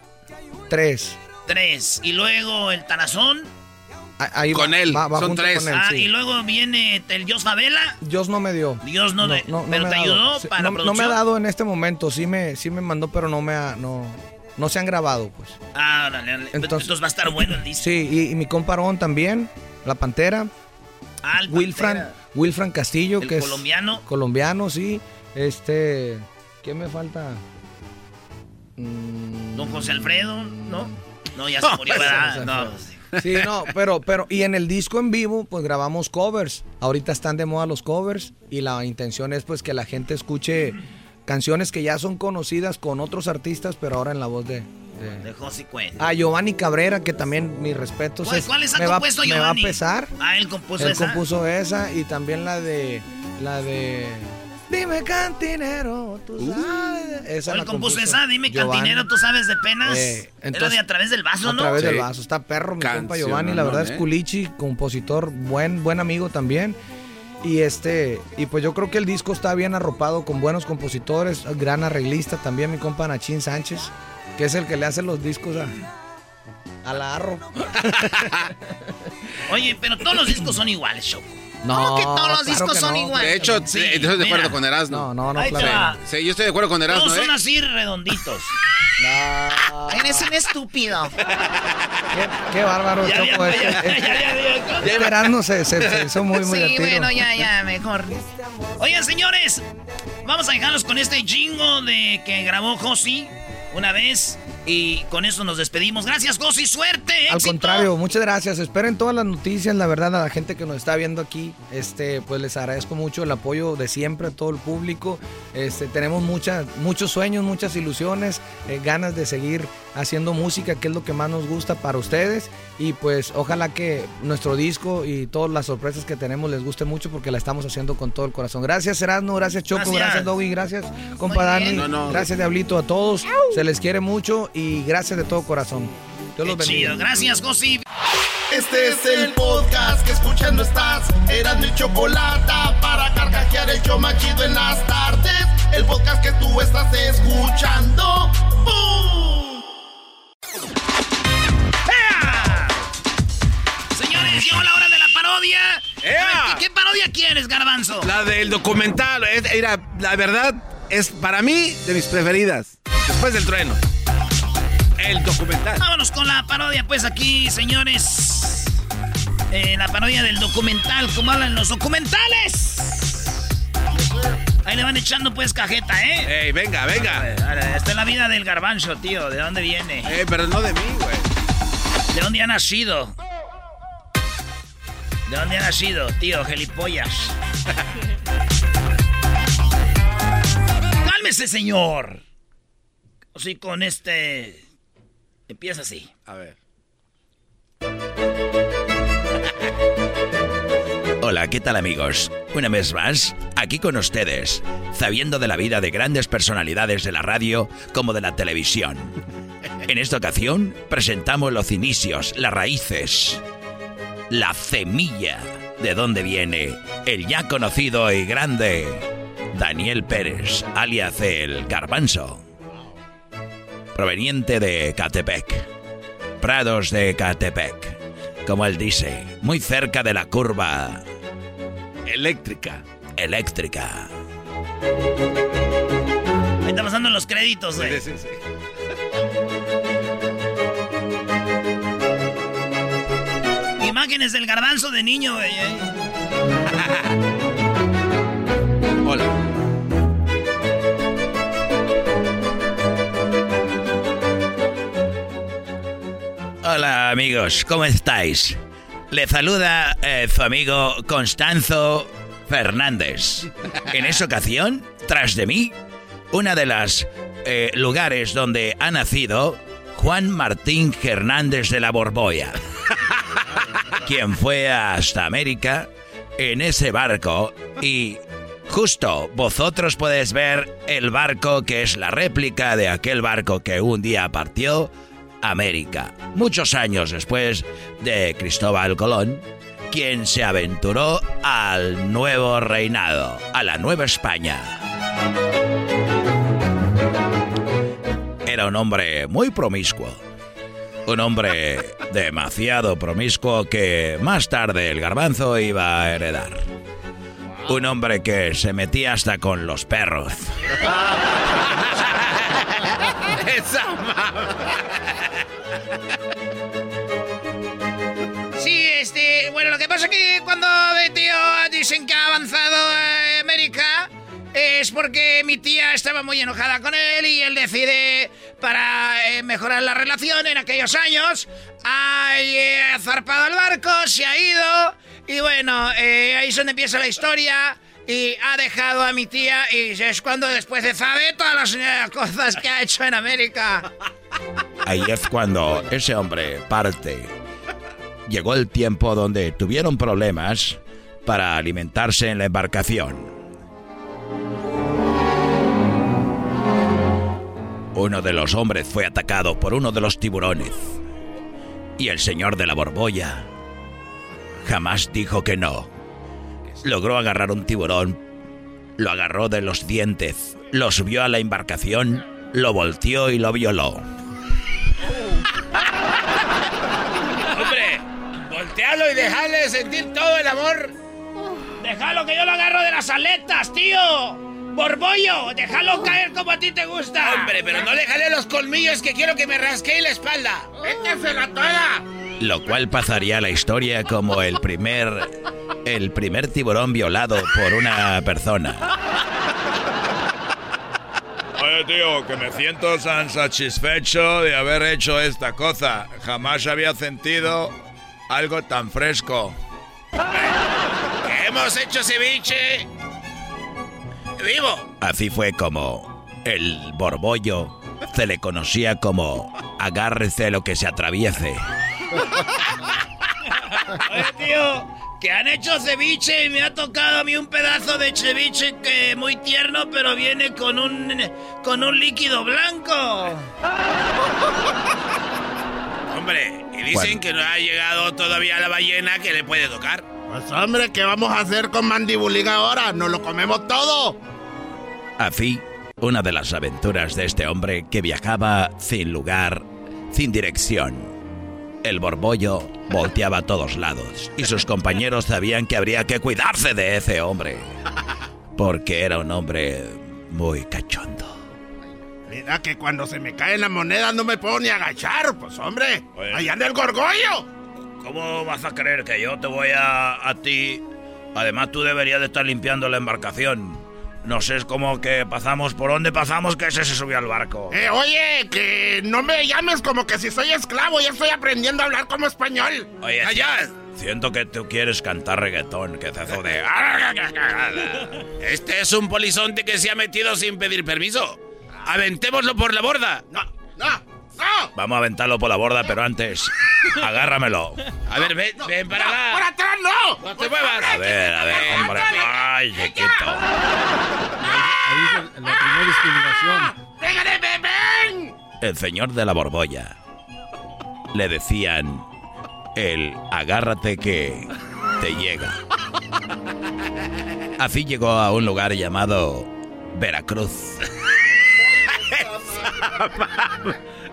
tres. tres. Y luego el Tarazón. Ah, Ahí Con va- él, va- va son tres. él, ah, sí. y luego viene el Dios Favela. Dios no me dio. Dios no, de- pero me te dado. ayudó Sí, para no, no me ha dado en este momento, sí me, sí me mandó, pero no me ha, no, no se han grabado, pues. Ah, dale, dale. Entonces, va a estar bueno el disco. Sí, y, y mi comparón también, La Pantera, Ah, el Wilfran, Pantera. Wilfran Castillo, El que colombiano. es colombiano, sí. Este, ¿qué me falta? Mm, Don José Alfredo, ¿no? No, ya se murió, ¿verdad? No, Alfredo. Sí, no, pero, pero, y en el disco en vivo, pues grabamos covers. Ahorita están de moda los covers y la intención es pues que la gente escuche canciones que ya son conocidas con otros artistas, pero ahora en la voz de... de- de José Cuen. A Giovanni Cabrera, que también mis respetos. ¿Cuál- es- cuáles ha me va, compuesto me va a Giovanni? pesar. Ah, él compuso Él esa. compuso esa y también la de... La de... Dime cantinero, tú Uh. sabes. Esa ¿Cuál la compuso compuso esa? Dime, Giovanni. cantinero, ¿tú sabes de penas? Eh, Era entonces- de A Través del Vaso, ¿no? A través del vaso. Está perro, mi compa Giovanni. La verdad es culichi, compositor, buen, buen amigo también. Y este, y pues yo creo que el disco está bien arropado con buenos compositores, gran arreglista también, mi compa Nachín Sánchez, que es el que le hace los discos a, a la Arro. Oye, pero todos los discos son iguales, Choco. No, ¿Cómo que todos los claro discos son no. iguales? De hecho, sí, estoy de acuerdo mira. con Erasmo. No, no, no, Ahí claro. Sí, yo estoy de acuerdo con Erasmo, Todos ¿eh? son así redonditos. Eres un estúpido. Qué, qué bárbaro, Ya, Choco. ya, este- ya, este- ya, ya, ya. este verano se, se, se hizo muy, muy Sí, bueno, ya, ya, mejor. Oigan, señores, vamos a dejarlos con este jingo de que grabó Josi una vez. Y con eso nos despedimos. Gracias, Josi. Suerte. Al contrario, muchas gracias. Esperen todas las noticias, la verdad, a la gente que nos está viendo aquí. Este, pues les agradezco mucho el apoyo de siempre a todo el público. Este, tenemos muchas, muchos sueños, muchas ilusiones, eh, ganas de seguir haciendo música, que es lo que más nos gusta para ustedes. Y pues ojalá que nuestro disco y todas las sorpresas que tenemos les guste mucho porque la estamos haciendo con todo el corazón. Gracias, Erasmo, gracias, Choco, Gracias. gracias, Doggy, gracias, compa Dani, No, no. gracias, Diablito, a todos. Se les quiere mucho y gracias de todo corazón. Dios los bendiga. chido. Gracias, Josi. Este es el podcast que escuchando estás. Eran mi chocolate para carcajear el show más chido en las tardes. El podcast que tú estás escuchando. ¡Bum! Llegó la hora de la parodia. ¿qué, qué parodia quieres, Garbanzo? La del documental. Era, la verdad, es para mí de mis preferidas. Después del trueno. El documental. Vámonos con la parodia, pues aquí, señores. Eh, la parodia del documental, como hablan los documentales. Ahí le van echando pues cajeta, ¿eh? Ey, venga, venga. Esta es la vida del garbanzo, tío. ¿De dónde viene? Eh, pero no de mí, güey. ¿De dónde ha nacido? ¿De dónde ha nacido, tío? Gelipollas. Cálmese, señor. Así con este... Empieza así. A ver. Hola, ¿qué tal amigos? Una vez más, aquí con ustedes, sabiendo de la vida de grandes personalidades de la radio como de la televisión. En esta ocasión presentamos los inicios, las raíces, la semilla de dónde viene el ya conocido y grande Daniel Pérez, alias el Garbanzo, proveniente de Catepec, Prados de Catepec, como él dice, muy cerca de la curva Eléctrica. eléctrica. Ahí está pasando los créditos, güey. Sí, sí, sí. Imágenes del garbanzo de niño. ¿eh? Hola. Hola amigos, ¿cómo estáis? Le saluda eh, su amigo Constanzo Fernández. En esa ocasión, tras de mí, una de las eh, lugares donde ha nacido Juan Martín Hernández de la Borboya, quien fue hasta América en ese barco. Y justo vosotros podéis ver el barco que es la réplica de aquel barco que un día partió América, muchos años después de Cristóbal Colón, quien se aventuró al nuevo reinado, a la Nueva España. Era un hombre muy promiscuo, un hombre demasiado promiscuo que más tarde el garbanzo iba a heredar. Un hombre que se metía hasta con los perros. Sí, este, bueno, lo que pasa es que cuando tío dicen que ha avanzado a América es porque mi tía estaba muy enojada con él y él decide, para eh, mejorar la relación en aquellos años, ha eh, zarpado al barco, se ha ido y bueno, eh, ahí es donde empieza la historia. Y ha dejado a mi tía y es cuando después de sabe todas las eh, cosas que ha hecho en América. Ahí es cuando ese hombre parte. Llegó el tiempo donde tuvieron problemas para alimentarse en la embarcación. Uno de los hombres fue atacado por uno de los tiburones. Y el señor de la borbolla jamás dijo que no. Logró agarrar un tiburón, lo agarró de los dientes, lo subió a la embarcación, lo volteó y lo violó. Hombre, voltealo y dejale sentir todo el amor. Déjalo que yo lo agarro de las aletas, tío. Borbollo, déjalo caer como a ti te gusta. Hombre, pero no le jale los colmillos que quiero que me rasquee la espalda. ¡Échesela toda! Lo cual pasaría a la historia como el primer el primer tiburón violado por una persona. Oye, tío, que me siento tan satisfecho de haber hecho esta cosa. Jamás había sentido algo tan fresco. Hemos hecho ceviche. Vivo. Así fue como el borbollo se le conocía como agárrese lo que se atraviese. Oye, tío, que han hecho ceviche y me ha tocado a mí un pedazo de ceviche que muy tierno, pero viene con un con un líquido blanco. Hombre, y dicen que no ha llegado todavía la ballena que le puede tocar. Pues hombre, ¿qué vamos a hacer con mandibulín ahora? ¿Nos lo comemos todo? Así, una de las aventuras de este hombre que viajaba sin lugar, sin dirección. El borbollo volteaba a todos lados y sus compañeros sabían que habría que cuidarse de ese hombre. Porque era un hombre muy cachondo. Mira que cuando se me cae la moneda no me puedo ni agachar, pues hombre. Allá en el gorgollo. ¿Cómo vas a creer que yo te voy a, a ti? Además, tú deberías de estar limpiando la embarcación. No sé, es como que pasamos por donde pasamos que ese se subió al barco. Eh, oye, que no me llames como que si soy esclavo, ya estoy aprendiendo a hablar como español. Oye, allá. Siento que tú quieres cantar reggaetón, que te hace de... Este es un polizonte que se ha metido sin pedir permiso. Aventémoslo por la borda. No, no. ¡No! Vamos a aventarlo por la borda, pero antes, agárramelo. A ver, ven, ven para acá. ¡Por atrás no! ¡No te muevas! A ver, a ver, hombre. Ay, chiquito. Ahí es la primera discriminación. ¡Déjale, ven! El señor de la borbolla. Le decían el agárrate que te llega. Así llegó a un lugar llamado Veracruz.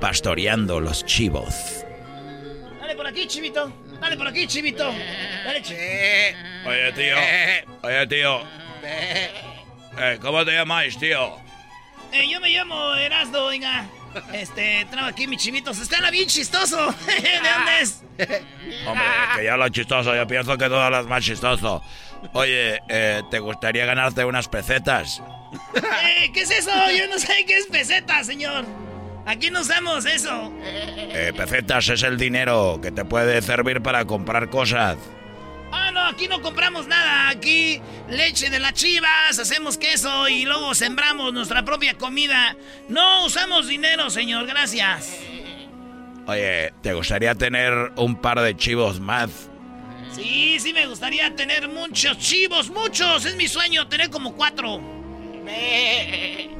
pastoreando los chivos. Dale por aquí, chivito. Dale por aquí, chivito. Dale, Oye, tío. Oye, tío. Eh, ¿Cómo te llamáis, tío? Eh, yo me llamo Erasdo, oiga. Este, traigo aquí mis chivitos. Está bien chistoso. ¿De dónde es? Hombre, que ya lo chistoso, yo pienso que todo lo más chistoso. Oye, eh, ¿te gustaría ganarte unas pesetas? Eh, ¿Qué es eso? Yo no sé qué es peseta, señor. Aquí no usamos eso. Eh, pesetas es el dinero que te puede servir para comprar cosas. Ah, no, aquí no compramos nada. Aquí leche de las chivas, hacemos queso y luego sembramos nuestra propia comida. No usamos dinero, señor, gracias. Oye, ¿te gustaría tener un par de chivos más? Sí, sí me gustaría tener muchos chivos, muchos. Es mi sueño tener como cuatro.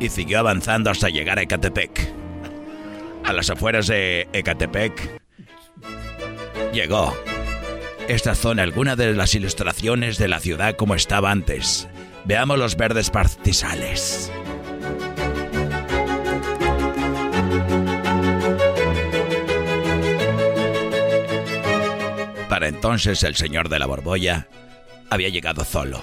Y siguió avanzando hasta llegar a Ecatepec. A las afueras de Ecatepec llegó. Estas son algunas de las ilustraciones de la ciudad como estaba antes. Veamos los verdes pastizales. Para entonces el señor de la borbolla había llegado solo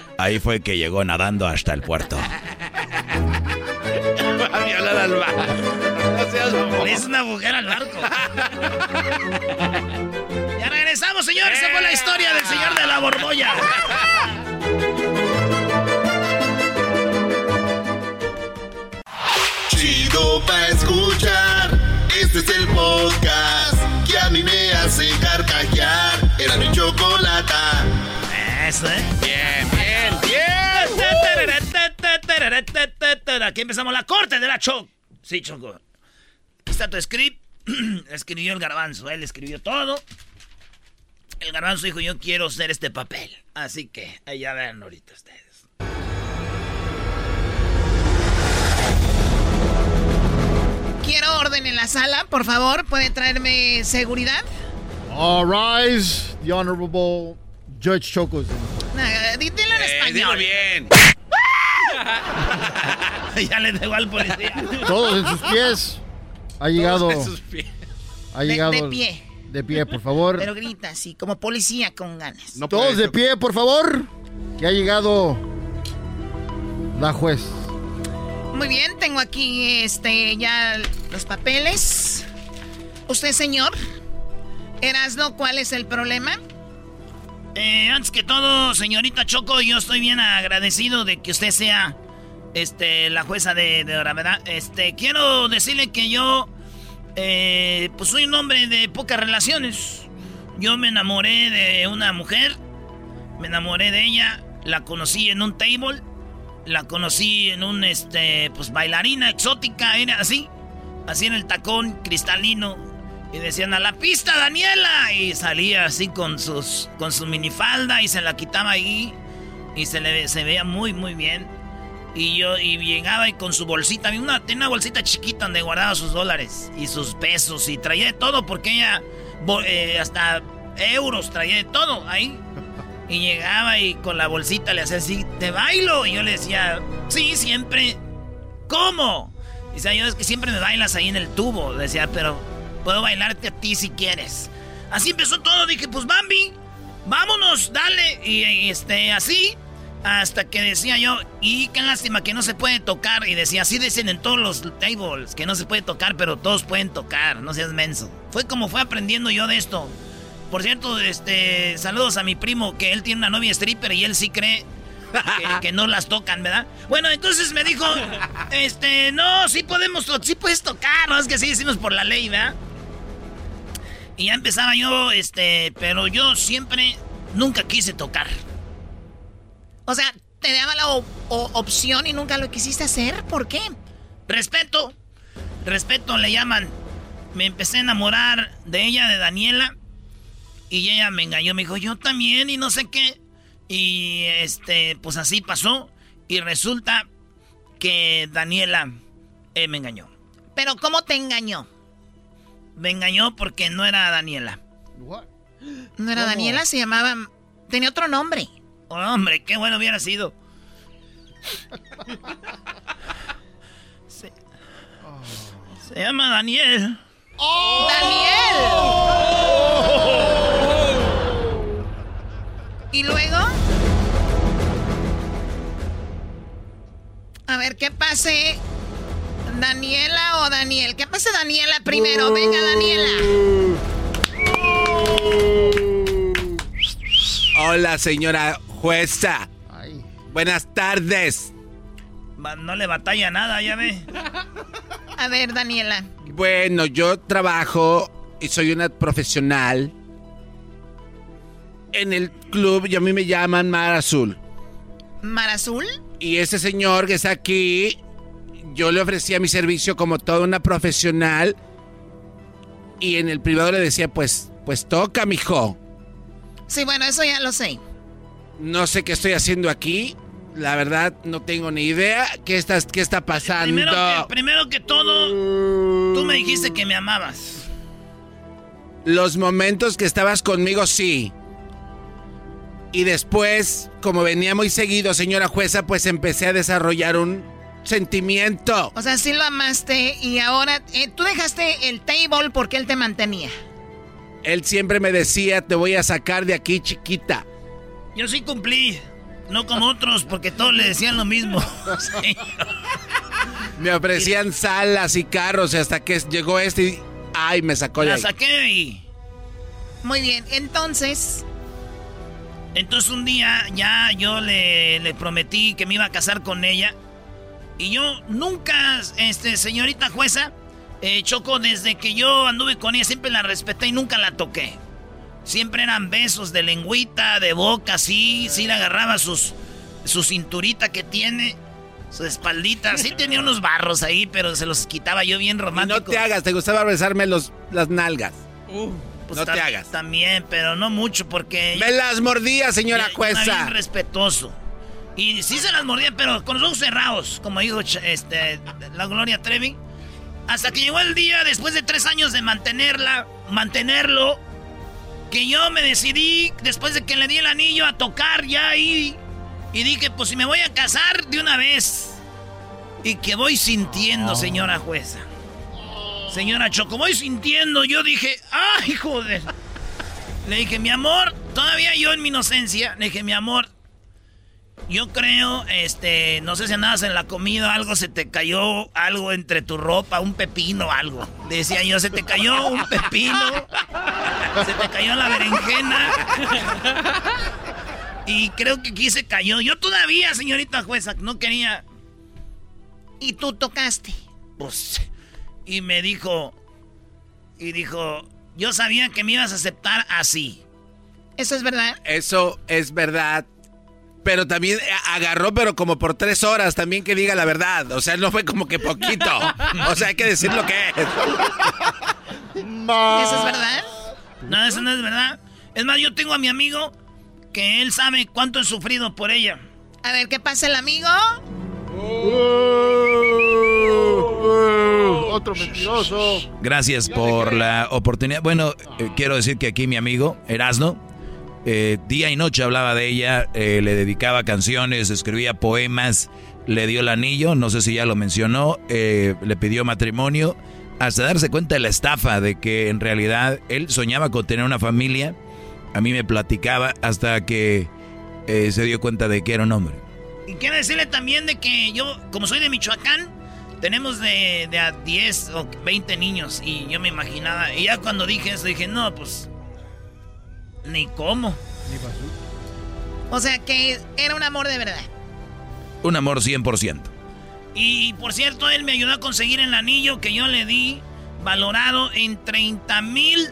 Ahí fue que llegó nadando hasta el puerto. Va a violar al barco. No seas mamón. Es una mujer al barco. ya regresamos, señores. Esa fue la historia del señor de la borbolla. Chido pa' escuchar. Este es el podcast que a mí me hace carcajear. Era mi chocolata. Eso, ¿eh? Bien, bien. Aquí empezamos la corte de la Choc. Sí, Choco. Está tu script. escribió el garbanzo. Él escribió todo. El garbanzo dijo, yo quiero ser este papel. Así que, ya vean ahorita ustedes. Quiero orden en la sala, por favor. ¿Puede traerme seguridad? All rise, the honorable Judge Chocos. Nah, dilo en español. bien. ya le dejó al policía. Todos en sus pies. Ha llegado. Todos en sus pies. Ha De- llegado. de pie. De pie, por favor. Pero grita así, como policía con ganas. Todos de pie, por favor. Que ha llegado la juez. Muy bien, tengo aquí este ya los papeles. Usted, señor, Erasno, ¿cuál es el problema? Eh, antes que todo, señorita Choco, yo estoy bien agradecido de que usted sea este, la jueza de, de ahora, ¿verdad? Este, quiero decirle que yo, eh, pues soy un hombre de pocas relaciones. Yo me enamoré de una mujer, me enamoré de ella, la conocí en un table, la conocí en un, este, pues bailarina exótica, era así, así en el tacón cristalino. Y decían a la pista, Daniela. Y salía así con sus con su minifalda y se la quitaba ahí. Y se le se veía muy, muy bien. Y yo y llegaba y con su bolsita, una, tenía una bolsita chiquita donde guardaba sus dólares y sus pesos. Y traía de todo porque ella eh, hasta euros traía de todo ahí. Y llegaba y con la bolsita le hacía así, te bailo. Y yo le decía, sí, siempre. ¿Cómo? Dice, yo es que siempre me bailas ahí en el tubo. Decía, pero puedo bailarte a ti si quieres. Así empezó todo. Dije, pues Bambi, vámonos, dale. Y, este, así, hasta que decía yo, y qué lástima que no se puede tocar. Y decía, así dicen en todos los tables, que no se puede tocar, pero todos pueden tocar, no seas menso. Fue como fue aprendiendo yo de esto. Por cierto, este, saludos a mi primo, que él tiene una novia stripper y él sí cree que, no las tocan, ¿verdad? Bueno, entonces me dijo, este, no, sí podemos, sí puedes tocar, no es que sí decimos por la ley, ¿verdad? Y ya empezaba yo, este, pero yo siempre, nunca quise tocar. O sea, te daba la opción y nunca lo quisiste hacer. ¿Por qué? Respeto. respeto le llaman. Me empecé a enamorar de ella, de Daniela. Y ella me engañó, me dijo, yo también y no sé qué. Y este, pues así pasó. Y resulta que Daniela eh, me engañó. ¿Pero cómo te engañó? Me engañó porque no era Daniela. No era Daniela, se llamaba... Tenía otro nombre. Oh, hombre, qué bueno hubiera sido. se, se llama Daniel. ¡Oh! ¡Daniel! ¿Y luego? A ver, ¿qué pase? ¿Daniela o Daniel? ¿Qué pase Daniela primero? Venga, Daniela. Hola, señora jueza. Buenas tardes. No le batalla nada, ya ve. A ver, Daniela. Bueno, yo trabajo y soy una profesional en el club y a mí me llaman Mar Azul. ¿Mar Azul? Y ese señor que está aquí, yo le ofrecía mi servicio como toda una profesional y en el privado le decía, pues, pues toca, mijo. Sí, bueno, eso ya lo sé. No sé qué estoy haciendo aquí. La verdad, no tengo ni idea qué está, qué está pasando. Primero que, primero que todo, tú me dijiste que me amabas. Los momentos que estabas conmigo, sí. Y después, como venía muy seguido, señora jueza, pues empecé a desarrollar un sentimiento. O sea, sí lo amaste y ahora eh, tú dejaste el table porque él te mantenía. Él siempre me decía, te voy a sacar de aquí, chiquita. Yo sí cumplí. No como otros, porque todos le decían lo mismo. Me ofrecían salas y carros hasta que llegó este y... ¡Ay, me sacó La saqué y... Muy bien, entonces... Entonces un día ya yo le, le prometí que me iba a casar con ella. Y yo nunca, este, señorita jueza, eh, Choco, desde que yo anduve con ella siempre la respeté y nunca la toqué. Siempre eran besos de lengüita, de boca, sí, sí le agarraba sus, su cinturita que tiene, su espaldita. Sí tenía unos barros ahí, pero se los quitaba yo bien romántico. no te hagas, te gustaba besarme los, las nalgas. Pues no te hagas. También, pero no mucho porque... Me las mordía, señora jueza. Bien respetuoso. Y sí se las mordía, pero con los ojos cerrados, como dijo este, la Gloria Trevi. Hasta que llegó el día, después de tres años de mantenerla, mantenerlo, que yo me decidí, después de que le di el anillo, a tocar ya ahí. Y dije, pues si me voy a casar de una vez. Y que voy sintiendo, señora jueza. Señora Choco, voy sintiendo. Yo dije, ay, joder. Le dije, mi amor, todavía yo en mi inocencia, le dije, mi amor, yo creo, este, no sé si andabas en la comida, algo se te cayó, algo entre tu ropa, un pepino, algo. Decía yo, se te cayó un pepino, se te cayó la berenjena. Y creo que aquí se cayó. Yo todavía, señorita jueza, no quería. ¿Y tú tocaste? Pues, y me dijo, y dijo, yo sabía que me ibas a aceptar así. ¿Eso es verdad? Eso es verdad. Pero también agarró, pero como por tres horas, también que diga la verdad. O sea, no fue como que poquito. O sea, hay que decir lo que es. ¿Eso es verdad? No, eso no es verdad. Es más, yo tengo a mi amigo que él sabe cuánto he sufrido por ella. A ver, ¿qué pasa el amigo? Otro mentiroso. Gracias por la oportunidad. Bueno, eh, quiero decir que aquí mi amigo, Erasno, eh, día y noche hablaba de ella, eh, le dedicaba canciones, escribía poemas, le dio el anillo, no sé si ya lo mencionó, eh, le pidió matrimonio, hasta darse cuenta de la estafa, de que en realidad él soñaba con tener una familia, a mí me platicaba hasta que se dio cuenta de que era un hombre. Y quiero decirle también de que yo, como soy de Michoacán, tenemos de, de a 10 o 20 niños y yo me imaginaba, y ya cuando dije eso dije, no, pues ni cómo. O sea que era un amor de verdad. Un amor 100%. Y por cierto, él me ayudó a conseguir el anillo que yo le di, valorado en 30 mil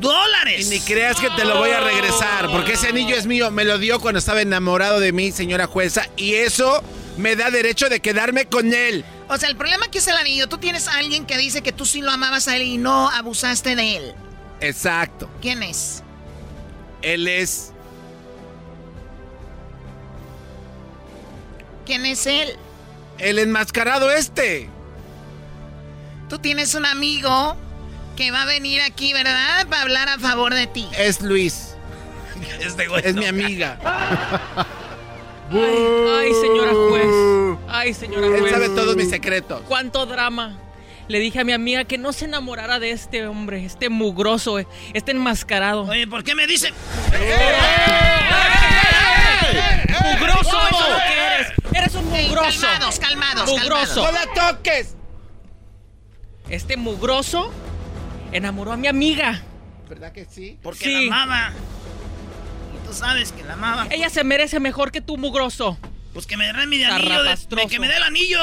dólares. Y ni creas que te lo voy a regresar, porque ese anillo es mío. Me lo dio cuando estaba enamorado de mí, señora jueza, y eso me da derecho de quedarme con él. O sea, el problema aquí es el anillo. Tú tienes a alguien que dice que tú sí lo amabas a él y no abusaste de él. Exacto. ¿Quién es? Él es. ¿Quién es él? El enmascarado este. Tú tienes un amigo que va a venir aquí, ¿verdad? Para hablar a favor de ti. Es Luis. Este es mi amiga. Ay, señora juez. Ay, señora Él juez. sabe todos mis secretos. Cuánto drama. Le dije a mi amiga que no se enamorara de este hombre, este mugroso, este enmascarado. Oye, ¿por qué me dicen? ¡Mugroso! ¡Eso es lo que eres! ¡Eres un mugroso! calmados, calmados, ¡Mugroso! ¡No la toques! Este mugroso enamoró a mi amiga. ¿Verdad que sí? Porque Sí. la amaba. Y tú sabes que la amaba. Ella se merece mejor que tú, mugroso. Pues que me dé mi anillo. De, de que me dé el anillo.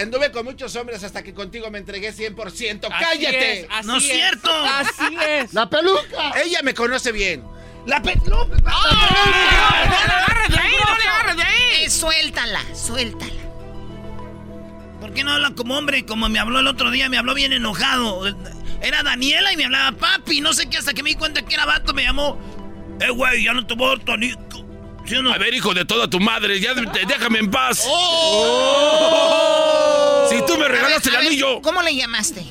Anduve con muchos hombres hasta que contigo me entregué 100%. Así ¡Cállate! es, así No es cierto. Así es. ¡La peluca! Ella me conoce bien. La peluca. ¡No le agarres de ahí! ¡No le agarres de ahí! suéltala, suéltala. ¿Por qué no habla como hombre? Como me habló el otro día, me habló bien enojado. Era Daniela y me hablaba papi. No sé qué, hasta que me di cuenta que era vato, me llamó. Eh, güey, ya no te voy a dar tu anillo. ¿Sí o no? A ver, hijo de toda tu madre, ya déjame en paz. Si tú me regalaste ver, el ver, anillo. ¿Cómo le llamaste?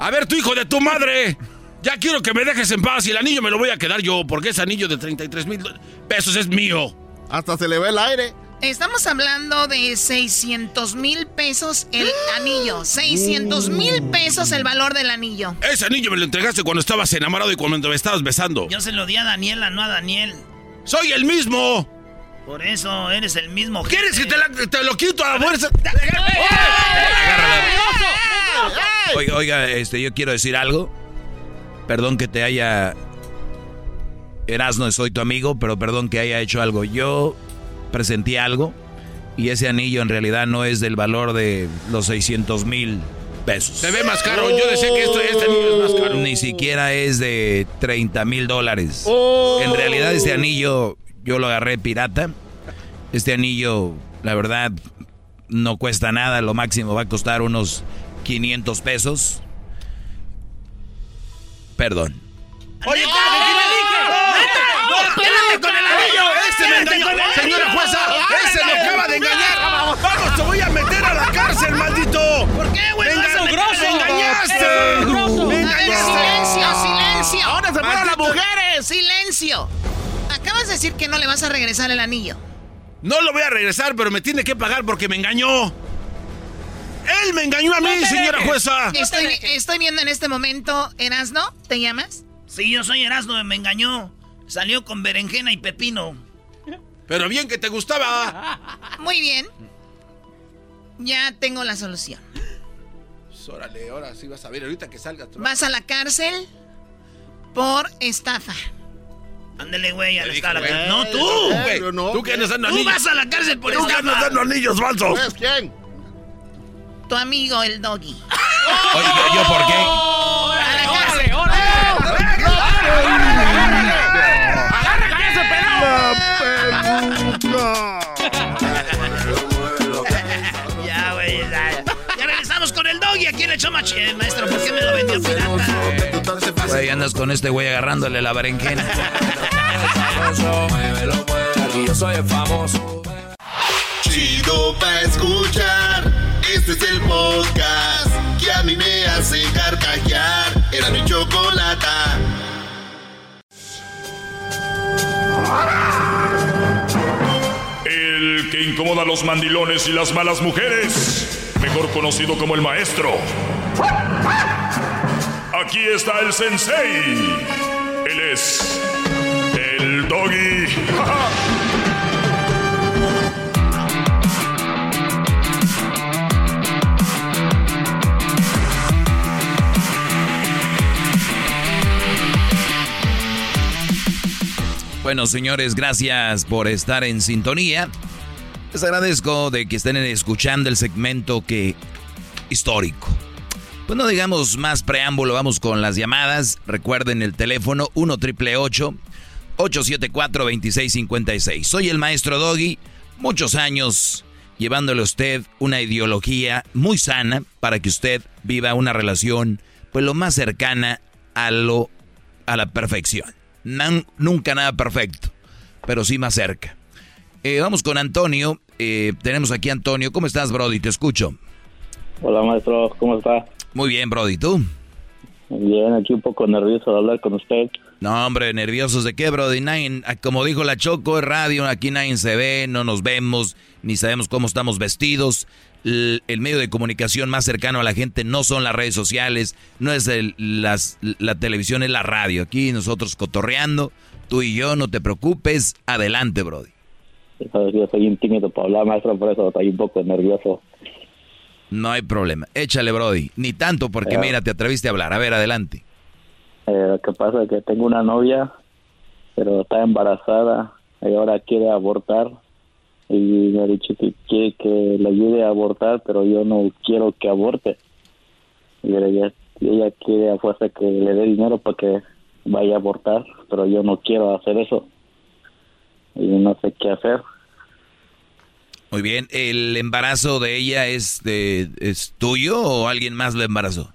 A ver, tu hijo de tu madre. Ya quiero que me dejes en paz y el anillo me lo voy a quedar yo, porque ese anillo de 33 mil pesos es mío. Hasta se le ve el aire. Estamos hablando de 600 mil pesos el anillo. 600 mil pesos el valor del anillo. Ese anillo me lo entregaste cuando estabas enamorado y cuando me estabas besando. Yo se lo di a Daniela, no a Daniel. ¡Soy el mismo! Por eso eres el mismo. ¿Quieres que te, la- te lo quito a la fuerza? Oiga, oiga, este, yo quiero decir algo. Perdón que te haya. Erasno, soy tu amigo, pero perdón que haya hecho algo. Yo presenté algo y ese anillo en realidad no es del valor de los 600 mil pesos. Se ve más caro. Yo decía que esto, este anillo es más caro. Ni siquiera es de 30 mil dólares. Oh. En realidad este anillo yo lo agarré pirata. Este anillo, la verdad, no cuesta nada. Lo máximo va a costar unos 500 pesos. Perdón. Oye, ¿qué le dije? ¡No, quédate con el anillo! ¡Ese me engañó! ¡Señora jueza! ¡Ese me acaba de engañar! ¡Vamos, te voy a meter cárcel, maldito! ¿Por qué, güey? ¡Me enga- meter- ¡Me engañaste! ¡Mugroso! ¡Me A ver, engañaste! silencio, silencio. Ahora se fueron las mujeres. Silencio. Acabas de decir que no le vas a regresar el anillo. No lo voy a regresar, pero me tiene que pagar porque me engañó. Él me engañó a mí, No señora dejes. jueza. Estoy, estoy viendo en este momento, Erasno, ¿te llamas? Sí, yo soy Erasmo, me engañó. Salió con berenjena y pepino. Pero bien que te gustaba. Muy bien. Ya tengo la solución. Pues, Órale, ahora sí vas a ver ahorita que salga. Vas a la cárcel por estafa. Ándele, güey, a la escala. güey. No, tú. Güey, Yo no. tú que andas dando Tú anillos. vas a la cárcel por Tú que andas estafa. dando anillos falsos. ¿Pues quién? Tu amigo, el doggy. Oye, ¿yo por qué? A la cárcel. Ya, Choma Che, maestro, ¿por qué me lo vendió pirata? Güey, andas con este güey agarrándole la berenjena. Aquí yo soy el famoso. Chido pa' escuchar. Este es el podcast que a mí me hace carcajear. Era mi chocolata. El que incomoda a los mandilones y las malas mujeres, mejor conocido como el maestro. Aquí está el sensei. Él es el doggy. Bueno, señores, gracias por estar en sintonía. Les agradezco de que estén escuchando el segmento que histórico. Pues no digamos más preámbulo, vamos con las llamadas. Recuerden el teléfono 1 triple 874 2656. Soy el maestro Doggy, muchos años llevándole a usted una ideología muy sana para que usted viva una relación pues lo más cercana a lo a la perfección. nunca nada perfecto, pero sí más cerca. Eh, vamos con Antonio. Eh, tenemos aquí a Antonio. ¿Cómo estás, Brody? Te escucho. Hola, maestro. ¿Cómo está? Muy bien, Brody. ¿Tú? Bien, aquí un poco nervioso de hablar con usted. No, hombre, nerviosos de qué, Brody. Ah, como dijo la Choco, es radio, aquí nadie se ve, no nos vemos, ni sabemos cómo estamos vestidos. El, medio de comunicación más cercano a la gente no son las redes sociales, no es las, la televisión, es la radio. Aquí nosotros cotorreando, tú y yo, no te preocupes. Adelante, Brody. Yo soy un tímido para hablar, maestro, por eso estoy un poco nervioso. No hay problema. Échale, Brody. Ni tanto porque, mira, te atreviste a hablar. A ver, adelante. Eh, lo que pasa es que tengo una novia, pero está embarazada y ahora quiere abortar. Y me ha dicho que quiere que le ayude a abortar, pero yo no quiero que aborte. Y ella, ella quiere a fuerza que le dé dinero para que vaya a abortar, pero yo no quiero hacer eso. Y no sé qué hacer. Muy bien, ¿el embarazo de ella es, de, es tuyo o alguien más lo embarazó?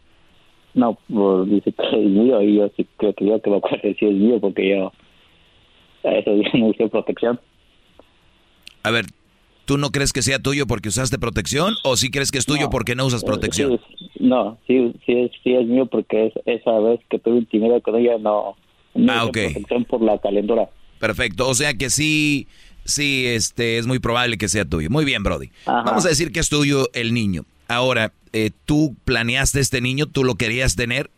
No, pues dice que es mío y yo sí creo que yo que lo que es mío porque yo a eso yo no usé protección. A ver, ¿tú no crees que sea tuyo porque usaste protección o sí crees que es tuyo porque no usas protección? no, sí, sí, es, sí es mío porque esa vez que tuve intimidad con ella no, no ah, usé protección por la calentura. Perfecto, o sea que sí sí, este, es muy probable que sea tuyo. Muy bien, Brody. Vamos a decir que es tuyo el niño. Ahora, eh, ¿tú planeaste este niño? ¿Tú lo querías tener?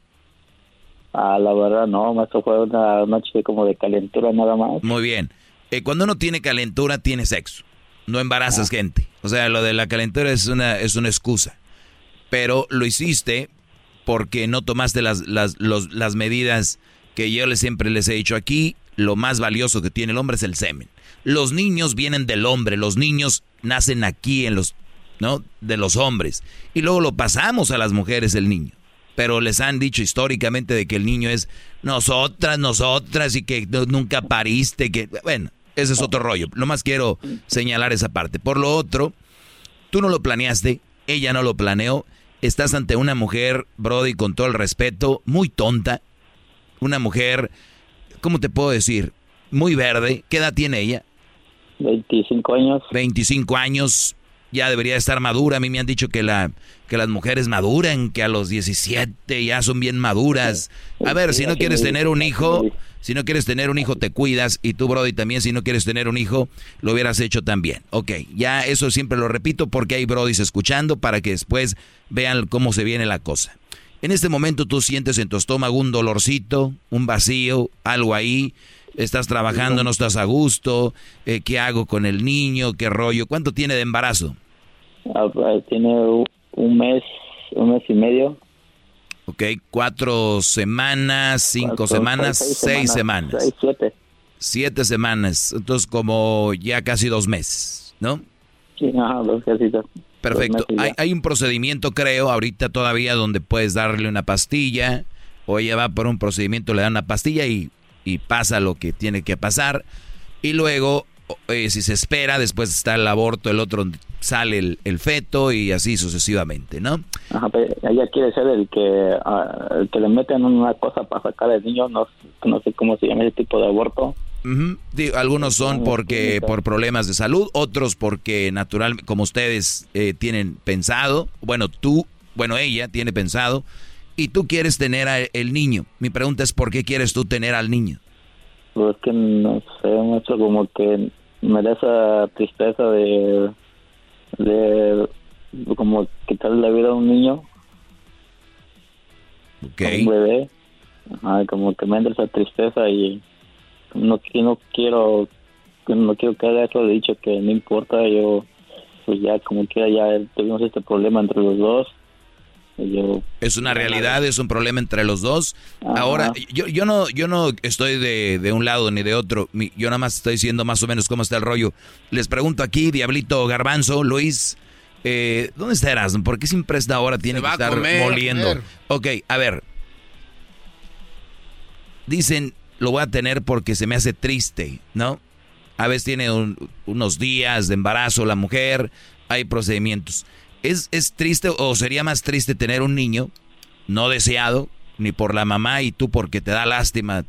Ah, la verdad no, eso fue una noche como de calentura nada más. Muy bien. Eh, cuando uno tiene calentura, tiene sexo. No embarazas ah. gente. O sea, lo de la calentura es una, es una excusa. Pero lo hiciste porque no tomaste las, las, las medidas que yo les, siempre les he dicho aquí. Lo más valioso que tiene el hombre es el semen. Los niños vienen del hombre, los niños nacen aquí en los, ¿no? De los hombres. Y luego lo pasamos a las mujeres el niño. Pero les han dicho históricamente de que el niño es nosotras, nosotras y que nunca pariste, que bueno, ese es otro rollo. Lo más quiero señalar esa parte. Por lo otro, tú no lo planeaste, ella no lo planeó. Estás ante una mujer, Brody, con todo el respeto, muy tonta. Una mujer, ¿cómo te puedo decir? Muy verde. ¿Qué edad tiene ella? 25 años. 25 años, ya debería estar madura. A mí me han dicho que, la, que las mujeres maduran, que a los 17 ya son bien maduras. A ver, si no quieres tener un hijo, si no quieres tener un hijo, te cuidas. Y tú, Brody, también, si no quieres tener un hijo, lo hubieras hecho también. Ok, ya eso siempre lo repito porque hay Brodis escuchando para que después vean cómo se viene la cosa. En este momento tú sientes en tu estómago un dolorcito, un vacío, algo ahí estás trabajando, no estás a gusto, eh, ¿qué hago con el niño? ¿Qué rollo? ¿Cuánto tiene de embarazo? Ah, pues, tiene un mes, un mes y medio. Ok, cuatro semanas, cinco semanas, seis, semanas. siete. Siete semanas, entonces como ya casi dos meses, ¿no? Sí, ajá, dos Perfecto. Hay, hay un procedimiento, creo, ahorita todavía donde puedes darle una pastilla, o ella va por un procedimiento, le dan una pastilla y y pasa lo que tiene que pasar. Y luego, eh, si se espera, después está el aborto, el otro sale el, feto y así sucesivamente, ¿no? Ajá, ella quiere ser el que, ah, el que le meten una cosa para sacar al niño, no, no sé cómo se llama ese tipo de aborto. Algunos son porque por problemas de salud, otros porque natural, como ustedes eh, tienen pensado, bueno, tú, bueno, ella tiene pensado y tú quieres tener al niño. Mi pregunta es, ¿por qué quieres tú tener al niño? Pues que no sé, mucho como que me da esa tristeza de, de como quitarle la vida a un niño. Ok. un bebé. como que me da esa tristeza y no, no quiero no quiero que haga eso, he dicho que no importa, yo pues ya como que ya tuvimos este problema entre los dos es una realidad, es un problema entre los dos. Ahora, yo, yo no yo no estoy de, un lado ni de otro. Yo nada más estoy diciendo más o menos cómo está el rollo. Les pregunto aquí, Diablito Garbanzo, Luis, eh, ¿dónde está Erasmo? ¿Por qué siempre esta hora tiene que estar moliendo? Ok, a ver. Dicen, lo voy a tener porque se me hace triste, ¿no? A veces tiene unos días de embarazo la mujer, hay procedimientos. ¿Es, ¿Es triste o sería más triste tener un niño no deseado, ni por la mamá y tú porque te da lástima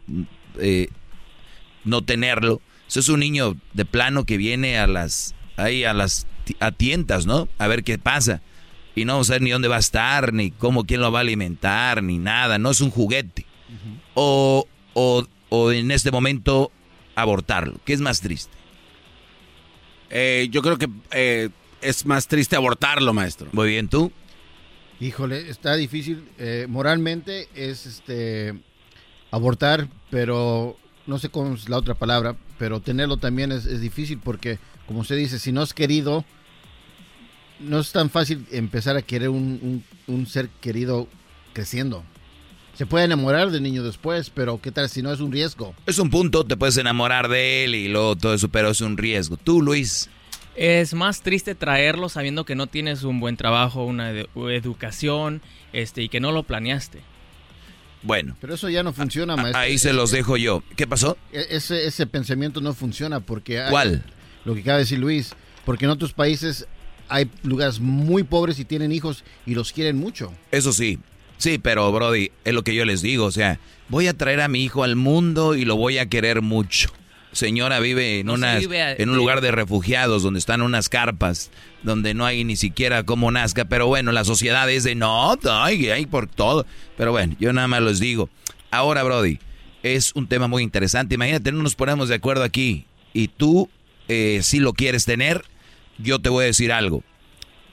eh, no tenerlo? Eso es un niño de plano que viene a las, ahí a las a tientas, ¿no? A ver qué pasa. Y no vamos a ver ni dónde va a estar, ni cómo, quién lo va a alimentar, ni nada. No es un juguete. o, o, o en este momento abortarlo. ¿Qué es más triste? Eh, yo creo que eh, es más triste abortarlo, maestro. Muy bien, ¿tú? Híjole, está difícil. Eh, moralmente es este abortar, pero no sé cómo es la otra palabra, pero tenerlo también es, es difícil porque, como usted dice, si no es querido, no es tan fácil empezar a querer un, un, ser querido creciendo. Se puede enamorar del niño después, pero ¿qué tal si no es un riesgo? Es un punto, te puedes enamorar de él y luego todo eso, pero es un riesgo. Tú, Luis. Es más triste traerlo sabiendo que no tienes un buen trabajo, una educación, este, y que no lo planeaste. Bueno. Pero eso ya no funciona, maestro. Ahí se los dejo yo. ¿Qué pasó? E, ese, ese pensamiento no funciona porque... ¿Cuál? Lo que acaba de decir Luis. Porque en otros países hay lugares muy pobres y tienen hijos y los quieren mucho. Eso sí. Sí, pero Brody, es lo que yo les digo. O sea, voy a traer a mi hijo al mundo y lo voy a querer mucho señora vive en, en un lugar de refugiados donde están unas carpas, donde no hay ni siquiera cómo nazca. Pero bueno, la sociedad es de no, hay, hay por todo. Pero bueno, yo nada más les digo. Ahora, Brody, es un tema muy interesante. Imagínate, no nos ponemos de acuerdo aquí y tú, eh, si lo quieres tener, yo te voy a decir algo.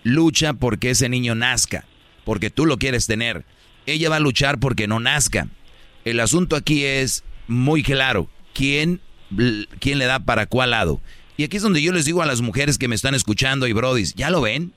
Lucha porque ese niño nazca, porque tú lo quieres tener. Ella va a luchar porque no nazca. El asunto aquí es muy claro. ¿Quién quién le da para cuál lado. Y aquí es donde yo les digo a las mujeres que me están escuchando y brodis, ¿ya lo ven?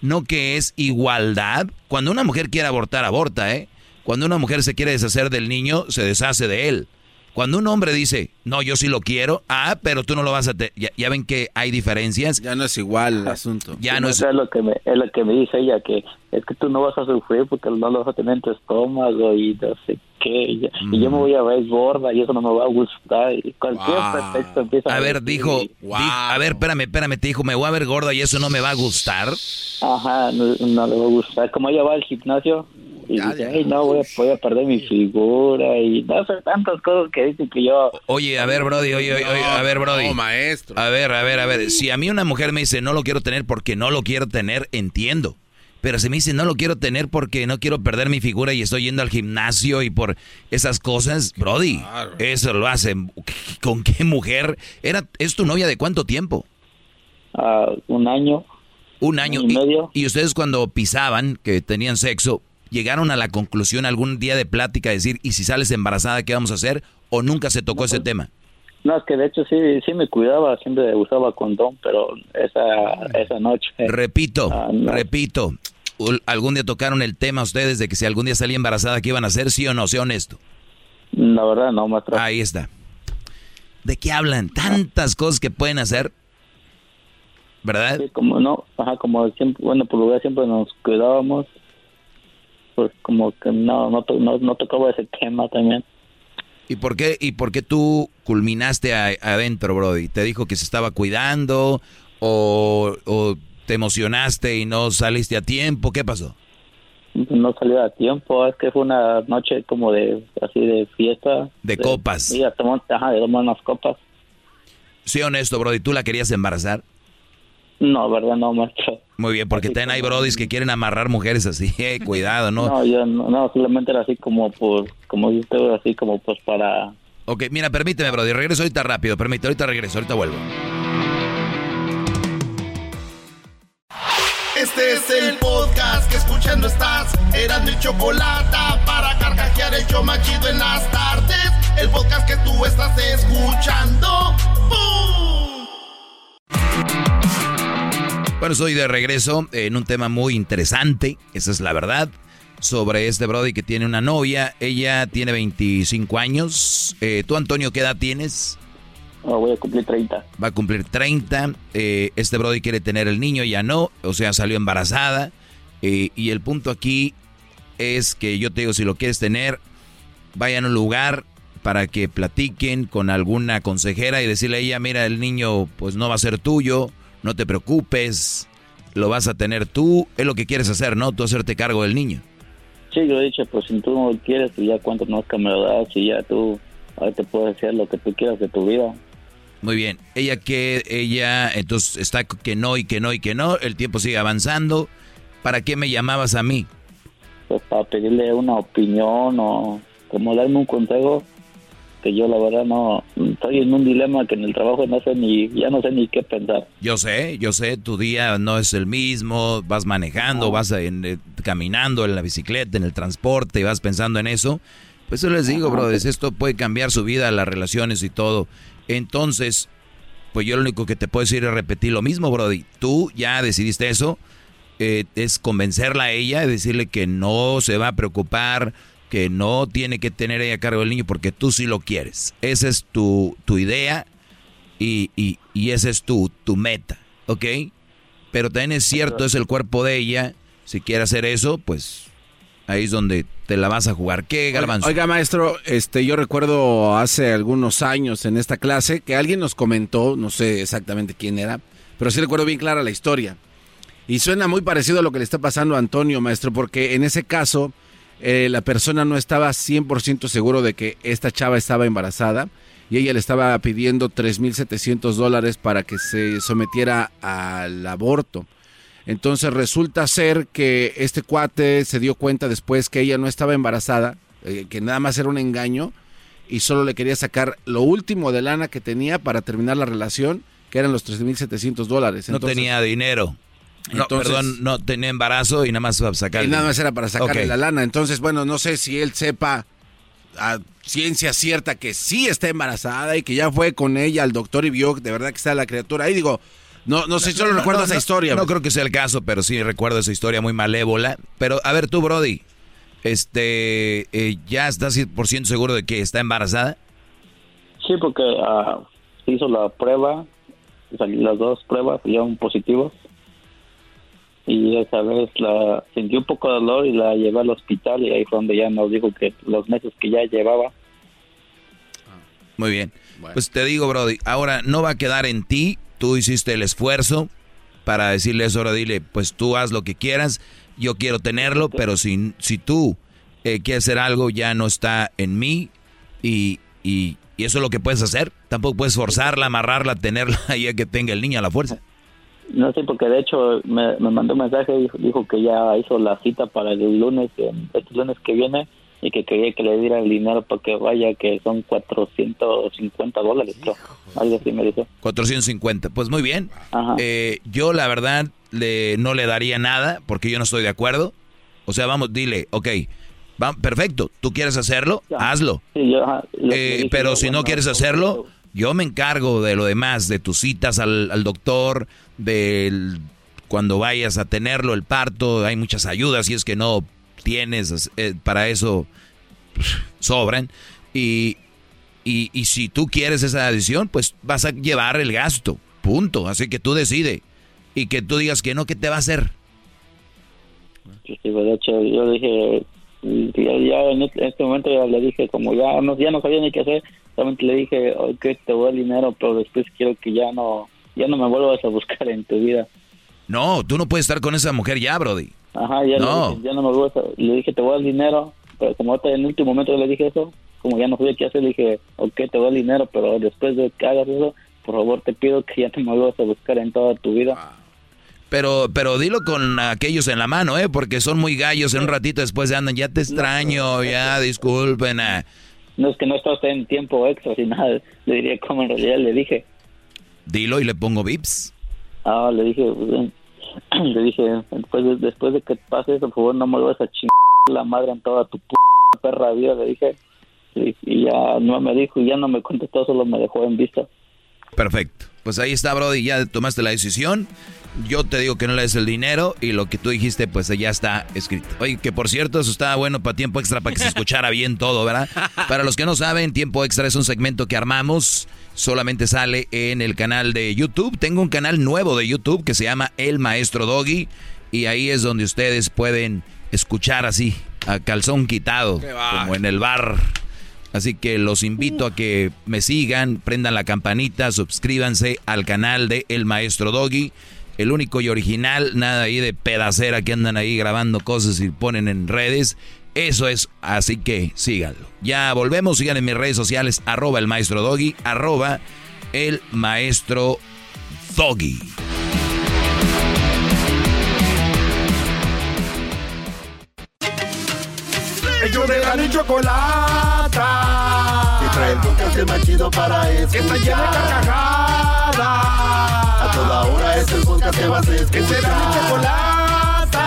No que es igualdad. Cuando una mujer quiere abortar, aborta, ¿eh? Cuando una mujer se quiere deshacer del niño, se deshace de él. Cuando un hombre dice, no, yo sí lo quiero, ah, pero tú no lo vas a... Ya, ya, ven que hay diferencias. Ya no es igual el asunto. Ya no es... es... lo que me, es lo que me dice ella, que es que tú no vas a sufrir porque no lo vas a tener en tu estómago y no sé qué. Y, yo me voy a ver gorda y eso no me va a gustar. Y cualquier pretexto empieza a... A ver, dijo... a ver, espérame, espérame, te dijo, me voy a ver gorda y eso no me va a gustar. Ajá, no, no le va a gustar. Como ella va al gimnasio y dice, no, voy a, perder mi figura y no sé, tantas cosas que dicen que yo... Oye, a ver, Brody, oye, oye, a ver, Brody. No, maestro. A ver, a ver, a ver, si a mí una mujer me dice, no lo quiero tener porque no lo quiero tener, entiendo. Pero si me dice, no lo quiero tener porque no quiero perder mi figura y estoy yendo al gimnasio y por esas cosas, Brody, eso lo hace. ¿Con qué mujer? Era, ¿Es tu novia de cuánto tiempo? Uh, un año. Un año. y, medio. y ustedes cuando pisaban, que tenían sexo, llegaron a la conclusión algún día de plática, decir, ¿y si sales embarazada, qué vamos a hacer? ¿O nunca se tocó ese tema? No, es que de hecho sí, sí me cuidaba, siempre usaba condón, pero esa, esa noche... Repito, ah, repito, ¿algún día tocaron el tema ustedes de que si algún día salía embarazada, qué iban a hacer? ¿Sí o no? Sea honesto. La verdad no, maestro. Ahí está. ¿De qué hablan? Tantas cosas que pueden hacer. ¿Verdad? Sí, como no, ajá, como siempre, bueno, por lugar siempre nos cuidábamos pues como que no, no, no, no tocaba ese tema también. ¿Y por qué, y por qué tú culminaste adentro, Brody? ¿Te dijo que se estaba cuidando o, o, te emocionaste y no saliste a tiempo? ¿Qué pasó? No salió a tiempo, es que fue una noche como de, así de fiesta. De, copas. Sí, ajá, de tomar unas copas. Sí, honesto, Brody, ¿tú la querías embarazar? No, verdad, no, maestro. Muy bien, porque ten hay brodis que quieren amarrar mujeres así, eh, cuidado, ¿no? No, yo no, no, simplemente era así como por, como dice así como pues para... Ok, mira, permíteme, brody, regreso ahorita rápido, permíteme, ahorita regreso, ahorita vuelvo. Este es el podcast que escuchando estás. Eran mi chocolate para carcajear el yo machido en las tardes. El podcast que tú estás escuchando. ¡Bum! Bueno, estoy de regreso en un tema muy interesante, esa es la verdad, sobre este Brody que tiene una novia. Ella tiene 25 años. Eh, ¿Tú, Antonio, qué edad tienes? Oh, voy a cumplir 30. Va a cumplir 30. Eh, este Brody quiere tener el niño, ya no, o sea, salió embarazada. Eh, y el punto aquí es que yo te digo, si lo quieres tener, vaya a un lugar para que platiquen con alguna consejera y decirle a ella, mira, el niño pues no va a ser tuyo, no te preocupes, lo vas a tener tú, es lo que quieres hacer, ¿no? Tú hacerte cargo del niño. Sí, yo he dicho, pues si tú no quieres, pues ya cuánto más que me lo das y ya tú, ahora te puedes hacer lo que tú quieras de tu vida. Muy bien. Ella que, ella, entonces está que no y que no y que no, el tiempo sigue avanzando. ¿Para qué me llamabas a mí? Pues para pedirle una opinión o como darme un consejo que yo la verdad no estoy en un dilema que en el trabajo no sé ni ya no sé ni qué pensar. Yo sé, yo sé, tu día no es el mismo, vas manejando, vas en, eh, caminando en la bicicleta, en el transporte y vas pensando en eso. Pues eso les digo, brothers, esto puede cambiar su vida, las relaciones y todo. Entonces, pues yo lo único que te puedo decir es repetir lo mismo, Brody. Tú ya decidiste eso, eh, es convencerla a ella, decirle que no se va a preocupar, que no tiene que tener ella a cargo del niño porque tú sí lo quieres. Esa es tu, tu idea y, y, y esa es tu, tu meta, ¿ok? Pero también es cierto, es el cuerpo de ella. Si quiere hacer eso, pues ahí es donde te la vas a jugar. ¿Qué, Garbanzo? Oiga, maestro, este, yo recuerdo hace algunos años en esta clase que alguien nos comentó, no sé exactamente quién era, pero sí recuerdo bien clara la historia. Y suena muy parecido a lo que le está pasando a Antonio, maestro, porque en ese caso eh, la persona no estaba 100% seguro de que esta chava estaba embarazada y ella le estaba pidiendo 3.700 dólares para que se sometiera al aborto. Entonces resulta ser que este cuate se dio cuenta después que ella no estaba embarazada, eh, que nada más era un engaño y solo le quería sacar lo último de lana que tenía para terminar la relación, que eran los 3.700 dólares. no tenía dinero. No, perdón, no tenía embarazo y nada más para sacar. Y nada más era para sacarle la lana. Entonces, bueno, no sé si él sepa a ciencia cierta que sí está embarazada y que ya fue con ella al doctor y vio de verdad que está la criatura. Ahí digo, no, no sé, solo recuerdo esa historia. No, creo que sea el caso, pero sí recuerdo esa historia muy malévola. Pero, a ver, tú, Brody, este, eh, ¿ya estás 100% seguro de que está embarazada? Sí, porque ah, hizo la prueba, las dos pruebas dieron positivos. Y esa vez la sentí un poco de dolor y la llevé al hospital y ahí fue donde ya nos dijo que los meses que ya llevaba. Muy bien. Pues te digo, Brody, ahora no va a quedar en ti tú hiciste el esfuerzo para decirle eso, ahora dile, pues tú haz lo que quieras, yo quiero tenerlo, pero si, si tú eh, quieres hacer algo ya no está en mí y, y, eso es lo que puedes hacer. Tampoco puedes forzarla, amarrarla, tenerla y que tenga el niño a la fuerza. No sé, porque de hecho me, mandó un mensaje y dijo, que ya hizo la cita para el lunes, este lunes que viene, y que quería que le diera el dinero para que vaya, que son 450 dólares, Algo así me dijo. 450, pues muy bien. Eh, yo la verdad le, no le daría nada porque yo no estoy de acuerdo. O sea, vamos, dile, ok, va, perfecto, tú quieres hacerlo, hazlo. Eh, pero si no quieres hacerlo, yo me encargo de lo demás, de tus citas al, al doctor, del cuando vayas a tenerlo, el parto, hay muchas ayudas, si es que no tienes, eh, para eso sobran. Y, y, y, si tú quieres esa decisión, pues vas a llevar el gasto, punto. Así que tú decide. Y que tú digas que no, ¿qué te va a hacer? Sí, de hecho, yo dije, ya, en este, este momento ya le dije, como ya no, ya no sabía ni qué hacer, solamente le dije, ok, te voy el dinero, pero después quiero que ya no, ya no me vuelvas a buscar en tu vida. No, tú no puedes estar con esa mujer ya, Brody. Ajá, ya, no. Le, dije, ya no me gusta. Le dije, te voy a dar dinero, pero como en el último momento le dije eso, como ya no sabía qué hacer, le dije, ok, te voy a dar dinero, pero después de que hagas eso, por favor te pido que ya no me vuelvas a buscar en toda tu vida. Pero, pero dilo con aquellos en la mano, ¿eh? Porque son muy gallos. En un ratito después andan, ya te extraño, ya, disculpen. Ah. No es que no estás en tiempo extra, sin nada. Le diría como en realidad le dije. Dilo y le pongo vips. Ah, le dije, le dije, después de, después de que pase eso, por favor, no me lo vas a chingar la madre en toda tu p perra vida, le dije. Y, ya no me dijo y ya no me contestó, solo me dejó en vista. Perfecto. Pues ahí está, Brody, ya tomaste la decisión. Yo te digo que no le des el dinero y lo que tú dijiste, pues ya está escrito. Oye, que por cierto, eso estaba bueno para tiempo extra, para que se escuchara bien todo, ¿verdad? Para los que no saben, tiempo extra es un segmento que armamos solamente sale en el canal de YouTube. Tengo un canal nuevo de YouTube que se llama El Maestro Doggy y ahí es donde ustedes pueden escuchar así, a calzón quitado, como en el bar. Así que los invito a que me sigan, prendan la campanita, suscríbanse al canal de El Maestro Doggy, el único y original, nada ahí de pedacera que andan ahí grabando cosas y ponen en redes. Eso es, así que síganlo. Ya volvemos, sigan en mis redes sociales, arroba el maestro Doggy, arroba el maestro Doggy. Ellos de la ni chocolata. Y trae el podcast más chido para escuchar. Que está llena de carcajadas. A toda hora es el podcast que vas a escuchar. Que será mi chocolata.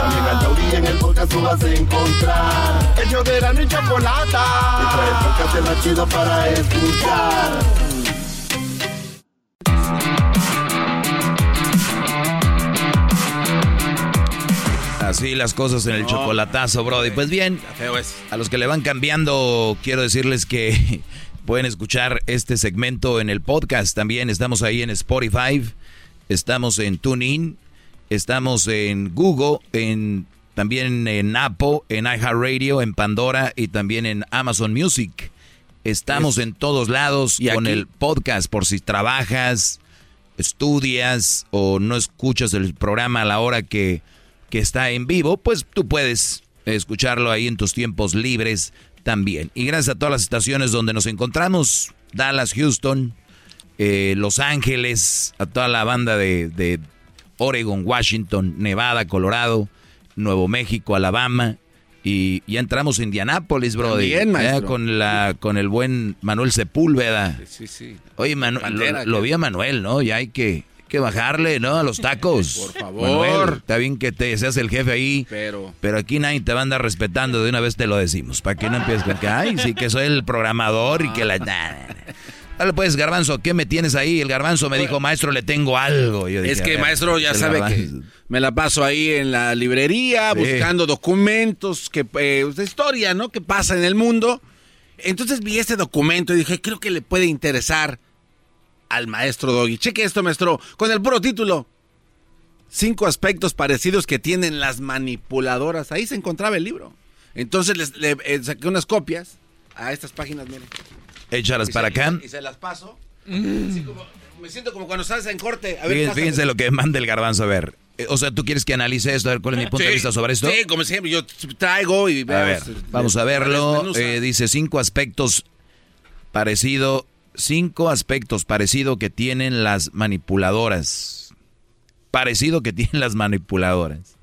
También al taurí en el podcast tú vas a encontrar. Ellos de la ni chocolata. Y trae el podcast más chido para escuchar. Así las cosas en el chocolatazo, Brody. Pues bien, a los que le van cambiando, quiero decirles que pueden escuchar este segmento en el podcast. También estamos ahí en Spotify, estamos en TuneIn, estamos en Google, en, también en Apple, en iHeartRadio, en Pandora y también en Amazon Music. Estamos en todos lados con el podcast por si trabajas, estudias o no escuchas el programa a la hora que que está en vivo, pues tú puedes escucharlo ahí en tus tiempos libres también. Y gracias a todas las estaciones donde nos encontramos, Dallas, Houston, eh, Los Ángeles, a toda la banda de, Oregon, Washington, Nevada, Colorado, Nuevo México, Alabama. Y ya entramos en Indianápolis, bro. con, la, con el buen Manuel Sepúlveda. Sí, sí. Oye, Manuel, lo, lo vi a Manuel, ¿no? Ya hay que que bajarle, ¿no? A los tacos. Por favor. está bien que te seas el jefe ahí. Pero. Pero aquí nadie te va a andar respetando. De una vez te lo decimos. Para que no empieces con que, ay, sí que soy el programador y que la. Dale pues, Garbanzo, ¿qué me tienes ahí? El Garbanzo me dijo, maestro, le tengo algo. es que, maestro, ya sabe que me la paso ahí en la librería buscando documentos, que, eh, de historia, ¿no? Que pasa en el mundo. Entonces vi este documento y dije, creo que le puede interesar al maestro Doggy. Cheque esto, maestro, con el puro título. Cinco aspectos parecidos que tienen las manipuladoras. Ahí se encontraba el libro. Entonces les, le, eh, saqué unas copias a estas páginas, miren. Échalas para acá. Y se las paso. me siento como cuando sales en corte. A ver, fíjense, lo que manda el garbanzo a ver. Eh, o sea, ¿tú quieres que analice esto? A ver, ¿cuál es mi punto de vista sobre esto? Sí, como siempre, yo traigo y A ver, vamos a verlo. Eh, dice cinco aspectos parecido cinco aspectos parecido que tienen las manipuladoras. Parecido que tienen las manipuladoras.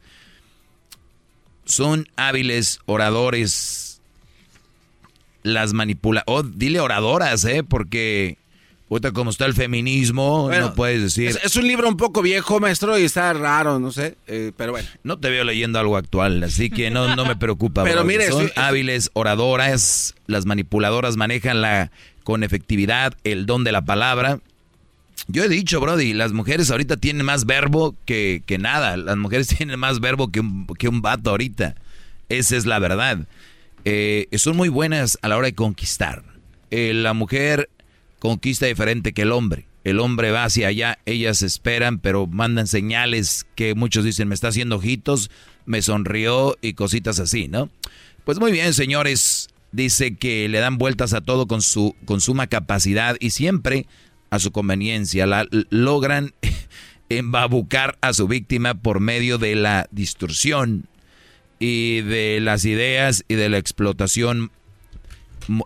Son hábiles oradores. Las manipula... Oh, dile oradoras, ¿eh? Porque... Como está el feminismo, no puedes decir... Es, un libro un poco viejo, maestro, y está raro, no sé, eh, pero bueno. No te veo leyendo algo actual, así que no, no me preocupa. pero mire... Son hábiles oradoras, las manipuladoras manejan la con efectividad, el don de la palabra. Yo he dicho, Brody, las mujeres ahorita tienen más verbo que, nada. Las mujeres tienen más verbo que un, que un vato ahorita. Esa es la verdad. Eh, son muy buenas a la hora de conquistar. Eh, la mujer conquista diferente que el hombre. El hombre va hacia allá, ellas esperan, pero mandan señales que muchos dicen, me está haciendo ojitos, me sonrió y cositas así, ¿no? Pues muy bien, señores dice que le dan vueltas a todo con su con suma capacidad y siempre a su conveniencia. La, logran embabucar a su víctima por medio de la distorsión y de las ideas y de la explotación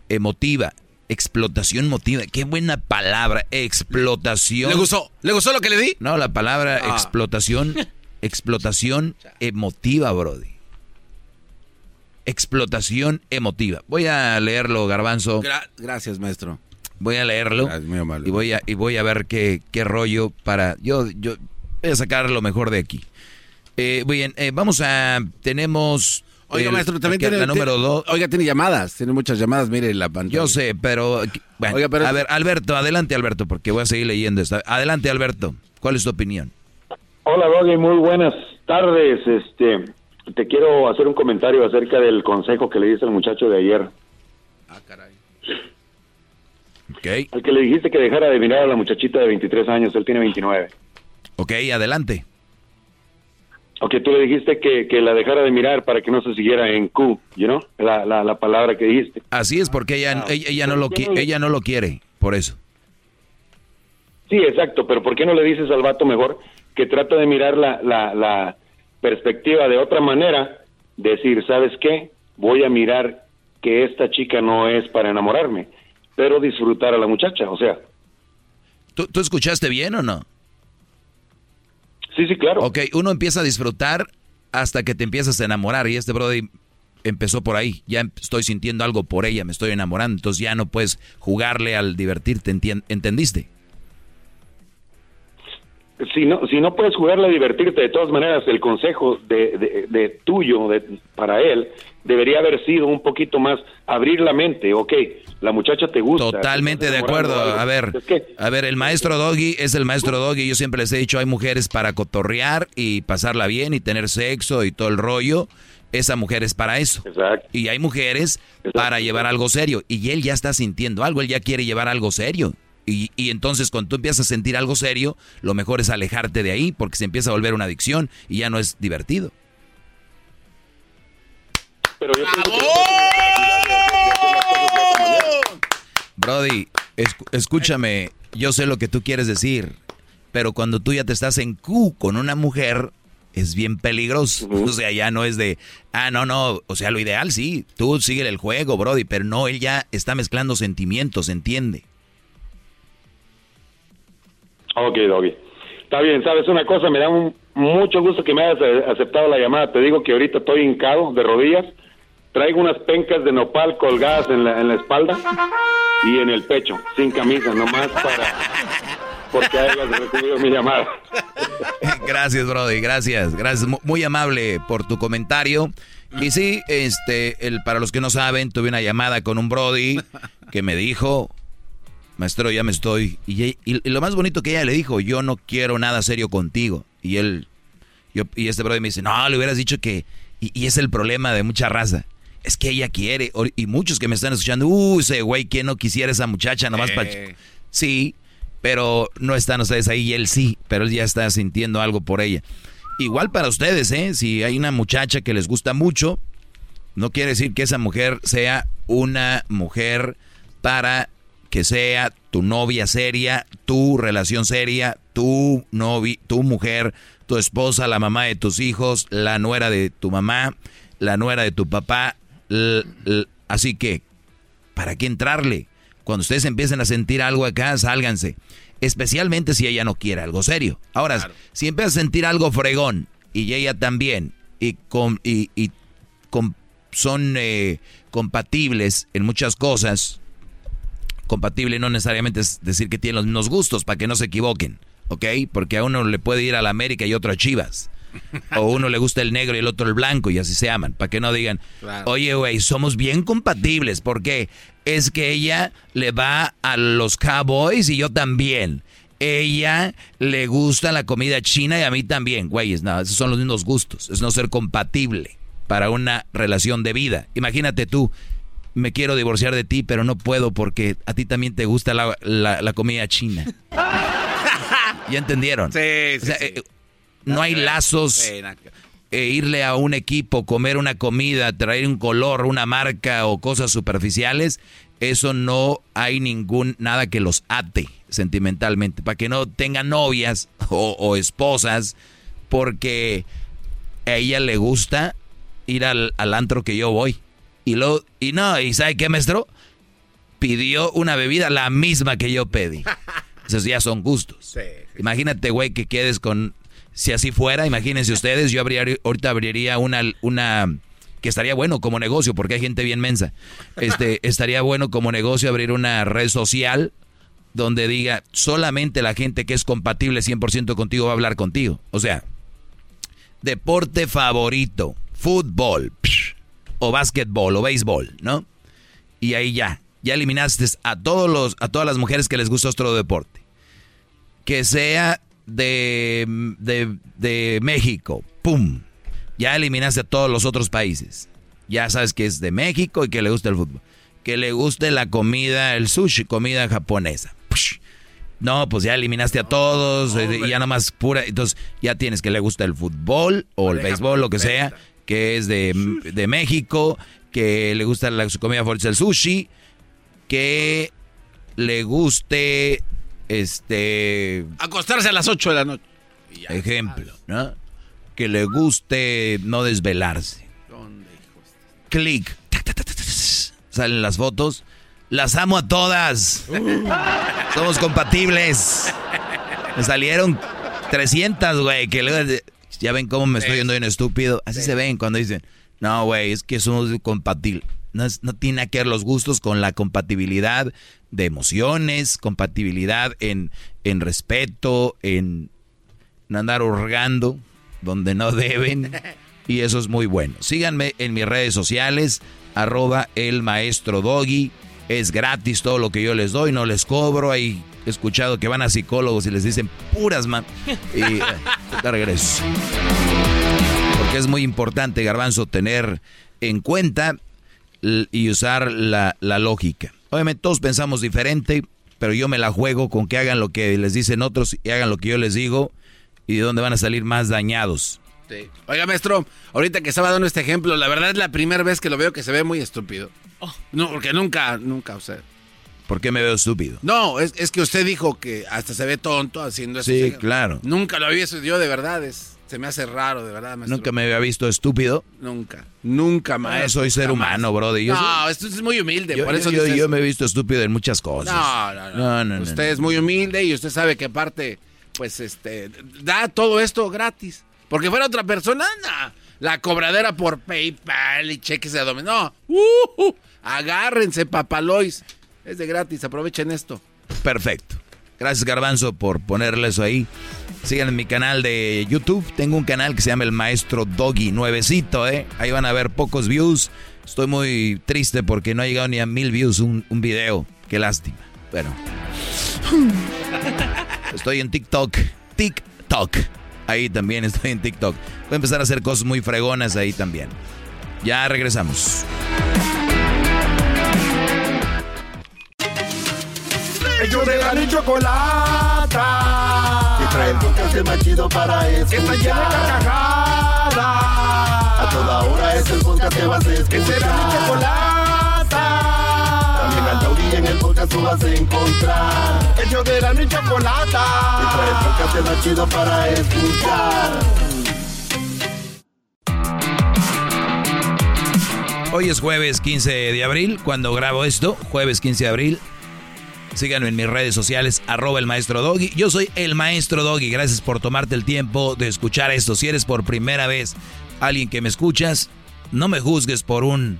emotiva. Explotación emotiva, qué buena palabra, explotación. ¿Le gustó? ¿Le gustó lo que le di? No, la palabra ah. explotación, explotación emotiva, Brody explotación emotiva. Voy a leerlo, Garbanzo. gracias, maestro. Voy a leerlo y voy a y voy a ver qué, qué rollo para yo yo voy a sacar lo mejor de aquí. Eh, bien, eh, vamos a tenemos Oiga, maestro, también tiene la número dos. Oiga, tiene llamadas, tiene muchas llamadas, mire la pantalla. Yo sé, pero bueno, pero a ver, Alberto, adelante Alberto, porque voy a seguir leyendo esta. Adelante Alberto, ¿cuál es tu opinión? Hola, Doggy, muy buenas tardes. Este, te quiero hacer un comentario acerca del consejo que le diste al muchacho de ayer. Ah, caray. Okay. Al que le dijiste que dejara de mirar a la muchachita de 23 años, él tiene 29. Ok, adelante. Ok, tú le dijiste que, que la dejara de mirar para que no se siguiera en Q, you know? La, la, la palabra que dijiste. Así es, porque ella, ella, ella no lo, qui- ella no lo quiere, por eso. Sí, exacto, pero ¿por qué no le dices al vato mejor que trata de mirar la, la, la perspectiva de otra manera? Decir, ¿sabes qué? Voy a mirar que esta chica no es para enamorarme, pero disfrutar a la muchacha, o sea. ¿Tú, tú escuchaste bien o no? Sí, sí, claro. Ok, uno empieza a disfrutar hasta que te empiezas a enamorar y este Brody empezó por ahí. Ya em- estoy sintiendo algo por ella, me estoy enamorando, entonces ya no puedes jugarle al divertirte, ¿entendiste? Si no, si no puedes jugarle a divertirte, de todas maneras, el consejo de, de, de tuyo de, para él debería haber sido un poquito más abrir la mente. Ok, la muchacha te gusta. Totalmente de acuerdo. A ver, a ver, el maestro Doggy es el maestro Doggy. Yo siempre les he dicho, hay mujeres para cotorrear y pasarla bien y tener sexo y todo el rollo. Esa mujer es para eso. Y hay mujeres para llevar algo serio. Y él ya está sintiendo algo, él ya quiere llevar algo serio. Y, y entonces cuando tú empiezas a sentir algo serio, lo mejor es alejarte de ahí porque se empieza a volver una adicción y ya no es divertido. Pero yo Brody, escúchame, yo sé lo que tú quieres decir, pero cuando tú ya te estás en Q con una mujer, es bien peligroso. O sea, ya no es de, ah, no, no, o sea, lo ideal sí, tú sigue el juego, Brody, pero no, él ya está mezclando sentimientos, ¿entiende? Ok, Doggy. Está bien, ¿sabes una cosa? Me da un- mucho gusto que me hayas eh, aceptado la llamada. Te digo que ahorita estoy hincado de rodillas. Traigo unas pencas de nopal colgadas en la, en la espalda y en el pecho, sin camisa, nomás para... Porque hayas recibido mi llamada. Gracias, Brody, gracias, gracias, Mu- muy amable por tu comentario. Y sí, este, el, para los que no saben, tuve una llamada con un Brody que me dijo, maestro, ya me estoy. Y, y- y lo más bonito que ella le dijo, yo no quiero nada serio contigo. Y él, yo, y este Brody me dice, no, le hubieras dicho que, y, y es el problema de mucha raza. Es que ella quiere, y muchos que me están escuchando, uy, ese güey, ¿quién no quisiera esa muchacha nomás para... Eh. Sí, pero no están ustedes ahí y él sí, pero él ya está sintiendo algo por ella. Igual para ustedes, ¿eh? Si hay una muchacha que les gusta mucho, no quiere decir que esa mujer sea una mujer para que sea tu novia seria, tu relación seria, tu novi, tu mujer, tu esposa, la mamá de tus hijos, la nuera de tu mamá, la nuera de tu papá. L- l- así que, ¿para qué entrarle? Cuando ustedes empiecen a sentir algo acá, sálganse. Especialmente si ella no quiere algo serio. Ahora, si empiezas a sentir algo fregón y ella también, y, con, y, y con- son eh, compatibles en muchas cosas, compatible no necesariamente es decir que tienen los mismos gustos, para que no se equivoquen, ¿ok? Porque a uno le puede ir a la América y otro a Chivas. O uno le gusta el negro y el otro el blanco y así se aman, para que no digan, Claro. oye, güey, somos bien compatibles, porque es que ella le va a los Cowboys y yo también. Ella le gusta la comida china y a mí también, güeyes, no, esos son los mismos gustos, es no ser compatible para una relación de vida. Imagínate tú, me quiero divorciar de ti, pero no puedo porque a ti también te gusta la, la- la comida china. ¿Ya entendieron? Sí, O sea, eh, no hay lazos. Sí, eh, irle a un equipo, comer una comida, traer un color, una marca o cosas superficiales, eso no hay ningún nada que los ate sentimentalmente, para que no tengan novias o, o esposas, porque a ella le gusta ir al, al antro que yo voy. Y lo, y no, y ¿sabe qué, maestro? Pidió una bebida la misma que yo pedí. Esos ya son gustos. Imagínate, güey, que quedes con. Si así fuera, imagínense ustedes, yo abría, ahorita abriría una, una. Que estaría bueno como negocio, porque hay gente bien mensa. Este, estaría bueno como negocio abrir una red social donde diga solamente la gente que es compatible 100% contigo va a hablar contigo. O sea, deporte favorito, fútbol, psh, o básquetbol, o béisbol, ¿no? Y ahí ya, ya eliminaste a todos los, a todas las mujeres que les gusta otro deporte. Que sea de, de, de México, ¡pum! Ya eliminaste a todos los otros países. Ya sabes que es de México y que le gusta el fútbol. Que le guste la comida, el sushi, comida japonesa. Psh. No, pues ya eliminaste a todos, eh, y ya nada más pura. Entonces, ya tienes que le gusta el fútbol o el béisbol, lo que sea, que es de, de México, que le gusta la, su comida favorita el sushi, que le guste este acostarse a las 8 de la noche. Ejemplo, ¿no? Que le guste no desvelarse. Clic. Salen las fotos. Las amo a todas. Uh. Somos compatibles. Me salieron 300, güey. Que luego, ya ven cómo me estoy yendo bien estúpido. Así se ven cuando dicen, no, güey, es que somos compatibles. No, es- no tiene que ver los gustos con la compatibilidad de emociones, compatibilidad en, en respeto, en no andar hurgando donde no deben. Y eso es muy bueno. Síganme en mis redes sociales, arroba el maestro Doggy. Es gratis todo lo que yo les doy, no les cobro. Hay escuchado que van a psicólogos y les dicen puras man. Y eh, regreso. Porque es muy importante, Garbanzo, tener en cuenta y usar la, la lógica. Obviamente todos pensamos diferente, pero yo me la juego con que hagan lo que les dicen otros y hagan lo que yo les digo y de dónde van a salir más dañados. Sí. Oiga, maestro, ahorita que estaba dando este ejemplo, la verdad es la primera vez que lo veo que se ve muy estúpido. No, porque nunca, nunca, o sea. ¿Por qué me veo estúpido? No, es, es que usted dijo que hasta se ve tonto haciendo eso. Sí, claro. Nunca lo había visto yo, de verdad. Es, se me hace raro, de verdad, maestro. Nunca me había visto estúpido. Nunca. Nunca, Ah, maestro. soy ser humano, brother. Yo no, soy- esto es muy humilde, yo, por eso yo- dices- yo me he visto estúpido en muchas cosas. No, no, no. No, no, no, usted no. es muy humilde y usted sabe que aparte, pues, este, da todo esto gratis. Porque fuera otra persona. La cobradera por PayPal y cheques de dominó. No. Uh, uh, agárrense, papalois. Es de gratis, aprovechen esto. Perfecto. Gracias, Garbanzo, por ponerle eso ahí. Sigan en mi canal de YouTube. Tengo un canal que se llama El Maestro Doggy, nuevecito, ¿eh? Ahí van a ver pocos views. Estoy muy triste porque no ha llegado ni a mil views un, un video. Qué lástima. Bueno. Estoy en TikTok. TikTok. Ahí también estoy en TikTok. Voy a empezar a hacer cosas muy fregonas ahí también. Ya regresamos. Ellos de la ni chocolata. Que trae el podcast más chido para escuchar. Que está llena de carcajadas. A toda hora es el podcast que vas a escuchar. Que será mi chocolata. En el podcast tú vas a encontrar. Ellos de la ni chocolata. Que trae el podcast más chido para escuchar. Hoy es jueves 15 de abril, cuando grabo esto, jueves 15 de abril. Síganme en mis redes sociales, arroba el maestro Doggy. Yo soy el maestro Doggy. Gracias por tomarte el tiempo de escuchar esto. Si eres por primera vez alguien que me escuchas, no me juzgues por un,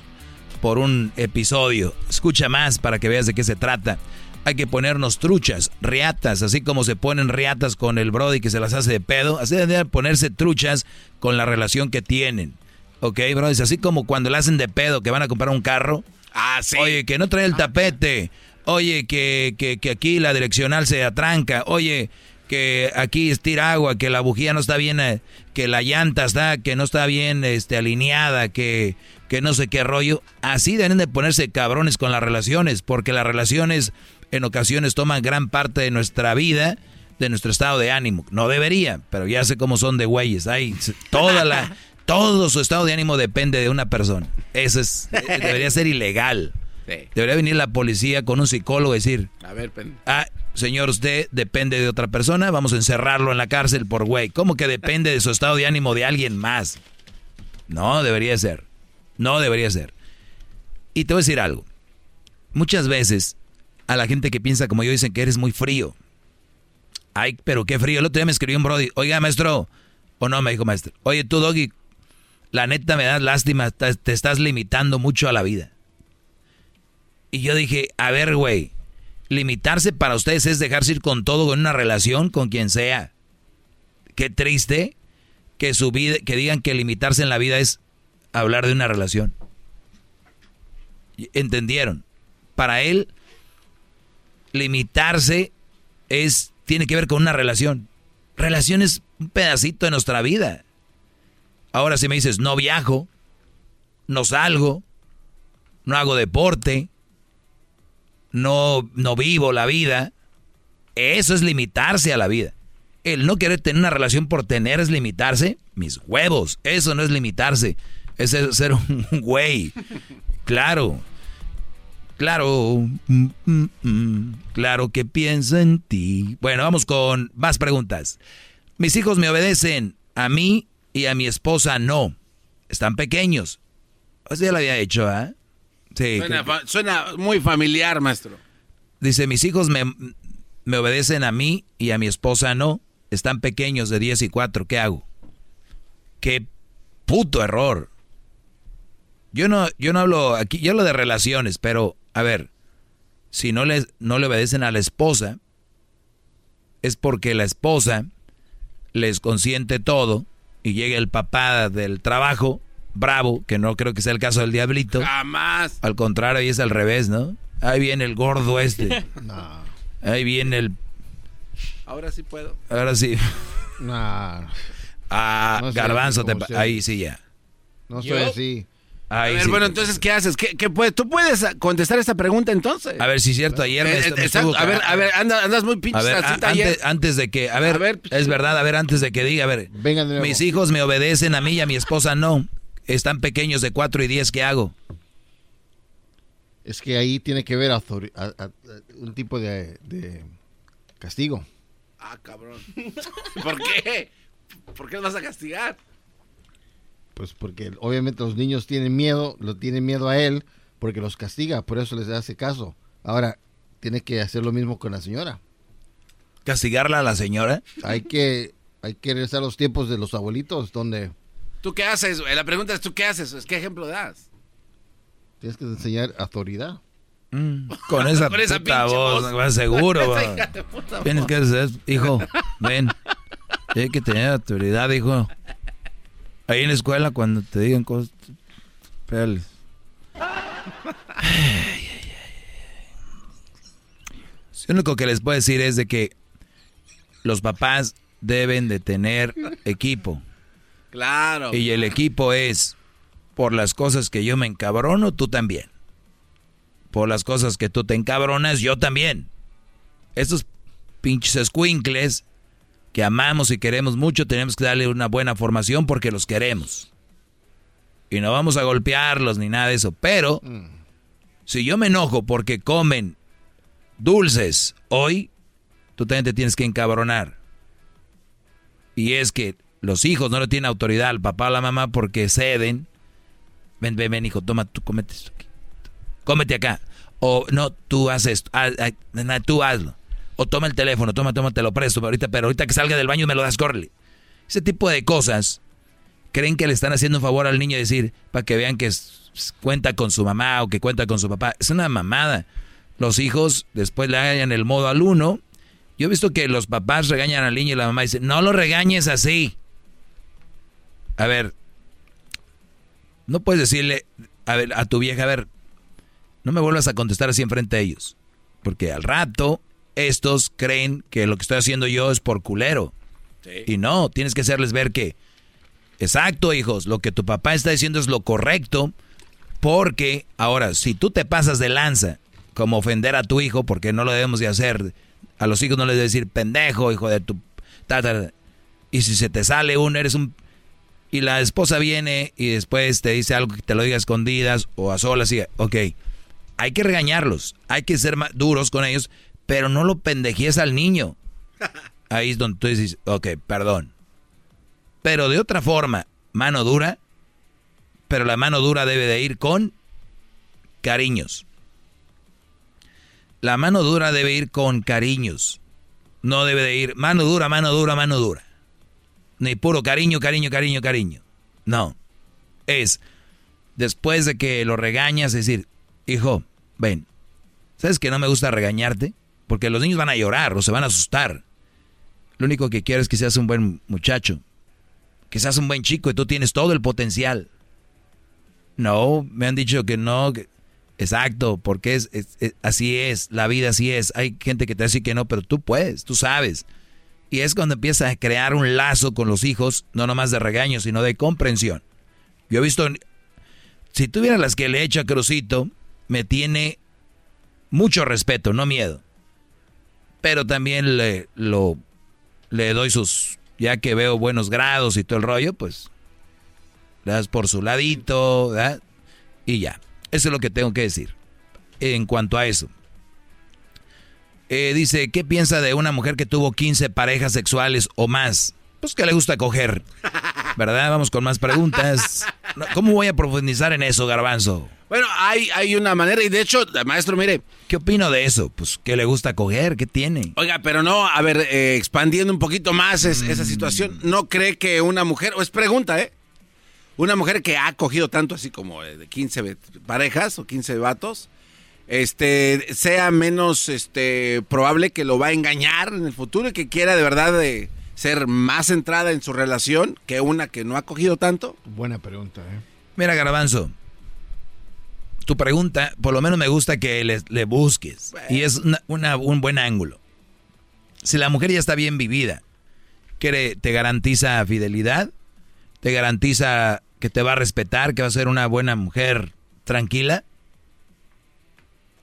por un episodio. Escucha más para que veas de qué se trata. Hay que ponernos truchas, riatas, así como se ponen riatas con el Brody que se las hace de pedo. Así deben ponerse truchas con la relación que tienen. Ok, Brody, así como cuando le hacen de pedo que van a comprar un carro. Ah, sí. Oye, que no trae el tapete. Oye, que, que, que aquí la direccional se atranca. Oye, que aquí estira agua, que la bujía no está bien, eh, que la llanta está, que no está bien este, alineada, que, que no sé qué rollo. Así deben de ponerse cabrones con las relaciones, porque las relaciones en ocasiones toman gran parte de nuestra vida, de nuestro estado de ánimo. No debería, pero ya sé cómo son de güeyes. Hay toda la, todo su estado de ánimo depende de una persona. Eso es, eh, debería ser ilegal. Debería venir la policía con un psicólogo y decir, A ver, ah, señor, usted depende de otra persona, vamos a encerrarlo en la cárcel por güey. ¿Cómo que depende de su estado de ánimo de alguien más? No, debería ser. No debería ser. Y te voy a decir algo. Muchas veces a la gente que piensa como yo dicen que eres muy frío. Ay, pero qué frío. El otro día me escribió un brody. Oiga, maestro. O no, me dijo maestro. Oye, tú, Doggy, la neta me das lástima. Te estás limitando mucho a la vida. Y yo dije, a ver, güey, limitarse para ustedes es dejarse ir con todo, con una relación, con quien sea. Qué triste que su vida, que digan que limitarse en la vida es hablar de una relación. ¿Entendieron? Para él, limitarse es, tiene que ver con una relación. Relación es un pedacito de nuestra vida. Ahora si me dices, no viajo, no salgo, no hago deporte, no, no vivo la vida, Eso es limitarse a la vida. El no querer tener una relación por tener es limitarse. Mis huevos. Eso no es limitarse. Es ser un güey. Claro. Claro. Mm, mm, mm. Claro que pienso en ti. Bueno, vamos con más preguntas. Mis hijos me obedecen. A mí y a mi esposa no. Están pequeños. Eso ya lo había hecho, ¿ah? Sí. Suena, suena, muy familiar, maestro. Dice, mis hijos me, me obedecen a mí y a mi esposa no. Están pequeños de 10 y 4. ¿Qué hago? Qué puto error. Yo no, yo no hablo aquí, yo hablo de relaciones, pero a ver, si no le, no le obedecen a la esposa, es porque la esposa les consiente todo y llega el papá del trabajo, bravo, que no creo que sea el caso del diablito. Jamás. Al contrario, ahí es al revés, ¿no? Ahí viene el gordo este. no. Ahí viene el... Ahora sí puedo. Ahora sí. No. Ah, garbanzo, ahí sí ya. No soy así. a ver, bueno, entonces, ¿qué haces? ¿Qué, qué puedes? ¿Tú puedes contestar esta pregunta entonces? A ver, si es cierto, ayer me, eh, A ver, a ver, andas, muy pinche. A ver, antes, antes, de que, a ver, es verdad, a ver, antes de que diga, a ver, mis hijos me obedecen a mí y a mi esposa no. Están pequeños de 4 y 10, ¿qué hago? Es que ahí tiene que ver un tipo de, castigo. Ah, cabrón. ¿Por qué? ¿Por qué los vas a castigar? Pues porque obviamente los niños tienen miedo, lo tienen miedo a él, porque los castiga, por eso les hace caso. Ahora, tiene que hacer lo mismo con la señora. ¿Castigarla a la señora? Hay que, hay que regresar a los tiempos de los abuelitos, donde... ¿Tú qué haces? La pregunta es, ¿tú qué haces? ¿Qué ejemplo das? Tienes que enseñar autoridad. Mm, con esa, puta voz, seguro. Tienes que ser, hijo, ven. Tienes que tener autoridad, hijo. Ahí en la escuela cuando te digan cosas, pégales. Lo único que les puedo decir es de que los papás deben de tener equipo. Claro. Y el equipo es por las cosas que yo me encabrono, tú también. Por las cosas que tú te encabronas, yo también. Estos pinches escuincles que amamos y queremos mucho, tenemos que darle una buena formación porque los queremos. Y no vamos a golpearlos ni nada de eso. Pero, mm. si yo me enojo porque comen dulces hoy, tú también te tienes que encabronar. Y es que los hijos no le tienen autoridad al papá o a la mamá porque ceden Ven, ven, ven, hijo, toma, tú cómete esto aquí. Cómete acá. O no, tú haces esto. tú hazlo. O toma el teléfono, toma, toma, te lo presto. Pero ahorita, pero ahorita que salga del baño me lo das, córrele. Ese tipo de cosas creen que le están haciendo un favor al niño decir, para que vean que cuenta con su mamá o que cuenta con su papá. Es una mamada. Los hijos después le hagan el modo al uno. Yo he visto que los papás regañan al niño y la mamá dice, no lo regañes así. A ver, no puedes decirle a, ver, a tu vieja, a ver, no me vuelvas a contestar así enfrente de ellos. Porque al rato estos creen que lo que estoy haciendo yo es por culero. Y no, tienes que hacerles ver que, exacto hijos, lo que tu papá está diciendo es lo correcto. Porque ahora, si tú te pasas de lanza como ofender a tu hijo, porque no lo debemos de hacer, a los hijos no les debes decir pendejo, hijo de tu... y si se te sale uno, eres un y la esposa viene y después te dice algo que te lo diga a escondidas o a solas y, ok, hay que regañarlos, hay que ser más duros con ellos, pero no lo pendejíes al niño. Ahí es donde tú dices, ok, perdón. Pero de otra forma, mano dura, pero la mano dura debe de ir con cariños. La mano dura debe ir con cariños. No debe de ir mano dura, mano dura, mano dura ni puro cariño, cariño, cariño, cariño. No. Es después de que lo regañas, decir, hijo, ven, ¿sabes que no me gusta regañarte? Porque los niños van a llorar o se van a asustar. Lo único que quiero es que seas un buen muchacho, que seas un buen chico y tú tienes todo el potencial. No, me han dicho que no. exacto, porque es, así es, la vida así es. Hay gente que te dice que no, pero tú puedes, tú sabes. Y es cuando empieza a crear un lazo con los hijos, no nomás de regaño, sino de comprensión. Yo he visto, si tuviera las que le he hecho a Crucito, me tiene mucho respeto, no miedo. pero también le, le doy sus, ya que veo buenos grados y todo el rollo, pues le das por su ladito, ¿verdad? Y ya. Eso es lo que tengo que decir en cuanto a eso. Eh, dice, ¿qué piensa de una mujer que tuvo 15 parejas sexuales o más? Pues que le gusta coger. ¿Verdad? Vamos con más preguntas. ¿Cómo voy a profundizar en eso, garbanzo? Bueno, hay, hay una manera y de hecho, maestro, mire. ¿Qué opino de eso? Pues que le gusta coger, ¿qué tiene? Oiga, pero no, a ver, eh, expandiendo un poquito más esa situación, ¿no cree que una mujer, o es pregunta, ¿eh? Una mujer que ha cogido tanto así como de 15 parejas o 15 vatos, este, sea menos este, probable que lo va a engañar en el futuro y que quiera de verdad de ser más centrada en su relación que una que no ha cogido tanto? Buena pregunta, ¿eh? Mira, Garbanzo, tu pregunta, por lo menos me gusta que le, busques. Y es un buen ángulo. Si la mujer ya está bien vivida, que te garantiza fidelidad, te garantiza que te va a respetar, que va a ser una buena mujer tranquila,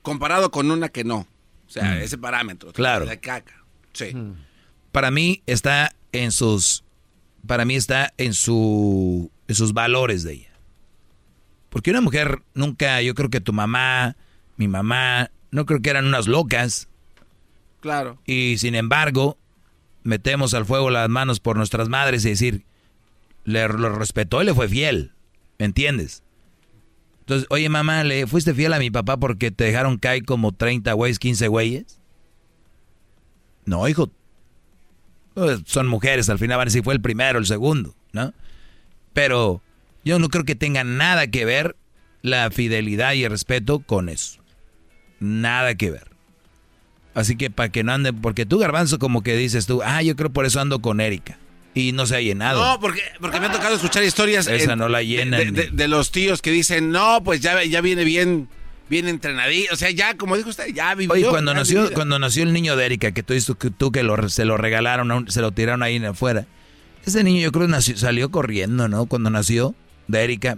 comparado con una que no. O sea, mm. ese parámetro. Claro. De caca. Sí. Mm. Para mí está en sus. Para mí está en su. en sus valores de ella. Porque una mujer nunca, yo creo que tu mamá, mi mamá, no creo que eran unas locas. Claro. Y sin embargo, metemos al fuego las manos por nuestras madres y decir, le lo respetó y le fue fiel. ¿Me entiendes? Entonces, oye mamá, ¿le fuiste fiel a mi papá porque te dejaron caer como 30 güeyes, 15 güeyes? No, hijo. Pues, son mujeres, al final van a decir fue el primero, el segundo, ¿no? Pero yo no creo que tenga nada que ver la fidelidad y el respeto con eso. Nada que ver. Así que para que no ande, porque tú garbanzo como que dices tú, ah, yo creo por eso ando con Erika y no se ha llenado. No, porque, porque me ha tocado escuchar historias. Esa no la llenan. De, los tíos que dicen, no, pues ya, ya viene bien, bien entrenadito. O sea, ya, como dijo usted, ya vivió. Oye, cuando, nació, cuando nació el niño de Erika, que tú, que, tú que lo, se lo regalaron, se lo tiraron ahí afuera. Ese niño yo creo que salió corriendo, ¿no? Cuando nació de Erika.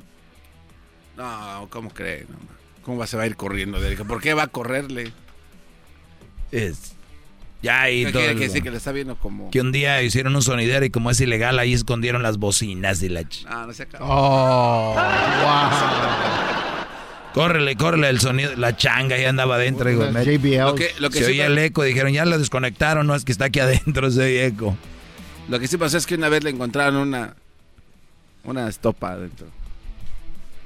No, ¿cómo cree? ¿Cómo va, se va a ir corriendo de Erika? ¿Por qué va a correrle? Es, ya ahí todo. que sí, que le está viendo como. Que un día hicieron un sonidero y como es ilegal, ahí escondieron las bocinas de la. Ah, no se acabó. Oh, wow. Córrele, córrele el sonido. La changa ya andaba adentro. Digo, Lo que, lo que se oía el eco. Dijeron, ya lo desconectaron. No, es que está aquí adentro ese eco. Lo que sí pasó es que una vez le encontraron una. Una estopa adentro.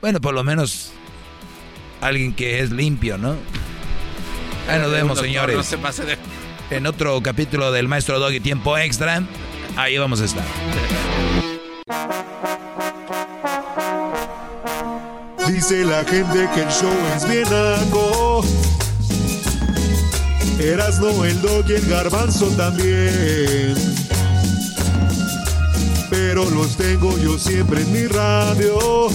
Bueno, por lo menos. Alguien que es limpio, ¿no? Ahí nos vemos, señores. No se pase de en otro capítulo del Maestro Doggy Tiempo Extra. Ahí vamos a estar. Dice la gente que el show es bien algo. no el dog y el garbanzo también. Pero los tengo yo siempre en mi radio.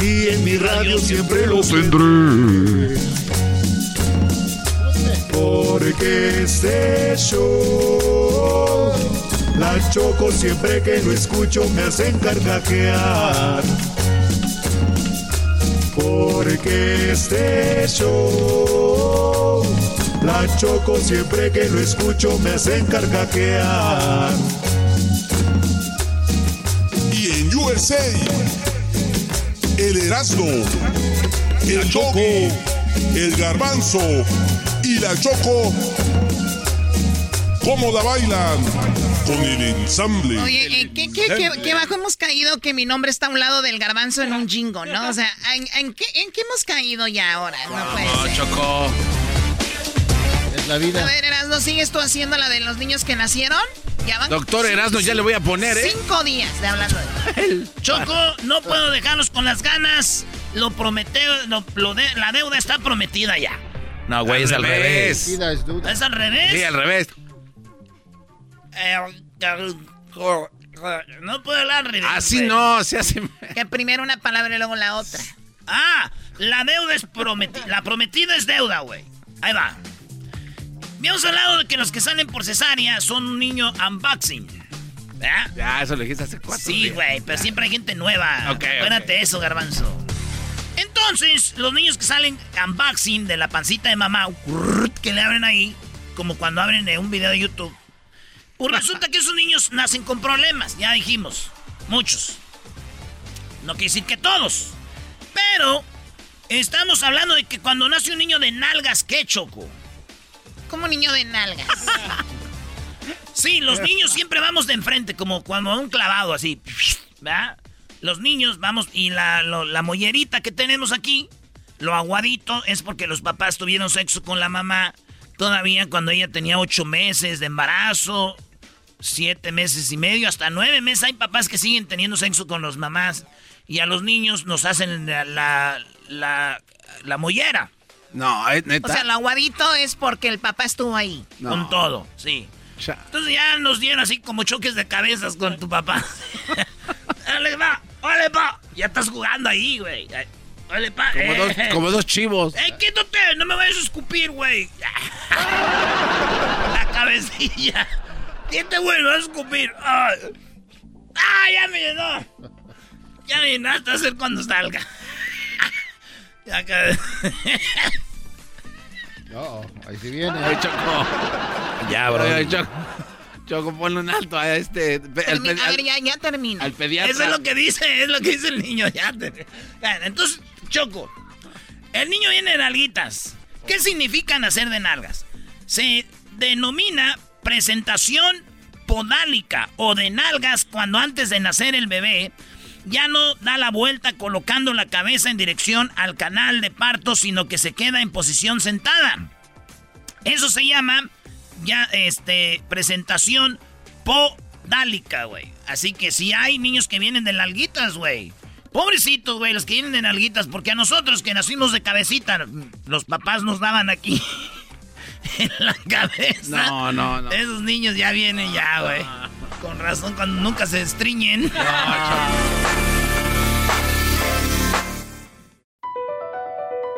Y en mi radio siempre los tendré. Porque este show, la choco siempre que lo escucho me hacen carcajear. Porque este show, la choco siempre que lo escucho me hacen carcajear. Y en USA, el Erasmo, el Choco, el Garbanzo y la Choco. Cómoda bailan con el ensamble. Oye, eh, ¿qué, qué, qué, bajo hemos caído que mi nombre está a un lado del garbanzo en un jingo, ¿no? O sea, ¿en, qué, ¿en qué hemos caído ya ahora? No puede Choco. Es la vida. A ver, Erasmo, ¿sigues tú haciendo la de los niños que nacieron? ¿Ya van? Doctor Erasmo, ya le voy a poner, ¿eh? Cinco días de hablando de Choco, no puedo dejarlos con las ganas. Lo prometeo, lo, de, la deuda está prometida ya. No, güey, es al revés. ¿Es al revés? Sí, al revés. Eh, no puedo hablar al revés. Así no, se hace. Que primero una palabra y luego la otra. Ah, la deuda es prometida. La prometida es deuda, güey. Ahí va. Habíamos hablado de que los que salen por cesárea son un niño unboxing. ¿Verdad? Ya, eso lo dijiste hace cuatro Sí, güey, pero siempre hay gente nueva. Ok, Espérate eso, garbanzo. Entonces, los niños que salen unboxing de la pancita de mamá, que le abren ahí, como cuando abren un video de YouTube, pues resulta que esos niños nacen con problemas, ya dijimos, muchos. No quiere decir que todos. Pero estamos hablando de que cuando nace un niño de nalgas, ¿qué choco? Como niño de nalgas. sí, los niños siempre vamos de enfrente, como cuando un clavado así. ¿Verdad? Los niños vamos y la, la mollerita que tenemos aquí, lo aguadito, es porque los papás tuvieron sexo con la mamá todavía cuando ella tenía ocho meses de embarazo, siete meses y medio, hasta nueve meses. Hay papás que siguen teniendo sexo con los mamás y a los niños nos hacen la, la, la, mollera. No, neta. O sea, el aguadito es porque el papá estuvo ahí. Con todo, sí. Entonces ya nos dieron así como choques de cabezas con tu papá. ¡Dale, va! ¡Órale, pa! Ya estás jugando ahí, güey. ¡Órale, pa! Como, dos, como dos chivos. ¡Eh, quítate! ¡No me vayas a escupir, güey! La cabecilla. te güey? ¡No vas a escupir! ¡Ah! ¡Ya me llenó! Ya me llenaste a hacer cuando salga. ya acá. No, ahí sí viene. Ahí chocó. Ya, bro. Ahí, Choco. Choco, ponle un alto a este. a ver, ya, ya termina. Al pediatra. Eso es lo que dice, es lo que dice el niño. Ya Entonces, Choco, el niño viene de nalguitas. ¿Qué significa nacer de nalgas? Se denomina presentación podálica o de nalgas cuando antes de nacer el bebé ya no da la vuelta colocando la cabeza en dirección al canal de parto, sino que se queda en posición sentada. Eso se llama ya este presentación podálica, güey. Así que si hay niños que vienen de nalguitas, güey. Pobrecitos, güey, los que vienen de nalguitas, porque a nosotros que nacimos de cabecita, los papás nos daban aquí. en la cabeza. No, no, no. Esos niños ya vienen ya, güey. Con razón, cuando nunca se estriñen.